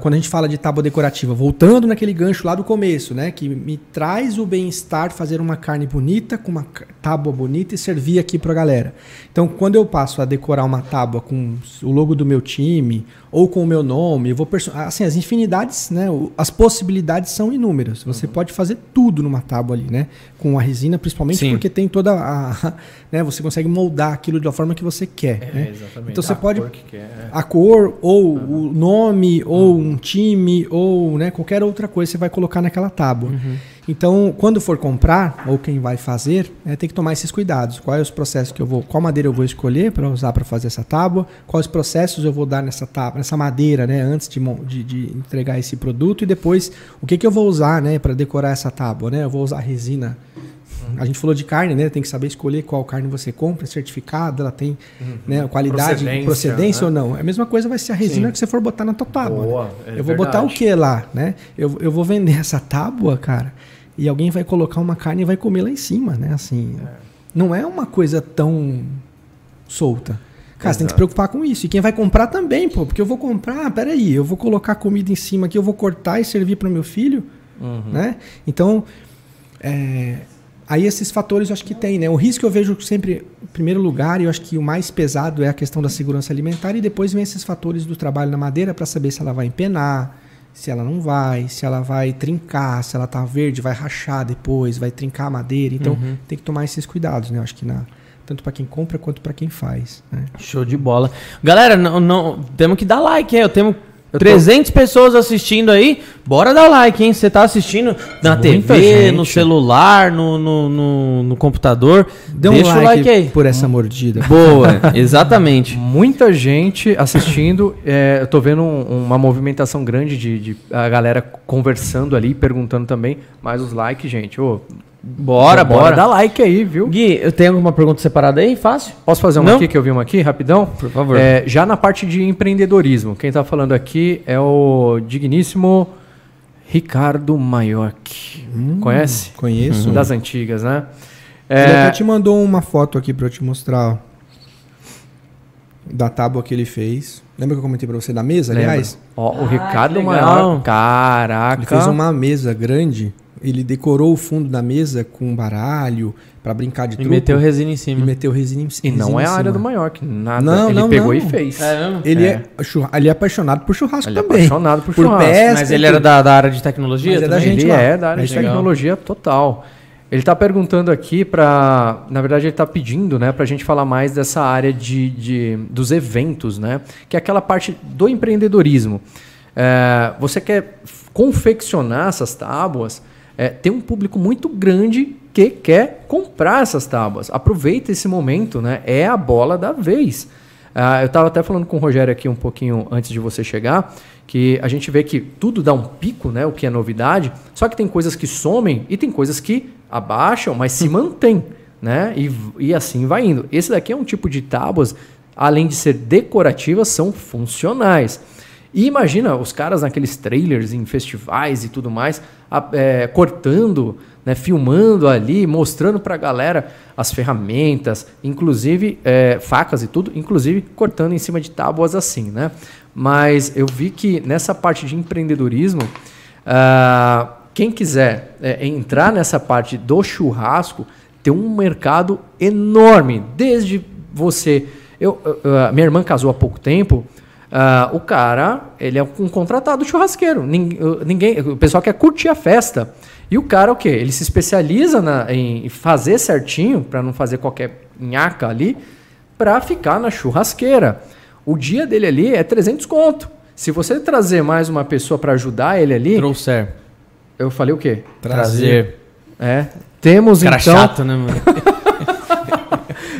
quando a gente fala de tábua decorativa, voltando naquele gancho lá do começo, né, que me traz o bem-estar fazer uma carne bonita com uma tábua bonita e servir aqui para a galera. Então, quando eu passo a decorar uma tábua com o logo do meu time ou com o meu nome, eu vou assim, as infinidades, né, as possibilidades são inúmeras. Você pode fazer tudo numa tábua ali, né, com a resina, principalmente Sim. porque tem toda a, *laughs* né, você consegue moldar aquilo da forma que você quer, né? exatamente. Então você A pode cor é. a cor ou o nome ou um time ou né, qualquer outra coisa você vai colocar naquela tábua. Então, quando for comprar ou quem vai fazer, né, tem que tomar esses cuidados. Quais os processos que eu vou, qual madeira eu vou escolher para usar para fazer essa tábua? Quais processos eu vou dar nessa tábua, nessa madeira, né, antes de, de, de entregar esse produto e depois o que, que eu vou usar, né, para decorar essa tábua, né? Eu vou usar resina a gente falou de carne, né? Tem que saber escolher qual carne você compra, é certificada, ela tem né, qualidade, Procedência, procedência, né? ou não. É a mesma coisa vai ser a resina que você for botar na tua tábua. Boa, né? é eu vou botar o que lá, né? Eu, eu vou vender *laughs* essa tábua, cara, e alguém vai colocar uma carne e vai comer lá em cima, né? Assim, não é uma coisa tão solta. Cara, você tem que se preocupar com isso. E quem vai comprar também, pô, porque eu vou comprar, ah, peraí, eu vou colocar comida em cima aqui, eu vou cortar e servir para o meu filho, né? Então, é, aí esses fatores eu acho que tem, né? O risco eu vejo sempre em primeiro lugar, e eu acho que o mais pesado é a questão da segurança alimentar, e depois vem esses fatores do trabalho na madeira para saber se ela vai empenar, se ela não vai, se ela vai trincar, se ela tá verde, vai rachar depois, vai trincar a madeira. Então tem que tomar esses cuidados, né? Eu acho que na, tanto para quem compra quanto para quem faz. Né? Show de bola. Galera, não, não, temos que dar like, hein? Eu tenho 300 pessoas assistindo aí. Bora dar like, hein? Você tá assistindo na Muita TV, gente. no celular, no, no, no, no computador. Dê um Deixa like, o like aí. por essa mordida. Boa, *laughs* exatamente. Muita gente assistindo. é, eu tô vendo um- uma movimentação grande de, de a galera conversando ali, perguntando também. Mas os likes, gente, ô, Bora, bora. Dá like aí, viu? Gui, eu tenho alguma pergunta separada aí? Fácil? Posso fazer uma Não? aqui que eu vi uma aqui, rapidão? Por favor. É, já na parte de empreendedorismo, quem tá falando aqui é o digníssimo Ricardo Maiorque. Conhece? Conheço. Das antigas, né? Ele É, até te mandou uma foto aqui pra eu te mostrar. Da tábua que ele fez. Lembra que eu comentei pra você da mesa, lembra? aliás? Ó, o Ah, Ricardo legal. Maior. Caraca. Ele fez uma mesa grande. Ele decorou o fundo da mesa com baralho pra brincar de E truco. meteu resina em e cima. meteu resina em E não é a área cima. do Maiorque, nada. Não, ele não, pegou não. e fez. É? Ele é, É. ele é apaixonado por churrasco Ele é também. apaixonado por por churrasco. pesca. Mas ele e era da, da área de tecnologia Mas é da gente ele lá. é da área É de aí. tecnologia total. Ele está perguntando aqui para, na verdade ele está pedindo, né, para a gente falar mais dessa área de, de- dos eventos, né, que é aquela parte do empreendedorismo. É, você quer confeccionar essas tábuas, é, tem um público muito grande que quer comprar essas tábuas. Aproveita esse momento, né, é a bola da vez. Ah, eu estava até falando com o Rogério aqui um pouquinho antes de você chegar, que a gente vê que tudo dá um pico, né? O que é novidade, só que tem coisas que somem e tem coisas que abaixam, mas se mantém, né? E, e assim vai indo. Esse daqui é um tipo de tábuas, além de ser decorativas, são funcionais. E imagina os caras naqueles trailers em festivais e tudo mais, a- é, cortando, né, filmando ali, mostrando pra galera as ferramentas, inclusive é, facas e tudo, inclusive cortando em cima de tábuas assim, né? Mas eu vi que nessa parte de empreendedorismo, ah, quem quiser é, entrar nessa parte do churrasco, tem um mercado enorme. Desde você. Eu, a minha irmã casou há pouco tempo. Ah, o cara, ele é um contratado churrasqueiro. Ninguém, o pessoal quer curtir a festa. E o cara, o quê? Ele se especializa na- em fazer certinho, para não fazer qualquer nhaca ali, para ficar na churrasqueira. O dia dele ali é 300 conto. Se você trazer mais uma pessoa para ajudar ele ali, Trouxer. eu falei o quê? Trazer. É. Temos Cara então, chato, né, mano? *laughs*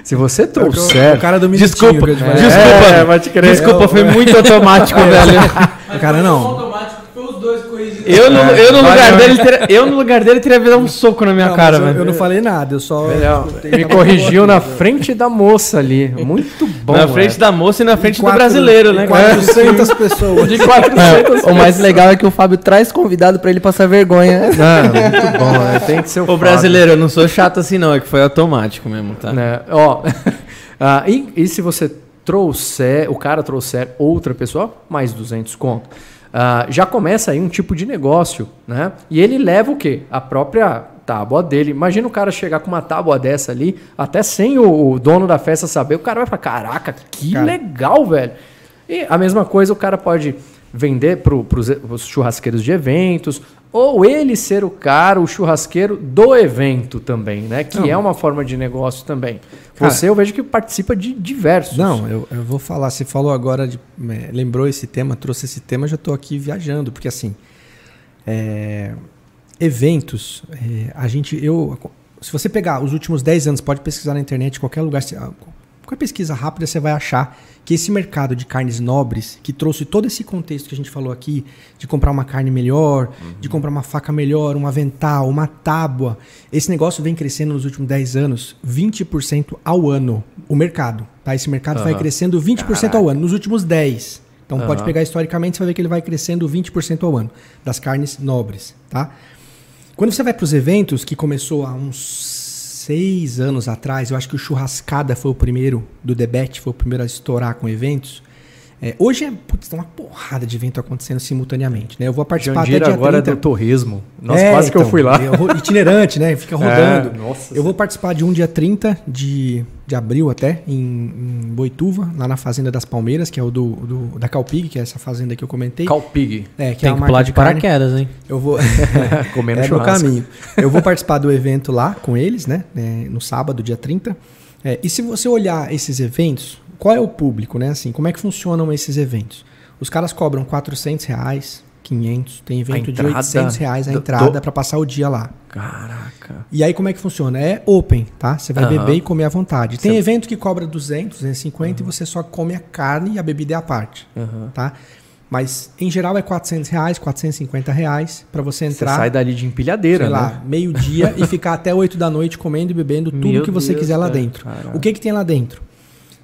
se você É o trouxer, cara do Desculpa, desculpa. É, crer. Desculpa, foi muito *laughs* automático, velho. O cara não. automático foi os dois corrigidos. Eu no, eu no lugar dele teria, eu no lugar dele teria dado um soco na minha Não, cara, mas eu, velho. eu não falei nada, eu só. Melhor. Me corrigiu na frente da moça ali. Muito bom. na frente é. da moça e na frente do Quatro- brasileiro, né? cara? 400 pessoas. De 400 É, o mais legal é que o Fábio traz convidado pra ele passar vergonha. Não, *laughs* muito bom, né? Tem que ser o Ô, Fábio. brasileiro, eu não sou chato assim não, é que foi automático mesmo, tá? Né? Ó, *laughs* ah, e, e se você trouxer, o cara trouxer outra pessoa, mais 200 conto. Ah, já começa aí um tipo de negócio, né? E ele leva o quê? A própria tábua dele. Imagina o cara chegar com uma tábua dessa ali, até sem o, o dono da festa saber, o cara vai falar, caraca, que Cara. legal, velho. E a mesma coisa o cara pode vender para os churrasqueiros de eventos, ou ele ser o cara, o churrasqueiro do evento também, né? Que Não. é uma forma de negócio também. Cara, Você eu vejo que participa de diversos. Não, eu, eu vou falar. Você falou agora, de, é, lembrou esse tema, trouxe esse tema, já estou aqui viajando, porque assim, é, eventos, é, a gente, eu, se você pegar os últimos 10 anos, pode pesquisar na internet, qualquer lugar, qualquer pesquisa rápida, você vai achar que esse mercado de carnes nobres, que trouxe todo esse contexto que a gente falou aqui, de comprar uma carne melhor, de comprar uma faca melhor, um avental, uma tábua, esse negócio vem crescendo nos últimos 10 anos, 20% ao ano, o mercado. Tá? Esse mercado vai Aham. crescendo 20% ao ano, nos últimos 10. Então pode Aham. pegar historicamente, você vai ver que ele vai crescendo 20% ao ano, das carnes nobres. Tá? Quando você vai para os eventos, que começou há uns seis anos atrás, eu acho que o Churrascada foi o primeiro, do Debete, foi o primeiro a estourar com eventos. É, hoje é putz, tem uma porrada de evento acontecendo simultaneamente. Né? Eu vou participar Jandira até dia agora 30. é do torresmo. Nossa, É, quase que eu então, fui lá. eu vou- itinerante, né? Fica *laughs* rodando. É, nossa eu vou participar de um dia 30 de, de abril até, em, em Boituva, lá na Fazenda das Palmeiras, que é o do, do- da Calpig, que é essa fazenda que eu comentei. Calpig. É, que Tem é uma que pular de paraquedas, hein? Eu vou. *laughs* Comendo é no caminho. Eu vou participar do evento lá com eles, né? é, no sábado, dia 30. É, e se você olhar esses eventos, qual é o público, né? Assim, como é que funcionam esses eventos? Os caras cobram 400 reais, 500, tem evento de entrada 800 reais a do- entrada do- para passar o dia lá. Caraca. E aí como é que funciona? É open, tá? Você vai Aham. beber e comer à vontade. Tem Você- evento que cobra 200, 250 e você só come a carne e a bebida é à parte, Aham. tá? Mas em geral é 400 reais, 450 reais para você Você entrar sai dali de empilhadeira, sei né? lá, meio-dia e ficar até 8 da noite comendo e bebendo *laughs* tudo Meu que você Deus, quiser lá cara. dentro. Caraca. O que que tem lá dentro?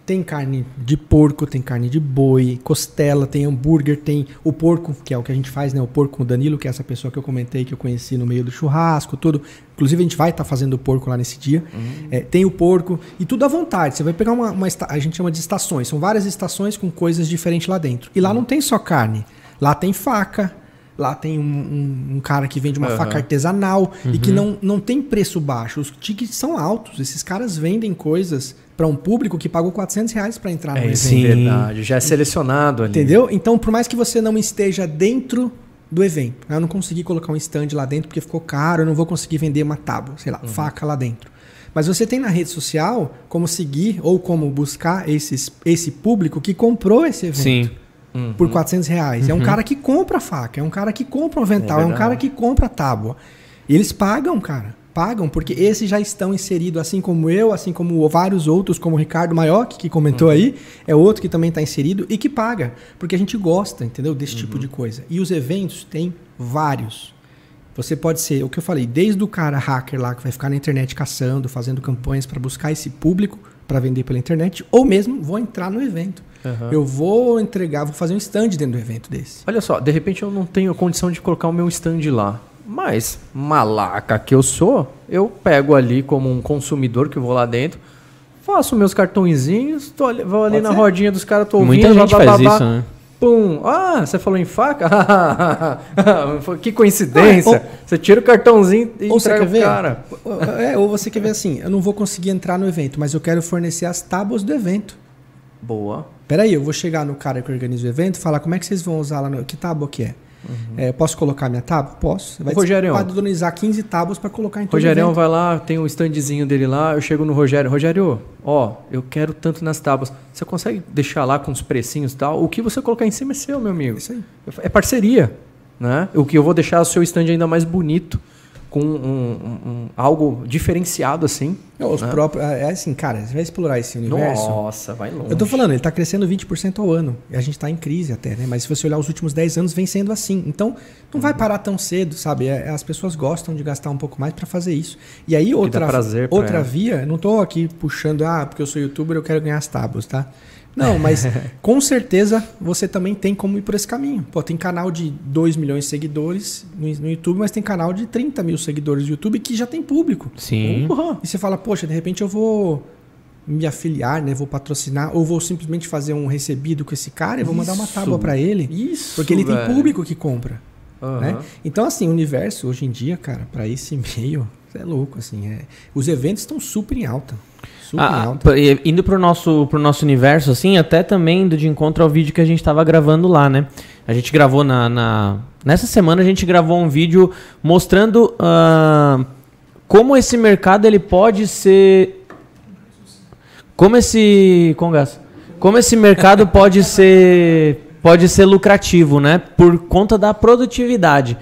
Tem carne de porco, tem carne de boi, costela, tem hambúrguer, tem o porco, que é o que a gente faz, né? O porco com o Danilo, que é essa pessoa que eu comentei, que eu conheci no meio do churrasco, tudo. Inclusive, a gente vai estar fazendo o porco lá nesse dia. Uhum. É, tem o porco e tudo à vontade. Você vai pegar uma, uma a gente chama de estações. São várias estações com coisas diferentes lá dentro. E lá Uhum. não tem só carne. Lá tem faca. Lá tem um, um- um cara que vende uma Aham. faca artesanal e que não, não tem preço baixo. Os tickets são altos. Esses caras vendem coisas para um público que pagou 400 reais para entrar no É evento. isso, verdade. Já é selecionado ali. Entendeu? Então, por mais que você não esteja dentro do evento, né? eu não consegui colocar um stand lá dentro porque ficou caro, eu não vou conseguir vender uma tábua, sei lá, faca lá dentro. Mas você tem na rede social como seguir ou como buscar esses, esse público que comprou esse evento Sim. Por 400 reais. É um cara que compra faca, é um cara que compra um avental, é, um verdade. cara que compra tábua. E eles pagam, cara. pagam porque esses já estão inseridos, assim como eu, assim como vários outros, como o Ricardo Maior, que comentou aí, é outro que também está inserido e que paga, porque a gente gosta, entendeu? Desse tipo de coisa. E os eventos tem vários. Você pode ser, o que eu falei, desde o cara hacker lá que vai ficar na internet caçando, fazendo campanhas para buscar esse público para vender pela internet, ou mesmo vou entrar no evento. Aham. Eu vou entregar, vou fazer um stand dentro do evento desse. Olha só, de repente eu não tenho condição de colocar o meu stand lá. Mas, malaca que eu sou, eu pego ali como um consumidor que vou lá dentro, faço meus cartõezinhos, tô ali- vou ali Pode na ser. rodinha dos caras, tô ouvindo, Muita gente blá, blá, faz blá, isso, blá. né? Pum! Ah, você falou em faca? *laughs* Que coincidência! Ah, você tira o cartãozinho e Ou você entrega quer pro ver? cara. Ou- É, ou você quer ver assim, eu não vou conseguir entrar no evento, mas eu quero fornecer as tábuas do evento. Boa. Peraí, eu vou chegar no cara que organiza o evento e falar como é que vocês vão usar lá no. Que tábua que é? É, posso colocar minha tábua? Posso. Você vai Uhum. Rogerião. padronizar 15 tábuas para colocar em todo evento. vai lá, tem o standzinho dele lá, eu chego no Rogério, Rogério, ó, eu quero tanto nas tábuas. Você consegue deixar lá com os precinhos e tal? O que você colocar em cima é seu, meu amigo. Isso aí. É parceria, né? O que eu vou deixar o seu stand ainda mais bonito, com um, um- um- algo diferenciado assim. Não, Os né? próprios, é assim, cara, você vai explorar esse universo. Nossa, vai longe. Eu tô falando, ele tá crescendo 20% ao ano. E a gente tá em crise até, né? Mas se você olhar os últimos 10 anos, vem sendo assim. Então, não Uhum. vai parar tão cedo, sabe? É- as pessoas gostam de gastar um pouco mais para fazer isso. E aí, outra, outra ela. via, não tô aqui puxando, ah, porque eu sou youtuber, eu quero ganhar as tábuas, tá? Não, *laughs* mas com certeza você também tem como ir por esse caminho. Pô, tem canal de 2 milhões de seguidores no, no YouTube, mas tem canal de 30 mil seguidores no YouTube que já tem público. Sim. Porra. E você fala, poxa, de repente eu vou me afiliar, né? Vou patrocinar, ou vou simplesmente fazer um recebido com esse cara e vou mandar uma tábua para ele. Isso, Porque ele tem velho. público que compra. Aham. Né? Então, assim, o universo hoje em dia, cara, para esse *laughs* meio, é louco, assim. É... Os eventos estão super em alta. Super Ah, indo pro nosso, pro nosso universo, assim, até também indo de encontro ao vídeo que a gente tava gravando lá, né? A gente gravou na. na- Nessa semana a gente gravou um vídeo mostrando ah, como esse mercado ele pode ser. Como esse. Congas. Como esse mercado *laughs* pode ser. Pode ser lucrativo, né? Por conta da produtividade.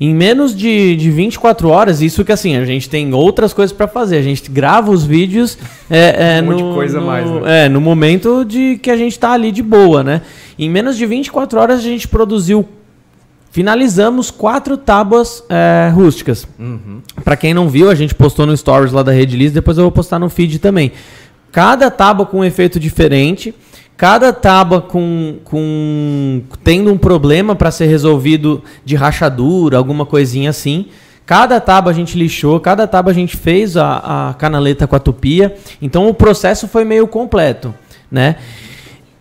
Em menos de, de 24 horas, isso que assim, a gente tem outras coisas para fazer. A gente grava os vídeos é, é, Um monte de no, coisa a no- mais, né? é, no momento de que a gente tá ali de boa, né? Em menos de 24 horas a gente produziu. Finalizamos quatro tábuas é, rústicas. Uhum. Pra quem não viu, a gente postou no Stories lá da Rede Liz, depois eu vou postar no feed também. Cada tábua com um efeito diferente, cada tábua com, com tendo um problema para ser resolvido de rachadura, alguma coisinha assim. Cada tábua a gente lixou, cada tábua a gente fez a, a canaleta com a tupia. Então o processo foi meio completo, né?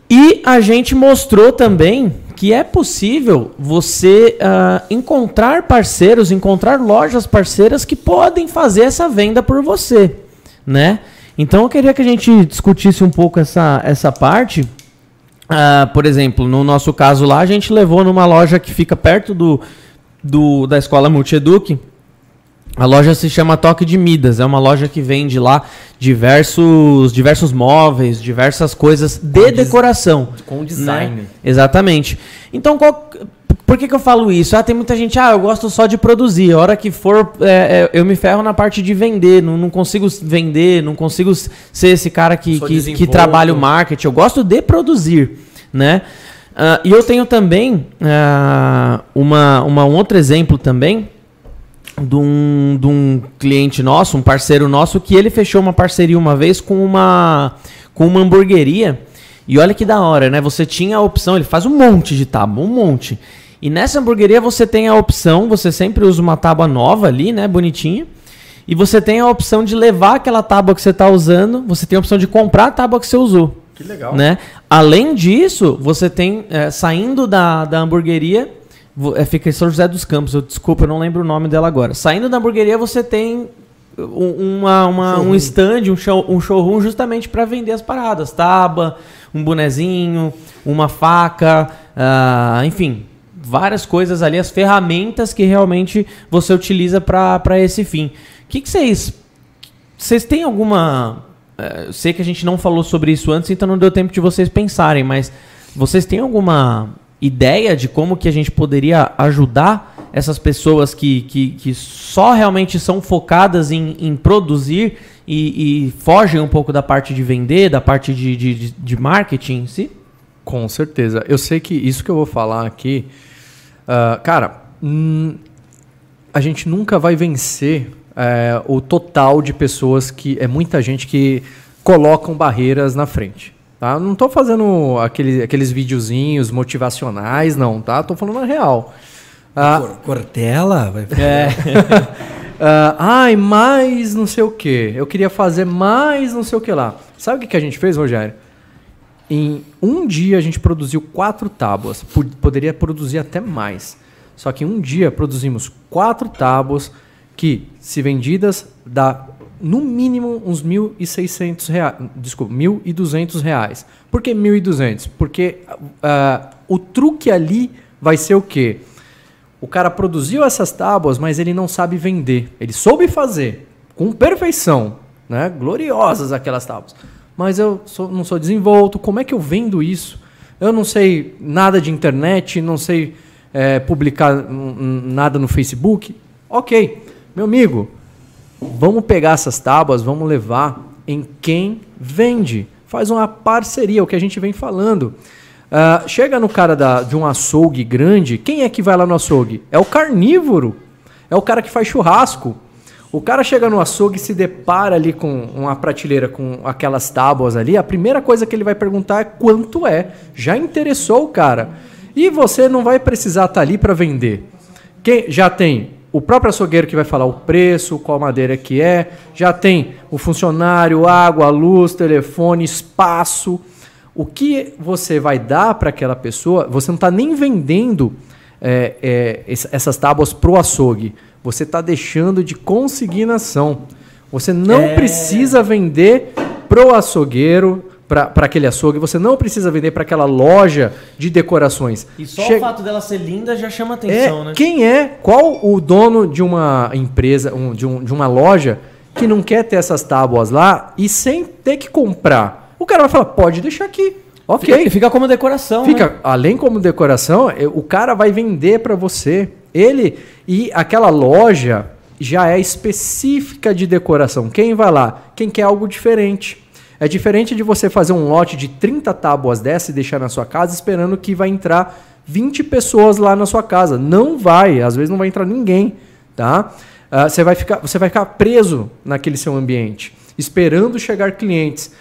E a gente mostrou também que é possível você ah, encontrar parceiros, encontrar lojas parceiras que podem fazer essa venda por você, né? Então eu queria que a gente discutisse um pouco essa, essa parte. Ah, por exemplo, no nosso caso lá, a gente levou numa loja que fica perto do, do da escola Multieduc. A loja se chama Toque de Midas. É uma loja que vende lá diversos, diversos móveis, diversas coisas de decoração. Com design. né? Exatamente. Então, qual- por que, que eu falo isso? Ah, tem muita gente, ah, eu gosto só de produzir. A hora que for, é, é, eu me ferro na parte de vender. Não, não consigo vender, não consigo ser esse cara que, que, que trabalha o marketing. Eu gosto de produzir, né? Ah, e eu tenho também ah, uma, uma, um outro exemplo também de um, de um cliente nosso, um parceiro nosso, que ele fechou uma parceria uma vez com uma, com uma hamburgueria. E olha que da hora, né? Você tinha a opção, ele faz um monte de tábua, um monte. E nessa hamburgueria você tem a opção, você sempre usa uma tábua nova ali, né? Bonitinha. E você tem a opção de levar aquela tábua que você está usando, você tem a opção de comprar a tábua que você usou. Que legal. Né? Além disso, você tem, é, saindo da, da hamburgueria, é, fica em São José dos Campos, eu, desculpa, eu não lembro o nome dela agora. Saindo da hamburgueria, você tem um, uma, uma- um stand, um, show, um showroom justamente para vender as paradas. Tábua, um bonezinho, uma faca, ah, enfim, várias coisas ali, as ferramentas que realmente você utiliza para esse fim. O que vocês vocês têm alguma. eu sei que a gente não falou sobre isso antes, então não deu tempo de vocês pensarem, mas vocês têm alguma ideia de como que a gente poderia ajudar essas pessoas que, que, que só realmente são focadas em, em produzir e, e fogem um pouco da parte de vender, da parte de, de, de marketing em si? Com certeza. Eu sei que isso que eu vou falar aqui, uh, cara, hum, a gente nunca vai vencer é, o total de pessoas que. É muita gente que colocam barreiras na frente. Tá? Não estou fazendo aquele, aqueles videozinhos motivacionais, não, tá? Tô falando a real. Ah, Cortella? Vai... É. uh, *laughs* ai, mais não sei o que. Eu queria fazer mais não sei o que lá. Sabe o que, que a gente fez, Rogério? Em um dia a gente produziu quatro tábuas. Poderia produzir até mais. Só que em um dia produzimos quatro tábuas que, se vendidas, dá no mínimo uns 1.600 reais. Desculpa, 1.200 reais. Por que 1.200? Porque uh, o truque ali vai ser o quê? O cara produziu essas tábuas, mas ele não sabe vender. Ele soube fazer com perfeição, né? Gloriosas aquelas tábuas. Mas eu sou, não sou desenvolto. Como é que eu vendo isso? Eu não sei nada de internet, não sei é, publicar nada no Facebook. Ok, meu amigo, vamos pegar essas tábuas, vamos levar em quem vende. Faz uma parceria, o que a gente vem falando. Uh, chega no cara da, de um açougue grande, quem é que vai lá no açougue? É o carnívoro. É o cara que faz churrasco. O cara chega no açougue e se depara ali com uma prateleira com aquelas tábuas ali, a primeira coisa que ele vai perguntar é quanto é. Já interessou o cara. E você não vai precisar estar tá ali para vender. Quem já tem o próprio açougueiro que vai falar o preço, qual madeira que é, já tem o funcionário, água, luz, telefone, espaço. O que você vai dar para aquela pessoa, você não está nem vendendo é, é, essas tábuas pro açougue. Você está deixando de consignação. Você não é... precisa vender pro açougueiro, para aquele açougue, você não precisa vender para aquela loja de decorações. E só che... o fato dela ser linda já chama atenção, é, né? Quem é? Qual o dono de uma empresa, um, de, um, de uma loja que não quer ter essas tábuas lá e sem ter que comprar? O cara vai falar, pode deixar aqui. Ok. Fica, fica como decoração. Fica, né? além como decoração, é, o cara vai vender para você. Ele e aquela loja já é específica de decoração. Quem vai lá? Quem quer algo diferente. É diferente de você fazer um lote de 30 tábuas dessa e deixar na sua casa esperando que vai entrar 20 pessoas lá na sua casa. Não vai, às vezes não vai entrar ninguém, tá? Uh, você, vai ficar, você vai ficar preso naquele seu ambiente, esperando chegar clientes.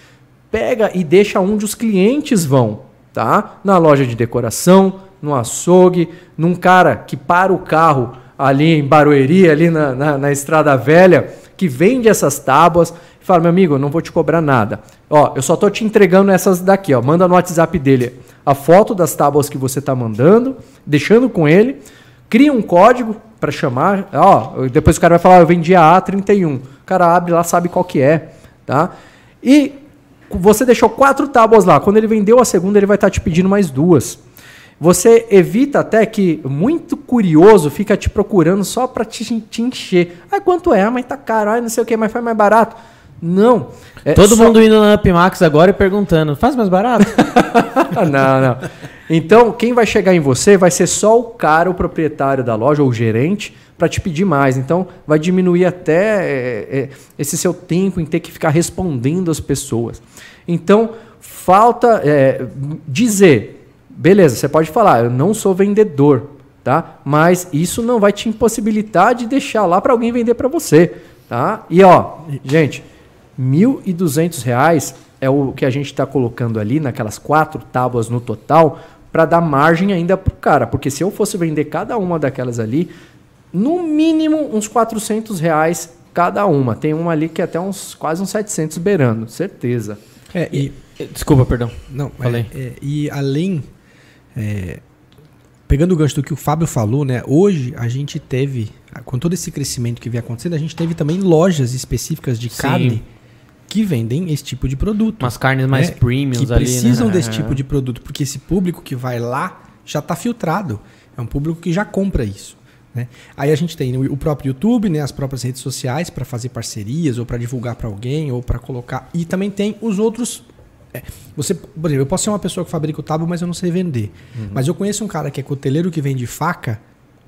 Pega e deixa onde os clientes vão, tá? Na loja de decoração, no açougue, num cara que para o carro ali em Barueri, ali na, na, na Estrada Velha, que vende essas tábuas e fala, meu amigo, eu não vou te cobrar nada. Ó, eu só tô te entregando essas daqui, ó. Manda no WhatsApp dele a foto das tábuas que você tá mandando, deixando com ele, cria um código para chamar, ó, depois o cara vai falar, eu vendi a A31. O cara abre lá, sabe qual que é, tá? E você deixou quatro tábuas lá. Quando ele vendeu a segunda, ele vai estar tá te pedindo mais duas. Você evita até que muito curioso fica te procurando só para te, te, encher. Ah, quanto é? Ah, mas tá caro, ah, não sei o que, mas faz mais barato. Não. É Todo só... mundo indo na Upmax agora e perguntando, faz mais barato? *laughs* não, não. Então, quem vai chegar em você vai ser só o cara, o proprietário da loja, ou o gerente, para te pedir mais. Então, vai diminuir até é, é, esse seu tempo em ter que ficar respondendo as pessoas. Então, falta é, dizer beleza, você pode falar, eu não sou vendedor, tá? Mas isso não vai te impossibilitar de deixar lá para alguém vender para você, tá? E ó, gente, R$ 1.200 é o que a gente está colocando ali naquelas quatro tábuas no total para dar margem ainda pro cara, porque se eu fosse vender cada uma daquelas ali, no mínimo uns 400 reais cada uma. Tem uma ali que é até uns quase uns 700 beirando, certeza. É, e, desculpa, perdão. Não, falei. É, é, e além é, pegando o gancho do que o Fábio falou, né? Hoje a gente teve, com todo esse crescimento que vem acontecendo, a gente teve também lojas específicas de Sim. carne que vendem esse tipo de produto. Umas carnes mais né? premium que ali, precisam né? desse tipo de produto, porque esse público que vai lá já está filtrado. É um público que já compra isso. Né? Aí a gente tem o próprio YouTube, né, as próprias redes sociais para fazer parcerias ou para divulgar para alguém ou para colocar. E também tem os outros é, você, por exemplo, eu posso ser uma pessoa que fabrica o tábua, mas eu não sei vender. Mas eu conheço um cara que é coteleiro que vende faca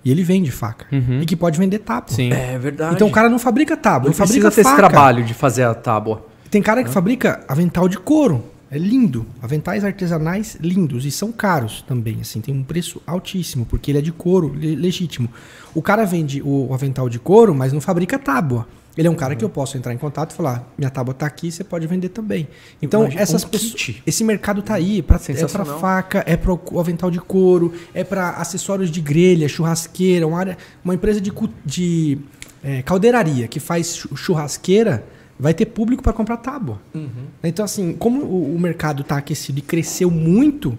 e ele vende faca Uhum. e que pode vender tábua. Sim. É verdade. Então o cara não fabrica tábua, não ele fabrica precisa ter esse trabalho de fazer a tábua. Tem cara que fabrica avental de couro. É lindo. Aventais artesanais lindos. E são caros também, assim. Tem um preço altíssimo, porque ele é de couro, le- legítimo. O cara vende o, avental de couro, mas não fabrica tábua. Ele é um cara que eu posso entrar em contato e falar: minha tábua tá aqui, você pode vender também. Então, Imagina, essas um pessoas. Esse mercado tá aí. Pra, é pra faca, é para o avental de couro, é para acessórios de grelha, churrasqueira, uma, área, uma empresa de, de é, caldeiraria que faz chu- churrasqueira vai ter público para comprar tábua. Então, assim, como o, o mercado tá aquecido e cresceu muito,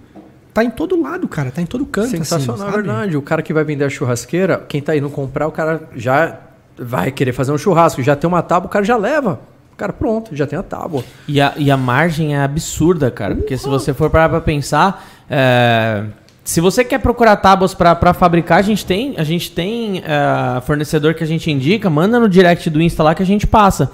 tá em todo lado, cara, tá em todo canto. Sensacional, assim, é verdade. O cara que vai vender a churrasqueira, quem tá indo comprar, o cara já vai querer fazer um churrasco, já tem uma tábua, o cara já leva. O cara, pronto, já tem a tábua. E a, e a margem é absurda, cara. Porque se você for parar pra pensar. é, se você quer procurar tábuas pra pra fabricar, a gente tem, a gente tem é, fornecedor que a gente indica, manda no direct do Insta lá que a gente passa.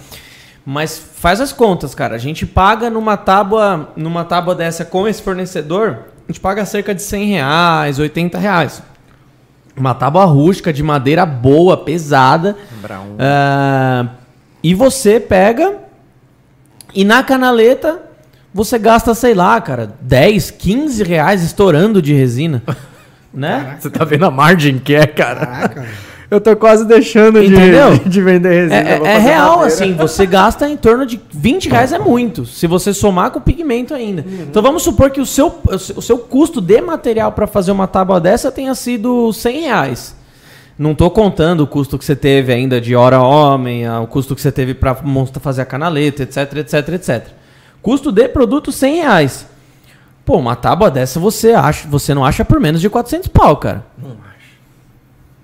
Mas faz as contas, cara. A gente paga numa tábua, numa tábua dessa com esse fornecedor, a gente paga cerca de 100 reais, 80 reais. Uma tábua rústica de madeira boa, pesada. Ah, e você pega e na canaleta você gasta, sei lá, cara, 10, 15 reais estourando de resina. né? Você tá vendo a margem que é, cara? Caraca. Eu tô quase deixando de, Entendeu? *laughs* de vender resina. É, vou é- é real, assim, você gasta em torno de 20 reais é muito, se você somar com o pigmento ainda. Então vamos supor que o seu, o seu- custo de material para fazer uma tábua dessa tenha sido 100 reais. Não tô contando o custo que você teve ainda de hora homem, ah, o custo que você teve para fazer a canaleta, etc, etc, etc. Custo de produto 100 reais. Pô, uma tábua dessa você acha, você não acha por menos de 400 pau, cara. Não acho.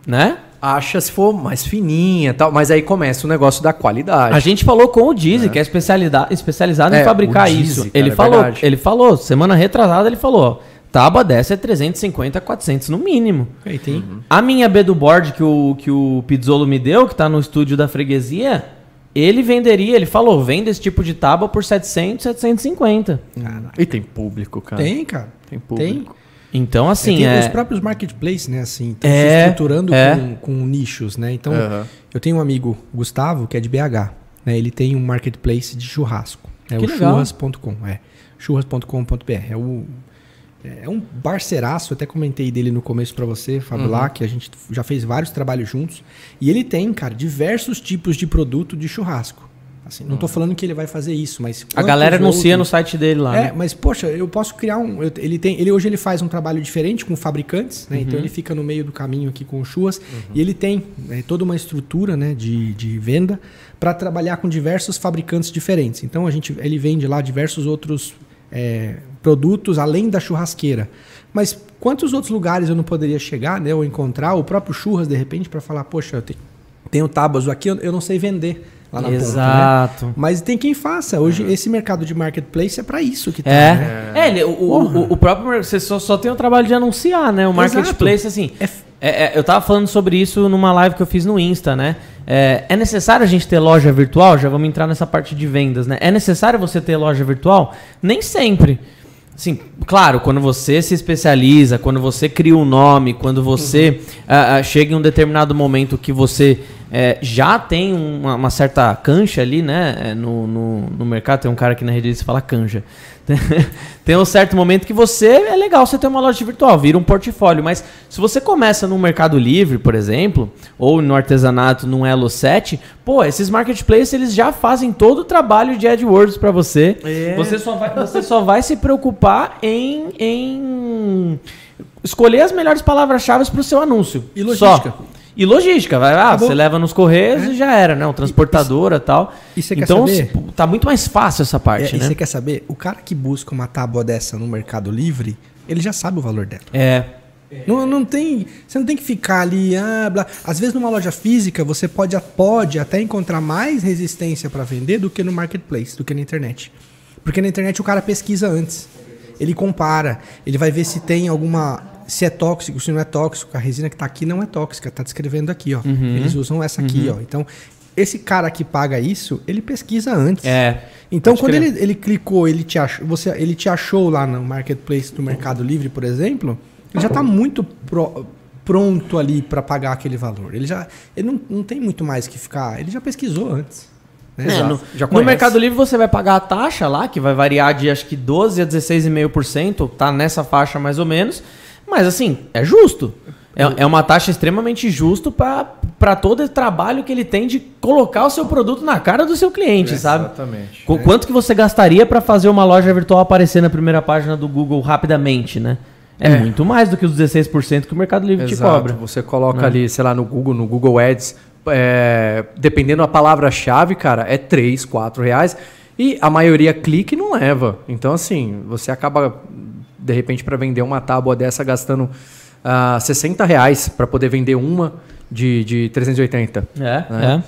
Né? Acha se for mais fininha e tal, mas aí começa o negócio da qualidade. A gente falou com o Dizzy, que é especialidade, especializado É, em fabricar Dizzy, isso. cara, ele é falou, verdade. ele falou, semana retrasada ele falou, ó, tábua dessa é 350, 400 no mínimo. Aí tem. A minha B do board que o, que o Pizzolo me deu, que tá no estúdio da freguesia, ele venderia, ele falou, vende esse tipo de tábua por 700, 750. E tem público, cara. Tem, cara. Tem público. Então, assim, tem é... os próprios marketplaces, né, assim, estão É, se estruturando é. com, com nichos, né? Então, Aham. eu tenho um amigo, Gustavo, que é de BH, né? Ele tem um marketplace de churrasco. É Que o churras.com, é. churras.com.br. É o é um parceiraço, eu até comentei dele no começo pra você, Fábio, Uhum. lá, que a gente já fez vários trabalhos juntos. E ele tem, cara, diversos tipos de produto de churrasco. Assim, não tô falando que ele vai fazer isso, mas... A galera anuncia no outros- site dele lá, é, né? mas poxa, eu posso criar um. eu- ele tem, ele hoje ele faz um trabalho diferente com fabricantes, né? Uhum. Então ele fica no meio do caminho aqui com o Chuas e ele tem né, toda uma estrutura, né, de, de venda para trabalhar com diversos fabricantes diferentes. Então a gente, ele vende lá diversos outros é, produtos além da churrasqueira. Mas quantos outros lugares eu não poderia chegar, né, ou encontrar o próprio Churras de repente para falar, poxa, eu te- tenho tábuas aqui, eu, eu não sei vender lá na ponta, né? Exato. Mas tem quem faça. Hoje, esse mercado de marketplace é para isso que tá. É. né? É, ele- o, o, o- próprio. Você só, só tem o trabalho de anunciar, né? O marketplace, assim. É f- é- é, eu tava falando sobre isso numa live que eu fiz no Insta, né? É, é necessário a gente ter loja virtual? Já vamos entrar nessa parte de vendas, né? É necessário você ter loja virtual? Nem sempre. Assim, claro, quando você se especializa, quando você cria um nome, quando você ah, ah, chega em um determinado momento que você eh, já tem uma, uma certa cancha ali, né? eh, No, no, no mercado, tem um cara aqui na rede que fala canja. *laughs* tem um certo momento que você é legal você ter uma loja virtual, vira um portfólio. Mas se você começa no Mercado Livre, por exemplo, ou no artesanato, num Elo 7, pô, esses marketplaces eles já fazem todo o trabalho de AdWords para você. É. Você só vai, você só vai se preocupar em, em escolher as melhores palavras-chave para o seu anúncio. E logística. Só. E logística, vai lá, Acabou. você leva nos correios e já era, né? Um transportadora e tal. e você quer então, saber? s- tá muito mais fácil essa É, parte, e né? você quer saber? O cara que busca uma tábua dessa no Mercado Livre, ele já sabe o valor dela. É. Não, não tem, você não tem que ficar ali, ah, blá. Às vezes numa loja física você pode, pode até encontrar mais resistência para vender do que no marketplace, do que na internet. Porque na internet o cara pesquisa antes. Ele compara, ele vai ver se tem alguma se é tóxico, se não é tóxico. A resina que tá aqui não é tóxica, tá descrevendo aqui, ó. Uhum. Eles usam essa aqui, ó. Então, esse cara que paga isso, ele pesquisa antes. É. Então, quando ele, ele clicou, ele te, achou, você, ele te achou lá no marketplace do Mercado Livre, por exemplo, ele já está muito pro- pronto ali para pagar aquele valor. Ele já ele não, não tem muito mais que ficar. Ele já pesquisou antes. né? É, no, Já no. Mercado Livre você vai pagar a taxa lá, que vai variar de acho que 12 a 16,5%, tá nessa faixa mais ou menos. Mas assim, é justo. É, é uma taxa extremamente justa para todo o trabalho que ele tem de colocar o seu produto na cara do seu cliente, sabe? Exatamente. Qu- Quanto que você gastaria para fazer uma loja virtual aparecer na primeira página do Google rapidamente, né? É, É. muito mais do que os 16% que o Mercado Livre te Exato. cobra. Você coloca Né? ali, sei lá, no Google, no Google Ads, é, dependendo da palavra-chave, cara, é 3, 4 reais. E a maioria clica e não leva. Então, assim, você acaba, de repente, para vender uma tábua dessa, gastando ah, 60 reais para poder vender uma de, de 380. É, É. é.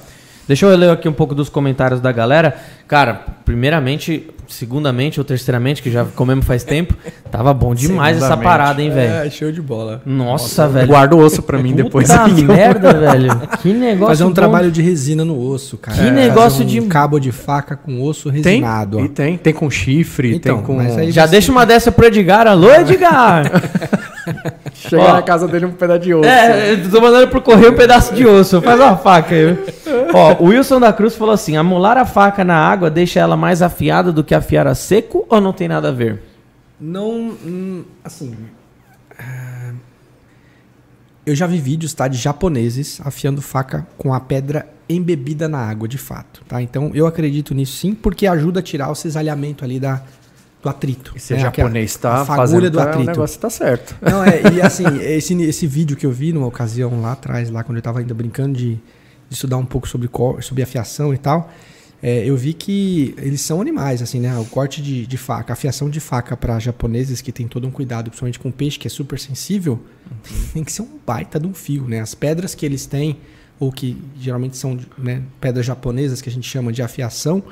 Deixa eu ler aqui um pouco dos comentários da galera. Cara, primeiramente, segundamente ou terceiramente, que já comemos faz tempo, tava bom demais essa parada, hein, velho? É, show de bola. Nossa, velho. Guarda o osso para mim Puta depois. aqui. *laughs* merda, velho. Que negócio Fazer um bom. trabalho de resina no osso, cara. Que Fazer negócio um de- cabo de faca com osso Tem, resinado. ó. e tem. Tem com chifre, Então, tem com... mas aí- Já deixa uma dessa pro Edgar. Alô, Edgar! *laughs* Chega na casa dele um pedaço de osso. É, eu tô mandando pro correio um pedaço de osso. Faz uma faca aí. Ó, o Wilson da Cruz falou assim: amolar a faca na água deixa ela mais afiada do que afiar a seco ou não tem nada a ver? Não, hum, assim. ah, Eu já vi vídeos, tá, de japoneses afiando faca com a pedra embebida na água, de fato, tá? Então eu acredito nisso sim, porque ajuda a tirar o cisalhamento ali da, do atrito. E se é né? japonês tá fagulha fazendo, do o atrito. negócio tá certo. Não, é, e *laughs* assim, esse, esse vídeo que eu vi numa ocasião lá atrás, lá quando eu tava ainda brincando de, de estudar um pouco sobre, sobre afiação e tal, é, eu vi que eles são animais, assim, né? O corte de, de faca, a afiação de faca para japoneses que tem todo um cuidado, principalmente com peixe, que é super sensível, tem que ser um baita de um fio, né? As pedras que eles têm, ou que geralmente são né, pedras japonesas, que a gente chama de afiação,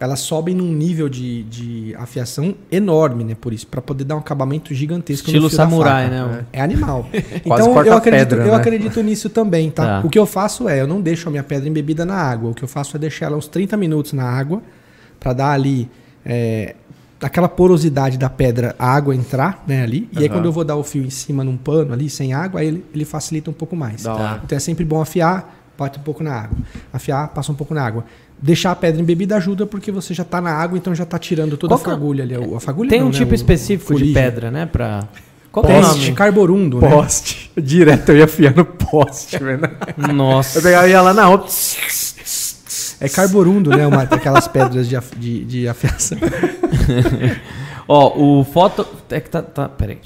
elas sobem num nível de, de afiação enorme, né? Por isso, para poder dar um acabamento gigantesco no Estilo fio da samurai, faca. né? É animal. *laughs* Então eu acredito, pedra, eu né? acredito nisso também, tá? Tá. O que eu faço é, eu não deixo a minha pedra embebida na água. O que eu faço é deixar ela uns 30 minutos na água para dar ali é, aquela porosidade da pedra, a água entrar, né, ali. E aí Aham. quando eu vou dar o fio em cima num pano ali sem água, aí ele, ele facilita um pouco mais. Hora. Então é sempre bom afiar, bate um pouco na água. Afiar, passa um pouco na água. Deixar a pedra embebida ajuda porque você já tá na água, então já tá tirando toda Qual a que é- fagulha ali. A fagulha Tem não, um né, tipo o- específico de pedra, né? Pra. Qual que é o Poste, nome? carborundo, né? Poste. *laughs* Direto eu ia afiar no poste, *laughs* velho. Nossa. Eu pegava e ia lá na outra. É carborundo, né? Uma daquelas pedras de, af- de, de afiação. *laughs* Ó, o foto. É que tá. tá peraí.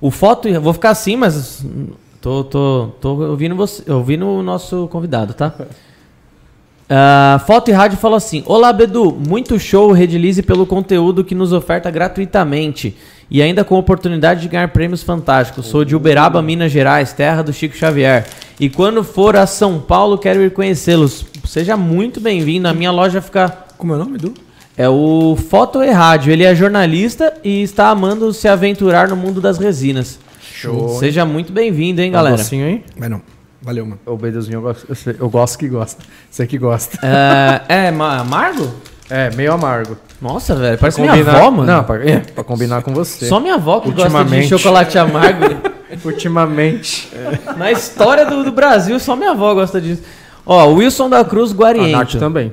O foto. eu Vou ficar assim, mas. Tô, tô, tô ouvindo você. Ouvindo o nosso convidado, tá? Ah, foto e rádio falou assim: Olá, Bedu, muito show Redilize pelo conteúdo que nos oferta gratuitamente e ainda com oportunidade de ganhar prêmios fantásticos. Sou de Uberaba, Minas Gerais, terra do Chico Xavier. E quando for a São Paulo, quero ir conhecê-los. Seja muito bem-vindo. A minha loja fica Como é o nome, Edu? é o Foto e Rádio. Ele é jornalista e está amando se aventurar no mundo das resinas. Show. Seja muito bem-vindo, hein, galera. Assim, hein? Mas não. Valeu, mano. O Beduzinho, eu gosto, eu, sei- eu gosto que gosta. Você que gosta. É, é ma- amargo? É, meio amargo. Nossa, velho, parece Pra minha avó, mano. Não, pra, é, pra combinar com você. Só minha avó que gosta de Ultimamente. chocolate amargo. *laughs* Ultimamente. Na história do, do Brasil, só minha avó gosta disso. Ó, Wilson da Cruz A Nath Guariento. também.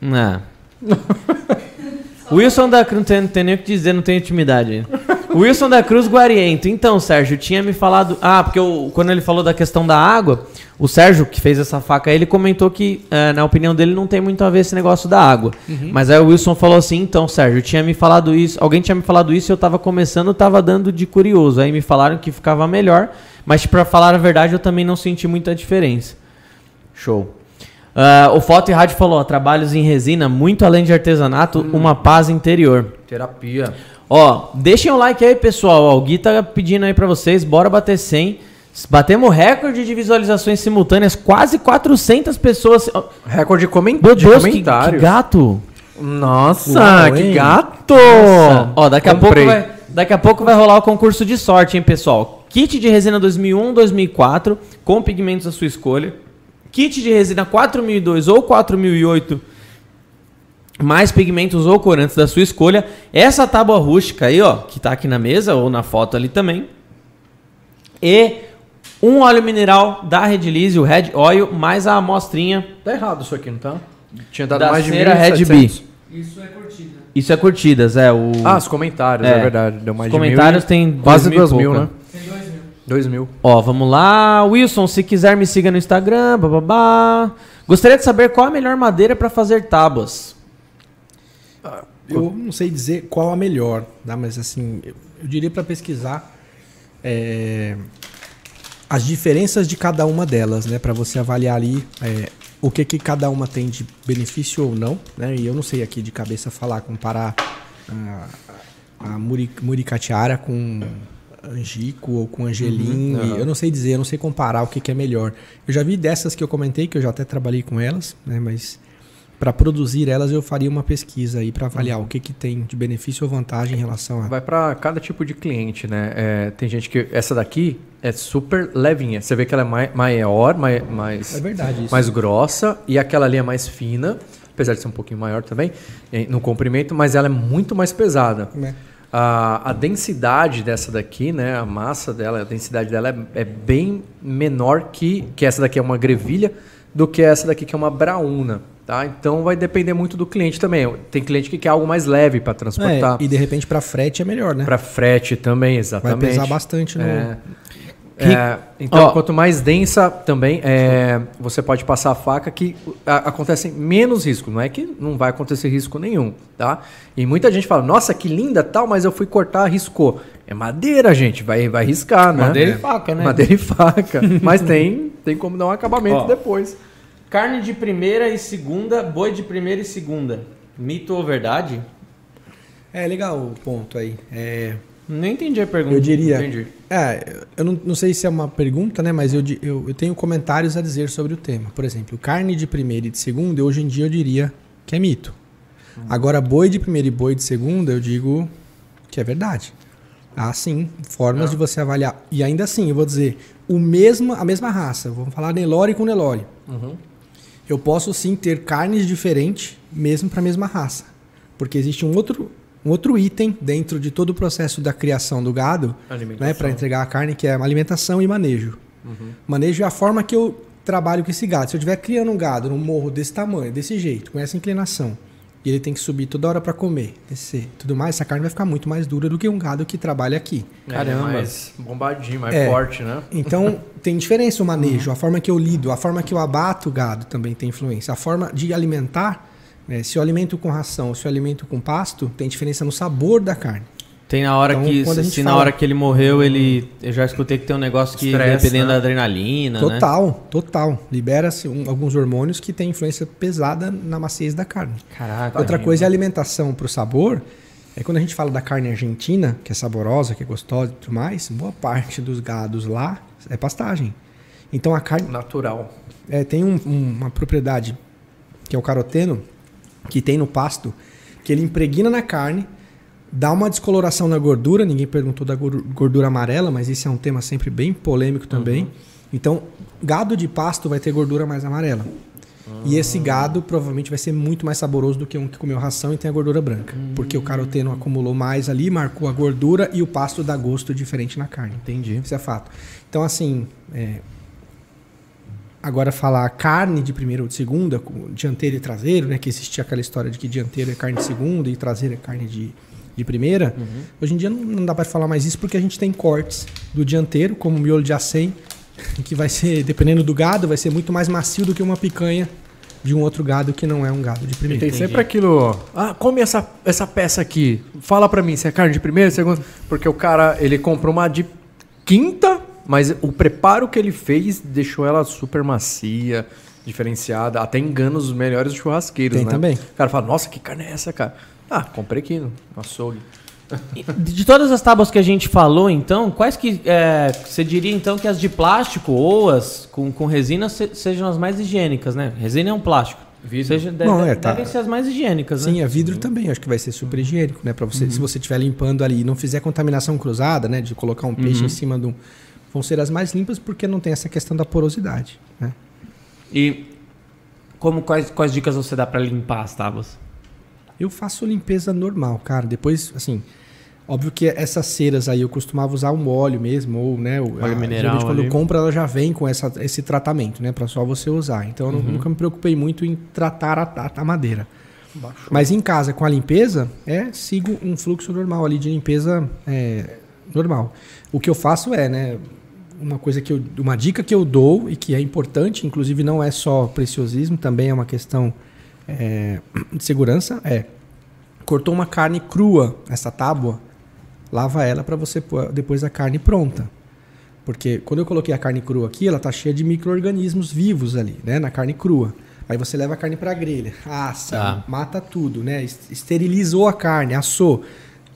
Não. *laughs* Wilson da Cruz, não tem, não tem nem o que dizer, não tem intimidade ainda. *laughs* Wilson da Cruz Guariento. Então, Sérgio, tinha me falado. Ah, porque eu- quando ele falou da questão da água, o Sérgio, que fez essa faca aí, ele comentou que, eh, na opinião dele, não tem muito a ver esse negócio da água. Mas aí o Wilson falou assim: então, Sérgio, tinha me falado isso. Alguém tinha me falado isso e eu tava começando, tava dando de curioso. Aí me falaram que ficava melhor, mas pra falar a verdade, eu também não senti muita diferença. Show. Ah, o Foto e Rádio falou, ó, trabalhos em resina, muito além de artesanato, uma paz interior. Terapia. Ó, deixem o like aí, pessoal. Ó, o Gui tá pedindo aí pra vocês, bora bater 100. Batemos recorde de visualizações simultâneas, quase 400 pessoas. Recorde de, Meu de Deus, que, que comentários. gato! Nossa, Uau, que hein? gato! Nossa. Ó, daqui a, pouco vai, daqui a pouco vai rolar o concurso de sorte, hein, pessoal? Kit de resina 2001, 2004, com pigmentos da sua escolha. Kit de resina 4002 ou 4008 mais pigmentos ou corantes da sua escolha. Essa tábua rústica aí, ó, que tá aqui na mesa ou na foto ali também. E um óleo mineral da Redilize, o Red Oil, mais a amostrinha Tá errado isso aqui, não tá? Tinha dado da mais de cera Red 1.700. Bee. Isso é curtidas, é o Ah, os comentários, É. é, verdade. Deu mais Os comentários de mil, e- tem quase dois duas mil mil, né? pouco, Dois mil. Ó, vamos lá. Wilson, se quiser me siga no Instagram, bababá. Gostaria de saber qual a melhor madeira para fazer tábuas. Eu não sei dizer qual a melhor, tá? mas assim, eu, eu diria para pesquisar é, as diferenças de cada uma delas, né? Para você avaliar ali é, o que, que cada uma tem de benefício ou não, né? E eu não sei aqui de cabeça falar, comparar a, a muri, muricatiara com angico ou com angelim. Uhum, Eu não sei dizer, eu não sei comparar o que, que é melhor. Eu já vi dessas que eu comentei, que eu já até trabalhei com elas, né? Mas para produzir elas eu faria uma pesquisa aí para avaliar o que, que tem de benefício ou vantagem em relação a. Vai pra cada tipo de cliente, né? É, tem gente que. Essa daqui é super levinha. Você vê que ela é mai- maior, mai- mais, É verdade mais grossa. E aquela ali é mais fina. Apesar de ser um pouquinho maior também, no comprimento, mas ela é muito mais pesada. É. A, a densidade dessa daqui, né? A massa dela, a densidade dela é, é bem menor que, que essa daqui é uma grevilha do que essa daqui que é uma braúna. Tá? Então vai depender muito do cliente também. Tem cliente que quer algo mais leve para transportar. É, e de repente para frete é melhor, né? Para frete também, Vai exatamente. pesar bastante no. É. É, então, Ó. quanto mais densa também, é, você pode passar a faca que a, acontece menos risco. Não é que não vai acontecer risco nenhum, tá? E muita gente fala, nossa, que linda tal, mas eu fui cortar, riscou. É madeira, gente, vai, vai riscar, né? Madeira e faca, né? Madeira e faca. *laughs* mas tem, tem como dar um acabamento Ó. depois. Carne de primeira e segunda, boi de primeira e segunda. Mito ou verdade? É legal o ponto aí. É, Não entendi a pergunta. eu diria. Entendi. É, eu não, não sei se é uma pergunta, né? Mas eu, eu, eu tenho comentários a dizer sobre o tema. Por exemplo, carne de primeira e de segunda, hoje em dia eu diria que é mito. Agora, boi de primeira e boi de segunda, eu digo que é verdade. Há sim formas de você avaliar. E ainda assim, eu vou dizer, o mesmo, a mesma raça. Vamos falar Nelore com Nelore. Eu posso sim ter carnes diferentes, mesmo para a mesma raça. Porque existe um outro, um outro item dentro de todo o processo da criação do gado né, para entregar a carne, que é alimentação e manejo. Manejo é a forma que eu trabalho com esse gado. Se eu estiver criando um gado num morro desse tamanho, desse jeito, com essa inclinação, e ele tem que subir toda hora para comer, descer, tudo mais, essa carne vai ficar muito mais dura do que um gado que trabalha aqui. Caramba. É, mais bombadinho, mais É. forte, né? Então, *laughs* tem diferença o manejo, a forma que eu lido, a forma que eu abato o gado também tem influência. A forma de alimentar, né, se eu alimento com ração ou se eu alimento com pasto, tem diferença no sabor da carne. Tem na hora Então, que, se gente na fala- hora que ele morreu, ele. Eu já escutei que tem um negócio que, Estresse, dependendo né? da adrenalina, né? Total, total. Libera-se um- alguns hormônios que têm influência pesada na maciez da carne. Caraca. Outra coisa é a alimentação para o sabor. É quando a gente fala da carne argentina, que é saborosa, que é gostosa e tudo mais, boa parte dos gados lá é pastagem. Então a carne Natural. é, tem um- um- uma propriedade que é o caroteno, que tem no pasto, que ele impregna na carne, dá uma descoloração na gordura. Ninguém perguntou da gor- gordura amarela, mas isso é um tema sempre bem polêmico também. Então, gado de pasto vai ter gordura mais amarela. E esse gado provavelmente vai ser muito mais saboroso do que um que comeu ração e tem a gordura branca. Porque o caroteno acumulou mais ali, marcou a gordura e o pasto dá gosto diferente na carne. Entendi. Isso é fato. Então, assim, é, agora falar carne de primeira ou de segunda, dianteiro e traseiro, né? Que existia aquela história de que dianteiro é carne de segunda e traseiro é carne de, de primeira. Hoje em dia não, não dá para falar mais isso porque a gente tem cortes do dianteiro, como o miolo de acém, que vai ser, dependendo do gado, vai ser muito mais macio do que uma picanha de um outro gado que não é um gado de E primeira. tem sempre aquilo, ah, come essa, essa peça aqui. Fala pra mim se é carne de primeira, segunda. Porque o cara, ele comprou uma de quinta, mas o preparo que ele fez deixou ela super macia, diferenciada. Até engana os melhores churrasqueiros, Tem né? também. O cara fala, nossa, que carne é essa, cara? Ah, comprei aqui no açougue. De todas as tábuas que a gente falou, então, quais que é, você diria então que as de plástico ou as com, com resina se- sejam as mais higiênicas, né? Resina é um plástico. Vidro. Seja, de- Não, é, tá. devem ser as mais higiênicas, Sim, né? a vidro também, acho que vai ser super higiênico, né? Para você, se você estiver limpando ali e não fizer contaminação cruzada, né? De colocar um peixe em cima de um. Vão ser as mais limpas porque não tem essa questão da porosidade, né? E como quais, quais dicas você dá pra limpar as tábuas? Eu faço limpeza normal, cara. Depois, assim, óbvio que essas ceras aí eu costumava usar um óleo mesmo, ou, né, o, Óleo a- mineral quando ali. compra ela já vem com essa, esse tratamento, né, para só você usar. Então eu Uhum. nu- nunca me preocupei muito em tratar a, a- a madeira. Mas em casa com a limpeza, é sigo um fluxo normal ali de limpeza é, normal. O que eu faço é, né, uma coisa que eu, uma dica que eu dou e que é importante, inclusive não é só preciosismo, também é uma questão é, de segurança, é cortou uma carne crua, essa tábua, lava ela para você pôr depois a carne pronta. Porque quando eu coloquei a carne crua aqui, ela tá cheia de micro-organismos vivos ali, né, na carne crua. Aí você leva a carne para grelha, assa, Tá. mata tudo, né? es- Esterilizou a carne, assou,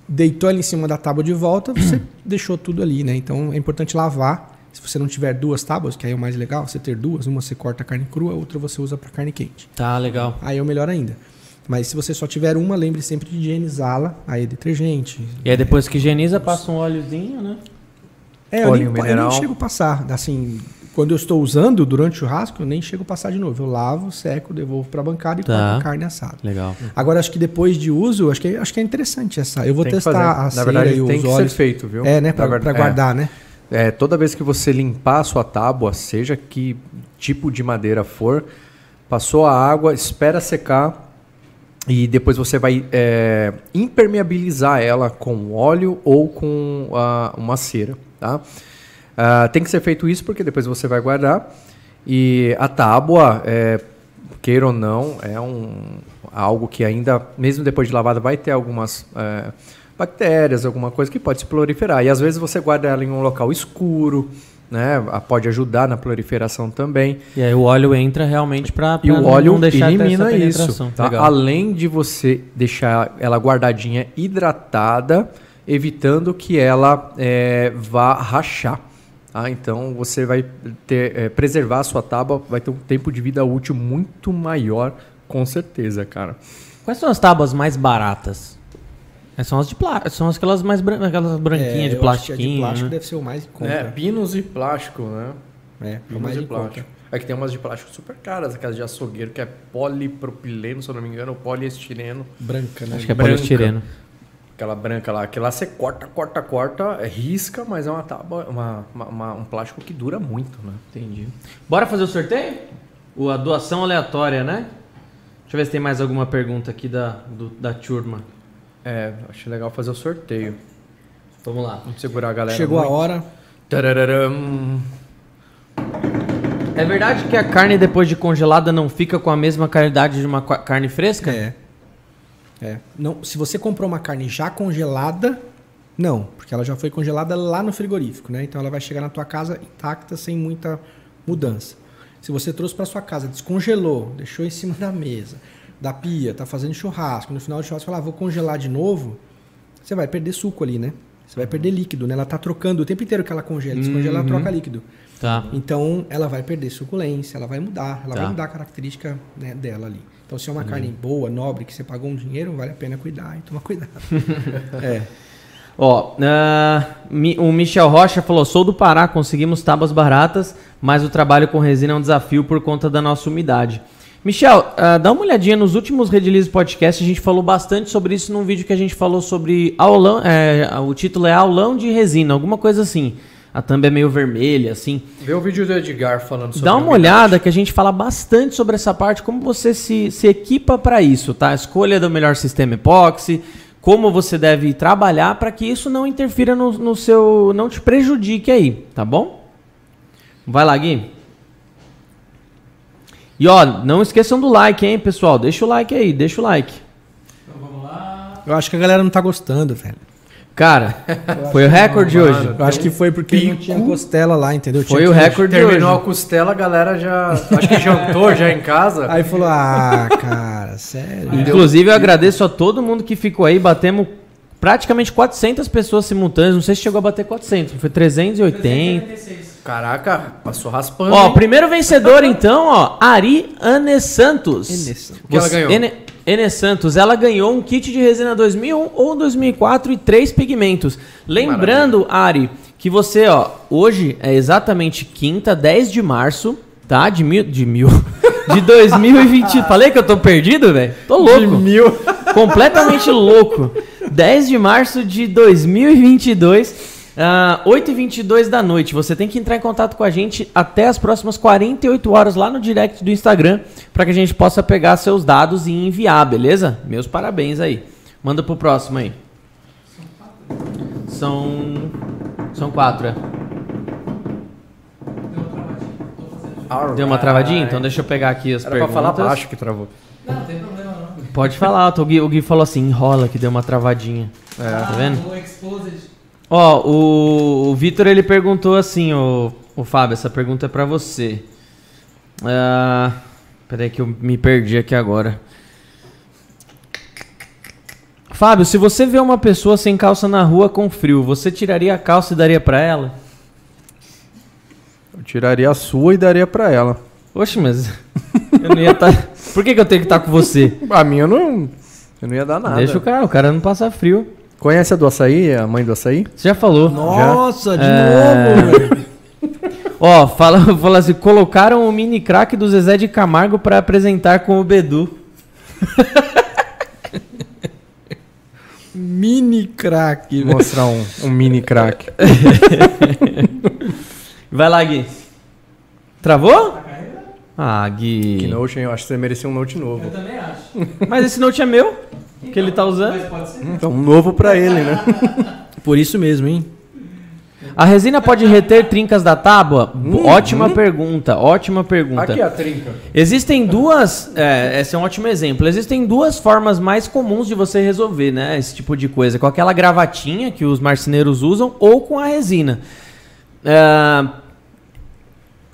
deitou ela em cima da tábua de volta, você *clears throat* deixou tudo ali, né? Então é importante lavar. Se você não tiver duas tábuas, que aí é o mais legal, você ter duas, uma você corta a carne crua, outra você usa para carne quente. Tá, legal. Aí é o melhor ainda. Mas se você só tiver uma, lembre sempre de higienizá-la. Aí é detergente. E aí depois que higieniza, passa um óleozinho, né? É, eu nem, Óleo eu nem mineral. chego a passar. Assim, quando eu estou usando durante o churrasco, eu nem chego a passar de novo. Eu lavo, seco, devolvo para a bancada e Tá. corto a carne assada. Legal. Agora, acho que depois de uso, acho que, acho que é interessante essa. Eu vou Tem testar a Na cera verdade, e os tem que óleos. ser feito, viu? É, né? Pra guardar, né? É, toda vez que você limpar a sua tábua, seja que tipo de madeira for, passou a água, espera secar e depois você vai é, impermeabilizar ela com óleo ou com ah, uma cera, tá? Ah, tem que ser feito isso porque depois você vai guardar e a tábua, é, queira ou não, é um algo que ainda, mesmo depois de lavada, vai ter algumas é, bactérias, alguma coisa que pode se proliferar. E às vezes você guarda ela em um local escuro, né? Ah, Pode ajudar na proliferação também. E aí o óleo entra realmente pra, E o não óleo deixar ter elimina isso. tá? Além de você deixar ela guardadinha hidratada, evitando que ela é, vá rachar. tá? Então você vai ter, é, preservar a sua tábua, vai ter um tempo de vida útil muito maior, com certeza, cara. Quais são as tábuas mais baratas? É, São as de plástico, são aquelas mais bran aquelas branquinhas de É, eu acho que a plastiquinho. de plástico né? deve ser o mais em conta. É, pinos e plástico, né? É, Pinos mais e em conta. plástico. É que tem umas de plástico super caras, aquelas de açougueiro, que é polipropileno, se eu não me engano, ou poliestireno. Branca, né? Acho que é branca. poliestireno. Aquela branca lá, que lá você corta, corta, corta, é, risca, mas é uma tábua, uma, uma- uma- um plástico que dura muito, né? Entendi. Bora fazer o sorteio? O, a doação aleatória, né? Deixa eu ver se tem mais alguma pergunta aqui da, do- da turma. É, acho legal fazer o sorteio. Vamos lá. Vamos segurar a galera. Chegou a muito. hora. Tarararam. É verdade que a carne depois de congelada não fica com a mesma qualidade de uma carne fresca? É. É. Não, se você comprou uma carne já congelada, não, porque ela já foi congelada lá no frigorífico, né? Então ela vai chegar na tua casa intacta, sem muita mudança. Se você trouxe para sua casa, descongelou, deixou em cima da mesa, da pia, tá fazendo churrasco, no final do churrasco falar, ah, vou congelar de novo, você vai perder suco ali, né? Você vai perder líquido, né? Ela tá trocando o tempo inteiro que ela congela, descongela, ela troca líquido. Tá. Então ela vai perder suculência, ela vai mudar, ela Tá. vai mudar a característica né, dela ali. Então se é uma carne boa, nobre, que você pagou um dinheiro, vale a pena cuidar e tomar cuidado. *laughs* é. Ó, Mi- o Michel Rocha falou: sou do Pará, conseguimos tábuas baratas, mas o trabalho com resina é um desafio por conta da nossa umidade. Michel, ah, dá uma olhadinha nos últimos Redilize Podcast, a gente falou bastante sobre isso num vídeo que a gente falou sobre aulão, é, o título é aulão de resina, alguma coisa assim. A thumb é meio vermelha, assim. Vê o vídeo do Edgar falando sobre Dá uma olhada que a gente fala bastante sobre essa parte, como você se, se equipa para isso, tá? A escolha do melhor sistema epóxi, como você deve trabalhar para que isso não interfira no, no seu. não te prejudique aí, tá bom? Vai lá, Gui. E ó, não esqueçam do like, hein, pessoal? Deixa o like aí, deixa o like. Eu acho que a galera não tá gostando, velho. Cara, foi o recorde hoje. Eu acho que foi porque não tinha costela lá, entendeu? Foi Tinha o recorde de Terminou a hoje. costela, a galera já. Acho que jantou já em casa. Aí falou, ah, cara, sério. Inclusive, eu agradeço a todo mundo que ficou aí. Batemos praticamente 400 pessoas simultâneas. Não sei se chegou a bater 400, foi 380. Caraca, passou raspando. Ó, hein? primeiro vencedor *laughs* então, ó, Ari Ane Santos. O que ela ganhou? Ene, Ene Santos, ela ganhou um kit de resina 2001 ou 2004 e três pigmentos. Lembrando, Ari, que você, ó, hoje é exatamente quinta, 10 de março, tá? De mil, de mil, *laughs* de 2020. *laughs* Falei que eu tô perdido, velho? Tô louco. mil. completamente louco. 10 de março de 2022. Ah, 8 e 22 da noite. Você tem que entrar em contato com a gente até as próximas 48 horas lá no direct do Instagram para que a gente possa pegar seus dados e enviar, beleza? Meus parabéns aí. Manda pro próximo aí. São. São quatro, é. Deu uma travadinha? Então deixa eu pegar aqui as Era pra perguntas. falar baixo que travou. Pode falar, o Gui, o Gui falou assim, enrola que deu uma travadinha. Tá vendo? Ó, o, o Vitor ele perguntou assim, o, o Fábio, essa pergunta é pra você. Ah, peraí que eu me perdi aqui agora. Fábio, se você vê uma pessoa sem calça na rua com frio, você tiraria a calça e daria pra ela? Eu tiraria a sua e daria pra ela. Oxe, mas eu não ia estar. Por que, que eu tenho que estar com você? *laughs* A minha eu não. Eu não ia dar nada. Deixa o cara, o cara não passar frio. Conhece a do açaí, a mãe do açaí? Você já falou. Nossa, de É. novo, velho. *laughs* Ó, fala, fala assim, colocaram o mini crack do Zezé de Camargo pra apresentar com o Bedu. *laughs* Mini crack, Vou mostrar um, um mini crack. *laughs* Vai lá, Gui. Travou? Ah, Gui. Que Notion, eu acho que você merecia um Note novo. Mas esse note é meu? Que ele tá usando? Então, um novo pra ele, né? *laughs* Por isso mesmo, hein? A resina pode reter trincas da tábua? Ótima pergunta, ótima pergunta. Aqui a trinca. Existem duas. É, esse é um ótimo exemplo. Existem duas formas mais comuns de você resolver, né? Esse tipo de coisa. Com aquela gravatinha que os marceneiros usam ou com a resina. É,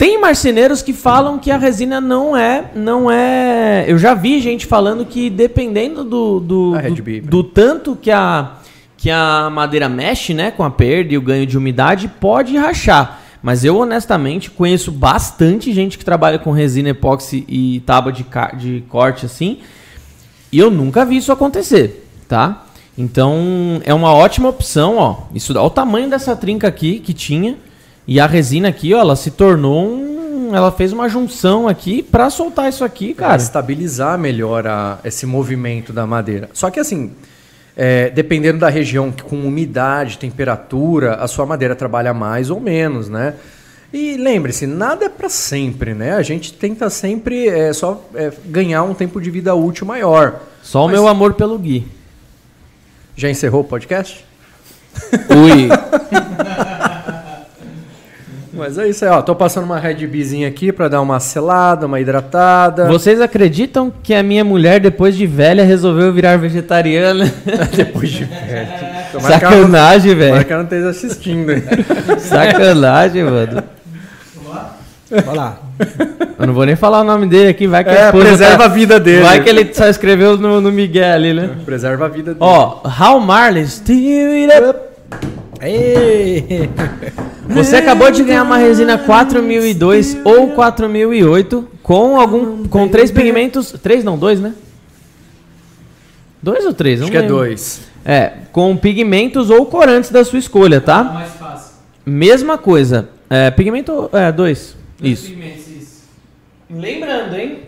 tem marceneiros que falam que a resina não é. não é. Eu já vi gente falando que dependendo do, do, do, Bee, né? do tanto que a, que a madeira mexe, né? Com a perda e o ganho de umidade, pode rachar. Mas eu, honestamente, conheço bastante gente que trabalha com resina epóxi e tábua de, de corte assim. E eu nunca vi isso acontecer, tá? Então, é uma ótima opção, ó. Isso, olha o tamanho dessa trinca aqui que tinha. E a resina aqui, ó, ela se tornou um... Ela fez uma junção aqui pra soltar isso aqui, Para cara. estabilizar melhor a- esse movimento da madeira. Só que assim, é, dependendo da região, com umidade, temperatura, a sua madeira trabalha mais ou menos, né? E lembre-se, nada é para sempre, né? A gente tenta sempre é, só é, ganhar um tempo de vida útil maior. Só o Mas- meu amor pelo Gui. Já encerrou o podcast? Ui. *laughs* Mas é isso aí, ó. Tô passando uma Red Beezinha aqui para dar uma selada, uma hidratada. Vocês acreditam que a minha mulher, depois de velha, resolveu virar vegetariana? *laughs* Depois de. Tomara que não- Sacanagem, tomara velho. que ela não esteja assistindo. hein? *laughs* Sacanagem, mano. Vai lá. Eu não vou nem falar o nome dele aqui, vai que a É, esposa preserva tá- a vida dele. Vai que ele só escreveu no, no Miguel ali, né? Preserva a vida dele. Ó, How Marley, Steal It Up. Ei! Você acabou de ganhar uma resina 4002 ou 4008 com algum com três pigmentos, três não, dois, né? Dois ou três? Não Acho que é dois. É, com pigmentos ou corantes da sua escolha, tá? Mais fácil. Mesma coisa. É, pigmento, é, dois. Isso. Pigmentos, isso. Lembrando, hein?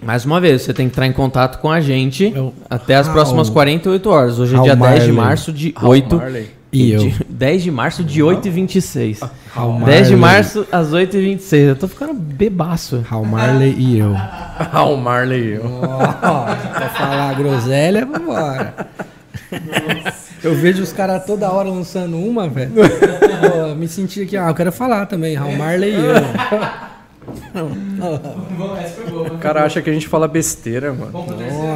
Mais uma vez, você tem que entrar em contato com a gente Eu- até as How- próximas 48 horas. Hoje é How dia 10 de Marley. março de 8 Marley. E eu? de- 10 de março de 8 e 26. How 10 de março às 8 e 26. Eu tô ficando bebaço. How Marley e eu. *laughs* Ah, o Marley. Ó, pra falar groselha, vambora. Eu vejo os caras toda hora lançando uma, velho. *laughs* Me senti aqui, ah, eu quero falar também, How Marley e eu. O cara acha que a gente fala besteira, mano.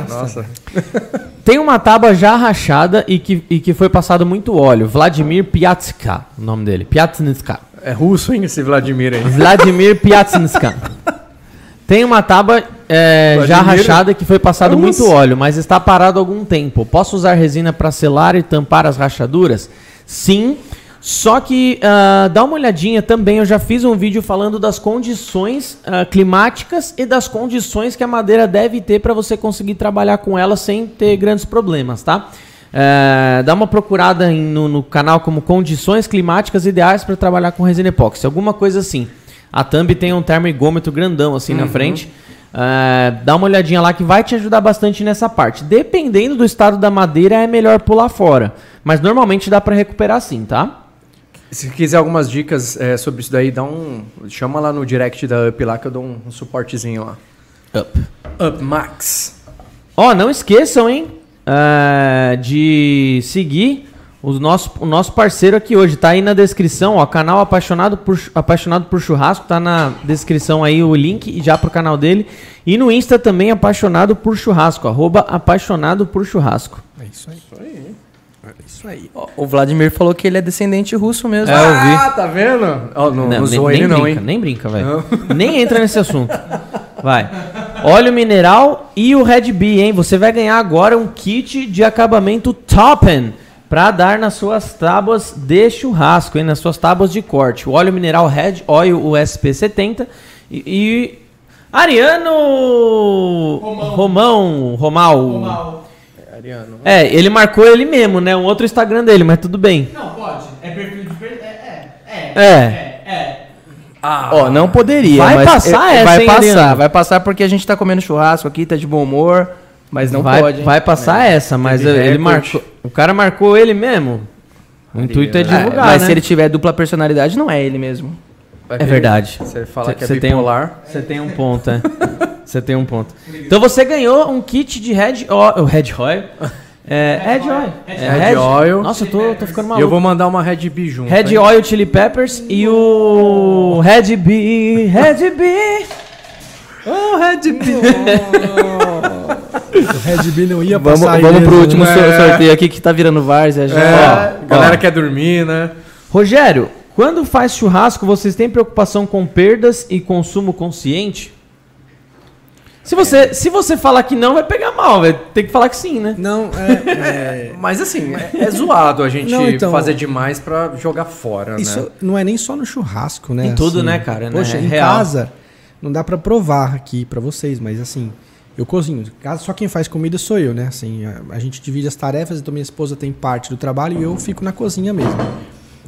Nossa. *laughs* Tem uma tábua já rachada e que, e que foi passado muito óleo. Vladimir Piatska, o nome dele. Piatska. É russo, hein, esse Vladimir aí. Vladimir *laughs* Piatska. Tem uma tábua é, já rachada que foi passado Russo. muito óleo, mas está parado há algum tempo. Posso usar resina para selar e tampar as rachaduras? Sim. Só que ah, dá uma olhadinha também. Eu já fiz um vídeo falando das condições ah, climáticas e das condições que a madeira deve ter para você conseguir trabalhar com ela sem ter grandes problemas, tá? É, dá uma procurada em- no, no canal como condições climáticas ideais para trabalhar com resina epóxi, alguma coisa assim. A thumb tem um termogômetro grandão assim na frente. É, dá uma olhadinha lá que vai te ajudar bastante nessa parte. Dependendo do estado da madeira, é melhor pular fora. Mas normalmente dá pra recuperar sim, tá? Se quiser algumas dicas é, sobre isso daí, dá um. Chama lá no direct da Up lá que eu dou um, um suportezinho lá. Up. Up Max. Ó, não esqueçam, hein? é, de seguir o nosso, o nosso parceiro aqui hoje. Tá aí na descrição, ó. Canal Apaixonado por, Apaixonado por Churrasco. Tá na descrição aí o link já pro canal dele. E no Insta também, Apaixonado por Churrasco. Arroba Apaixonado por Churrasco. É isso aí. Isso aí. O Vladimir falou que ele é descendente russo mesmo. É, eu vi. Ah, tá vendo? Ó, não, não, nem ele não, brinca, hein? nem brinca, velho. *laughs* Nem entra nesse assunto. Vai. Óleo mineral e o Red Bee, hein? Você vai ganhar agora um kit de acabamento Toppen pra dar nas suas tábuas de churrasco, hein? Nas suas tábuas de corte. O óleo mineral Red Oil USP70 e, e Ariano Romão, Romal. É, ele marcou ele mesmo, né? Um outro Instagram dele, mas tudo bem. Não, pode. É perfil de. per- É, é, É. é, é. Ó, não poderia. Vai mas passar é- essa, Vai hein, passar, vai passar porque a gente tá comendo churrasco aqui, tá de bom humor, mas não vai, pode. hein? vai passar essa, mas ele recorde. marcou. O cara marcou ele mesmo. O intuito é É, divulgar, mas né? se ele tiver dupla personalidade, não é ele mesmo. É ver. verdade. Você fala Cê- que é cê tem um- bipolar. Você tem um ponto, é. *laughs* Você tem um ponto. Então você ganhou um kit de Red Oil. Red Oil. É, Red Oil. É, Red Oil. Nossa, eu tô, tô ficando E maluco. eu vou mandar uma Red Bee junto. Red hein? Oil Chili Peppers e o Red Bee. Red Bee. *laughs* Oh, Red Bee. *laughs* O Red Bee não ia Vamos, passar vamos pro último né? sor- sorteio aqui que tá virando várzea já. É, Ó, galera ó. quer dormir, né? Rogério, quando faz churrasco, vocês têm preocupação com perdas e consumo consciente? Se você, se você falar que não, vai pegar mal, vai ter que falar que sim, né? Não, é, é, *laughs* Mas assim, é, é zoado a gente Não, então- fazer demais pra jogar fora, isso né? não é nem só no churrasco, né? Em tudo, né, cara, né? Poxa, É em real. casa não dá pra provar aqui pra vocês, mas assim, eu cozinho. Casa só quem faz comida sou eu, né? Assim, a, a gente divide as tarefas, então minha esposa tem parte do trabalho e eu fico na cozinha mesmo.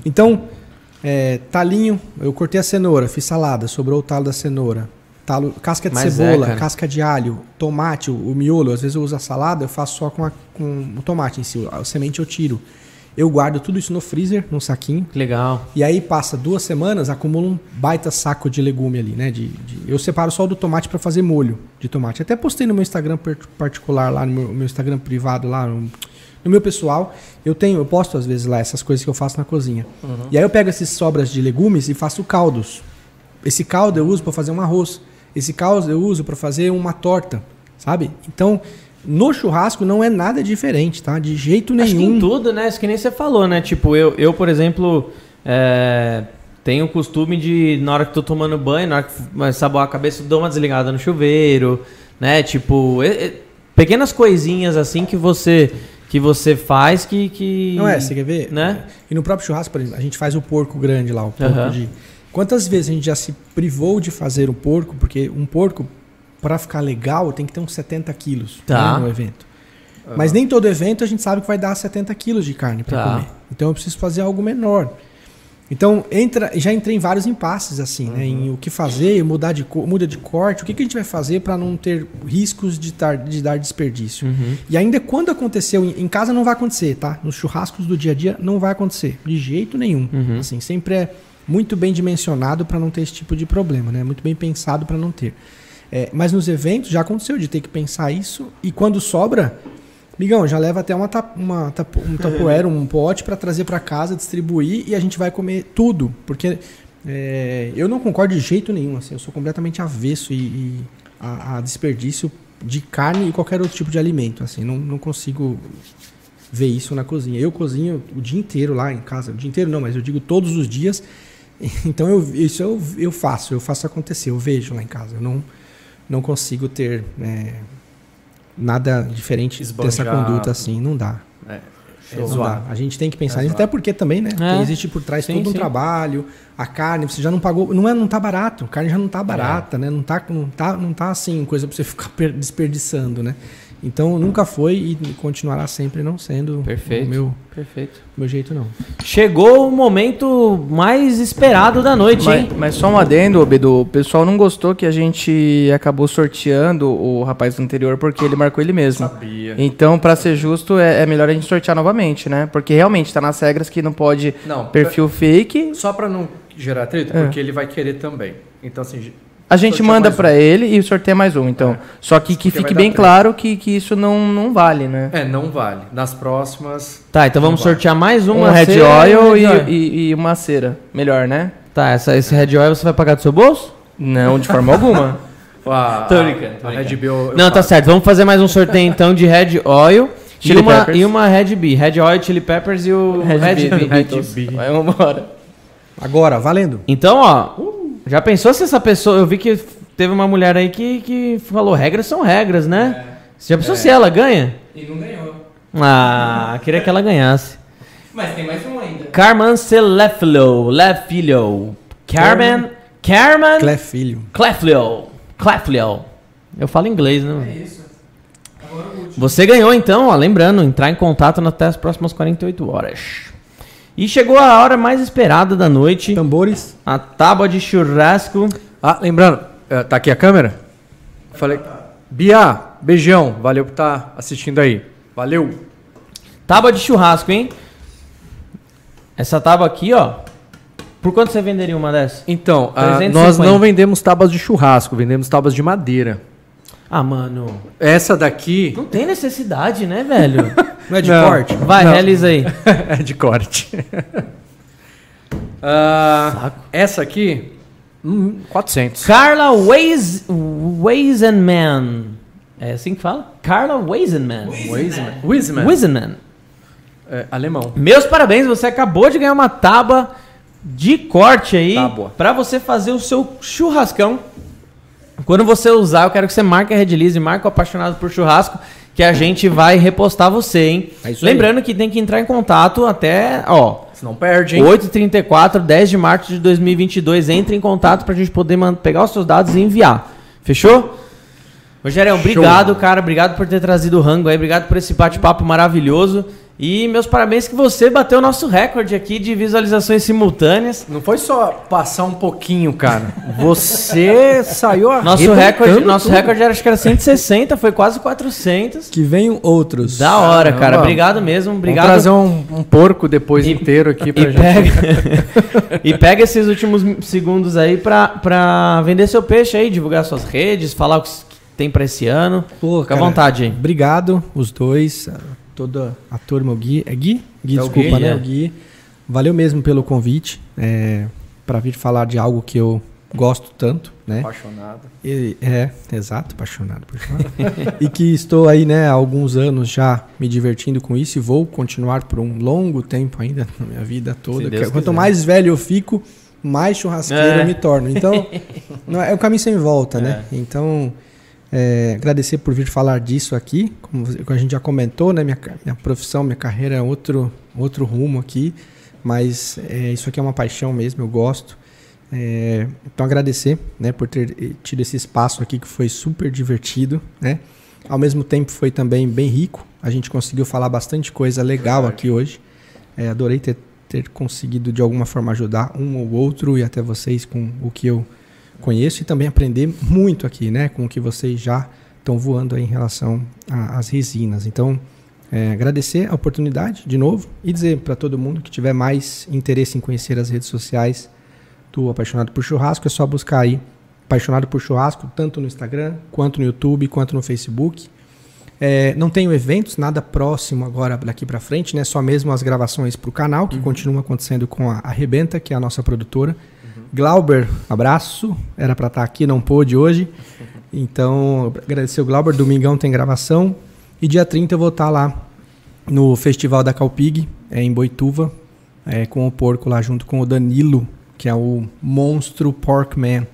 Então, é, talinho, eu cortei a cenoura, fiz salada, sobrou o talo da cenoura. Talo, casca de Mas é, cebola, cara. casca de alho, tomate, o, o miolo. Às vezes eu uso a salada, eu faço só com, a- com o tomate em si. A semente eu tiro. Eu guardo tudo isso no freezer, num saquinho. Legal. E aí passa duas semanas, acumula um baita saco de legume ali, né? De, de- eu separo só o do tomate para fazer molho de tomate. Até postei no meu Instagram particular lá, no meu, meu Instagram privado lá, no, no meu pessoal. Eu tenho, eu posto às vezes lá essas coisas que eu faço na cozinha. E aí eu pego essas sobras de legumes e faço caldos. Esse caldo eu uso para fazer um arroz. Esse caldo eu uso para fazer uma torta, sabe? Então, no churrasco não é nada diferente, tá? De jeito Acho que em nenhum. tudo, né? Isso que nem você falou, né? Tipo, eu, eu por exemplo, é, tenho o costume de, na hora que tô tomando banho, na hora que saboar a cabeça, dou uma desligada no chuveiro, né? Tipo, e- e- pequenas coisinhas assim que você que você faz que. que Não é, você quer ver? Né? E no próprio churrasco, por exemplo, a gente faz o porco grande lá, o porco Aham. de. Quantas vezes a gente já se privou de fazer o porco? Porque um porco, para ficar legal, tem que ter uns 70 quilos Tá. né, no evento. Mas nem todo evento a gente sabe que vai dar 70 quilos de carne para Tá. comer. Então eu preciso fazer algo menor. Então, entra, já entrei em vários impasses, assim, né? Em o que fazer, mudar de, muda de corte, o que, que a gente vai fazer para não ter riscos de, tar, de dar desperdício. E ainda quando aconteceu, em, casa não vai acontecer, tá? Nos churrascos do dia a dia não vai acontecer, de jeito nenhum. Assim, sempre é muito bem dimensionado para não ter esse tipo de problema, né? Muito bem pensado para não ter. É, mas nos eventos já aconteceu de ter que pensar isso e quando sobra, Migão, já leva até uma, uma um tapoeira, um pote para trazer para casa, distribuir e a gente vai comer tudo. Porque é, eu não concordo de jeito nenhum. Assim, eu sou completamente avesso e, e a, a desperdício de carne e qualquer outro tipo de alimento. Assim, não, não consigo ver isso na cozinha. Eu cozinho o dia inteiro lá em casa. O dia inteiro não, mas eu digo todos os dias. *laughs* Então eu, isso eu, eu faço, eu faço acontecer, eu vejo lá em casa. Eu não, não consigo ter é, nada diferente dessa Esbanjar. conduta assim, não dá. É, Não zoado. dá. A gente tem que pensar É nisso, até porque também, né? É. existe por trás Sim, todo um sim. trabalho, a carne, você já não pagou, não é, não tá barato, a carne já não É. tá barata, né? Não tá, não tá, não tá assim, coisa pra você ficar per- desperdiçando, né? Então nunca foi e continuará sempre não sendo Perfeito. o meu, Perfeito. meu jeito, não. Chegou o momento mais esperado da noite, Mas, hein? mas só um adendo, ô, Bedu. O pessoal não gostou que a gente acabou sorteando o rapaz do anterior porque ele marcou ele mesmo. Sabia. Então, pra ser justo, é, é melhor a gente sortear novamente, né? Porque realmente tá nas regras que não pode Não, perfil fake. Só pra não gerar treta, É. porque ele vai querer também. Então, assim, A gente manda mais um. pra ele e sorteia mais um, então. Só que que Porque vai fique bem claro que, que isso não, não vale, né? é, não vale. Nas próximas. Tá, então vamos vai. sortear mais Um uma Red e um Red Oil. e, e- e uma cera. Melhor, né? Tá, essa, esse Red Oil você vai pagar do seu bolso? Não, de forma alguma. *laughs* A, Tô brincando, tô brincando. Red Não, tá certo. Vamos fazer mais um sorteio então de Red Oil *laughs* e uma, Peppers. e uma Red B. Red Oil, Chili Peppers e o Red, Red B. Beatles. Vai, vambora. Agora, valendo. Então, ó, já pensou se essa pessoa. Eu vi que teve uma mulher aí que, que falou: regras são regras, né? Você já pensou se ela ganha? E não ganhou. Ah, queria que ela ganhasse. Mas tem mais um ainda. Carmen Celefilo. Lefilho. Carmen. Carmen. Clé Filho. Cleflio. Cleflio. Eu falo inglês, né? É isso. Você ganhou então, ó, lembrando, entrar em contato até as próximas 48 horas. E chegou a hora mais esperada da noite, Tambores. a tábua de churrasco. Ah, lembrando, eh, tá aqui a câmera? Falei. Bia, beijão. Valeu por estar assistindo aí. Valeu. Tábua de churrasco, hein? Essa tábua aqui, ó. Por quanto você venderia uma dessa? Então, ah, 350. nós não vendemos tábuas de churrasco, vendemos tábuas de madeira. Ah, mano. Essa daqui Não tem necessidade, né, velho? *laughs* Não é de Não. corte? Vai, Não. realiza aí. *laughs* é de corte. *laughs* Ah, essa aqui, hum, 400. Carla Weis, Weisenman. É assim que fala? Carla Weisenman. Wiseman. Weisenman. É, alemão. Meus parabéns, você acabou de ganhar uma tábua de corte aí Tábua. pra você fazer o seu churrascão. Quando você usar, eu quero que você marque a Redlize, marque o apaixonado por churrasco, que a gente vai repostar você, hein? É isso aí. Lembrando que tem que entrar em contato até, ó, Se não perde, hein? 8h34, 10 de março de 2022. Entre em contato pra gente poder pegar os seus dados e enviar. Fechou? Rogério, obrigado, cara. Obrigado por ter trazido o rango aí. Obrigado por esse bate-papo maravilhoso. E meus parabéns que você bateu o nosso recorde aqui de visualizações simultâneas. Não foi só passar um pouquinho, cara. *laughs* Você saiu Nosso recorde, nosso tudo. recorde era, acho que era 160, foi quase 400. Que venham outros. Da hora, Caramba. cara. Obrigado mesmo. Obrigado. Vamos trazer um, um porco depois inteiro aqui pra E gente. pega, *laughs* *laughs* e pega esses últimos segundos aí pra, pra vender seu peixe aí, divulgar suas redes, falar o que tem pra esse ano. Pô, Fica à cara, vontade aí. Obrigado, os dois, toda a turma, o Gui. É Gui? Gui, É o desculpa, Gui, né? é. O Gui. Valeu mesmo pelo convite. É, para vir falar de algo que eu gosto tanto, né? Apaixonado. E- é, exato, apaixonado *laughs* e que estou aí, né, há alguns anos já me divertindo com isso e vou continuar por um longo tempo ainda na minha vida toda. Quanto quiser. mais velho eu fico, mais churrasqueiro É. eu me torno. Então, *laughs* não é é um caminho sem volta, né? Então, é, agradecer por vir falar disso aqui. Como a gente já comentou, né? Minha, minha profissão, minha carreira é outro, outro rumo aqui. Mas é, isso aqui é uma paixão mesmo, eu gosto. É, então agradecer, né, por ter eh, tido esse espaço aqui que foi super divertido, né? Ao mesmo tempo foi também bem rico. A gente conseguiu falar bastante coisa legal aqui hoje. É, adorei ter, ter conseguido de alguma forma ajudar um ou outro e até vocês com o que eu conheço e também aprender muito aqui, né, com o que vocês já estão voando aí em relação às resinas. Então, é, agradecer a oportunidade de novo e dizer para todo mundo que tiver mais interesse em conhecer as redes sociais do Apaixonado por Churrasco, é só buscar aí Apaixonado por Churrasco, tanto no Instagram, quanto no YouTube, quanto no Facebook. É, não tenho eventos, nada próximo agora daqui para frente, né? Só mesmo as gravações para o canal, que continuam acontecendo com a Arrebenta, que é a nossa produtora. Glauber, abraço. Era para estar aqui, não pôde hoje. Então, agradecer o Glauber. Domingão tem gravação. E dia 30 eu vou estar lá no Festival da Calpig, é, em Boituva, é, com o porco lá junto com o Danilo, que é o monstro Porkman,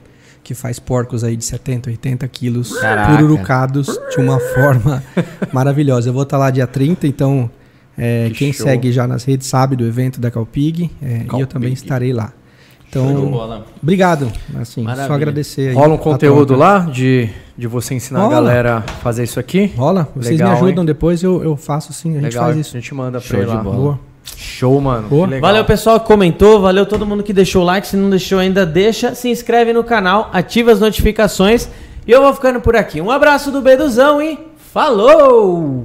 que faz porcos aí de 70, 80 quilos, Caraca. pururucados de uma forma *laughs* maravilhosa. Eu vou estar lá dia 30, então é, Que quem show. segue já nas redes sabe do evento da Calpig, é, e eu também estarei lá. Então, obrigado. Assim, Maravilha. só agradecer aí. Rola um a conteúdo lá de, de você ensinar a Rola. galera a fazer isso aqui? Rola, vocês Legal, me ajudam hein? depois, eu, eu faço sim, a gente Legal, faz a isso. gente manda pra Show ele de lá. bola. Boa. Show, mano. Boa. Valeu, pessoal que comentou, valeu todo mundo que deixou o like. Se não deixou ainda, deixa, se inscreve no canal, ativa as notificações. E eu vou ficando por aqui. Um abraço do Beduzão e falou!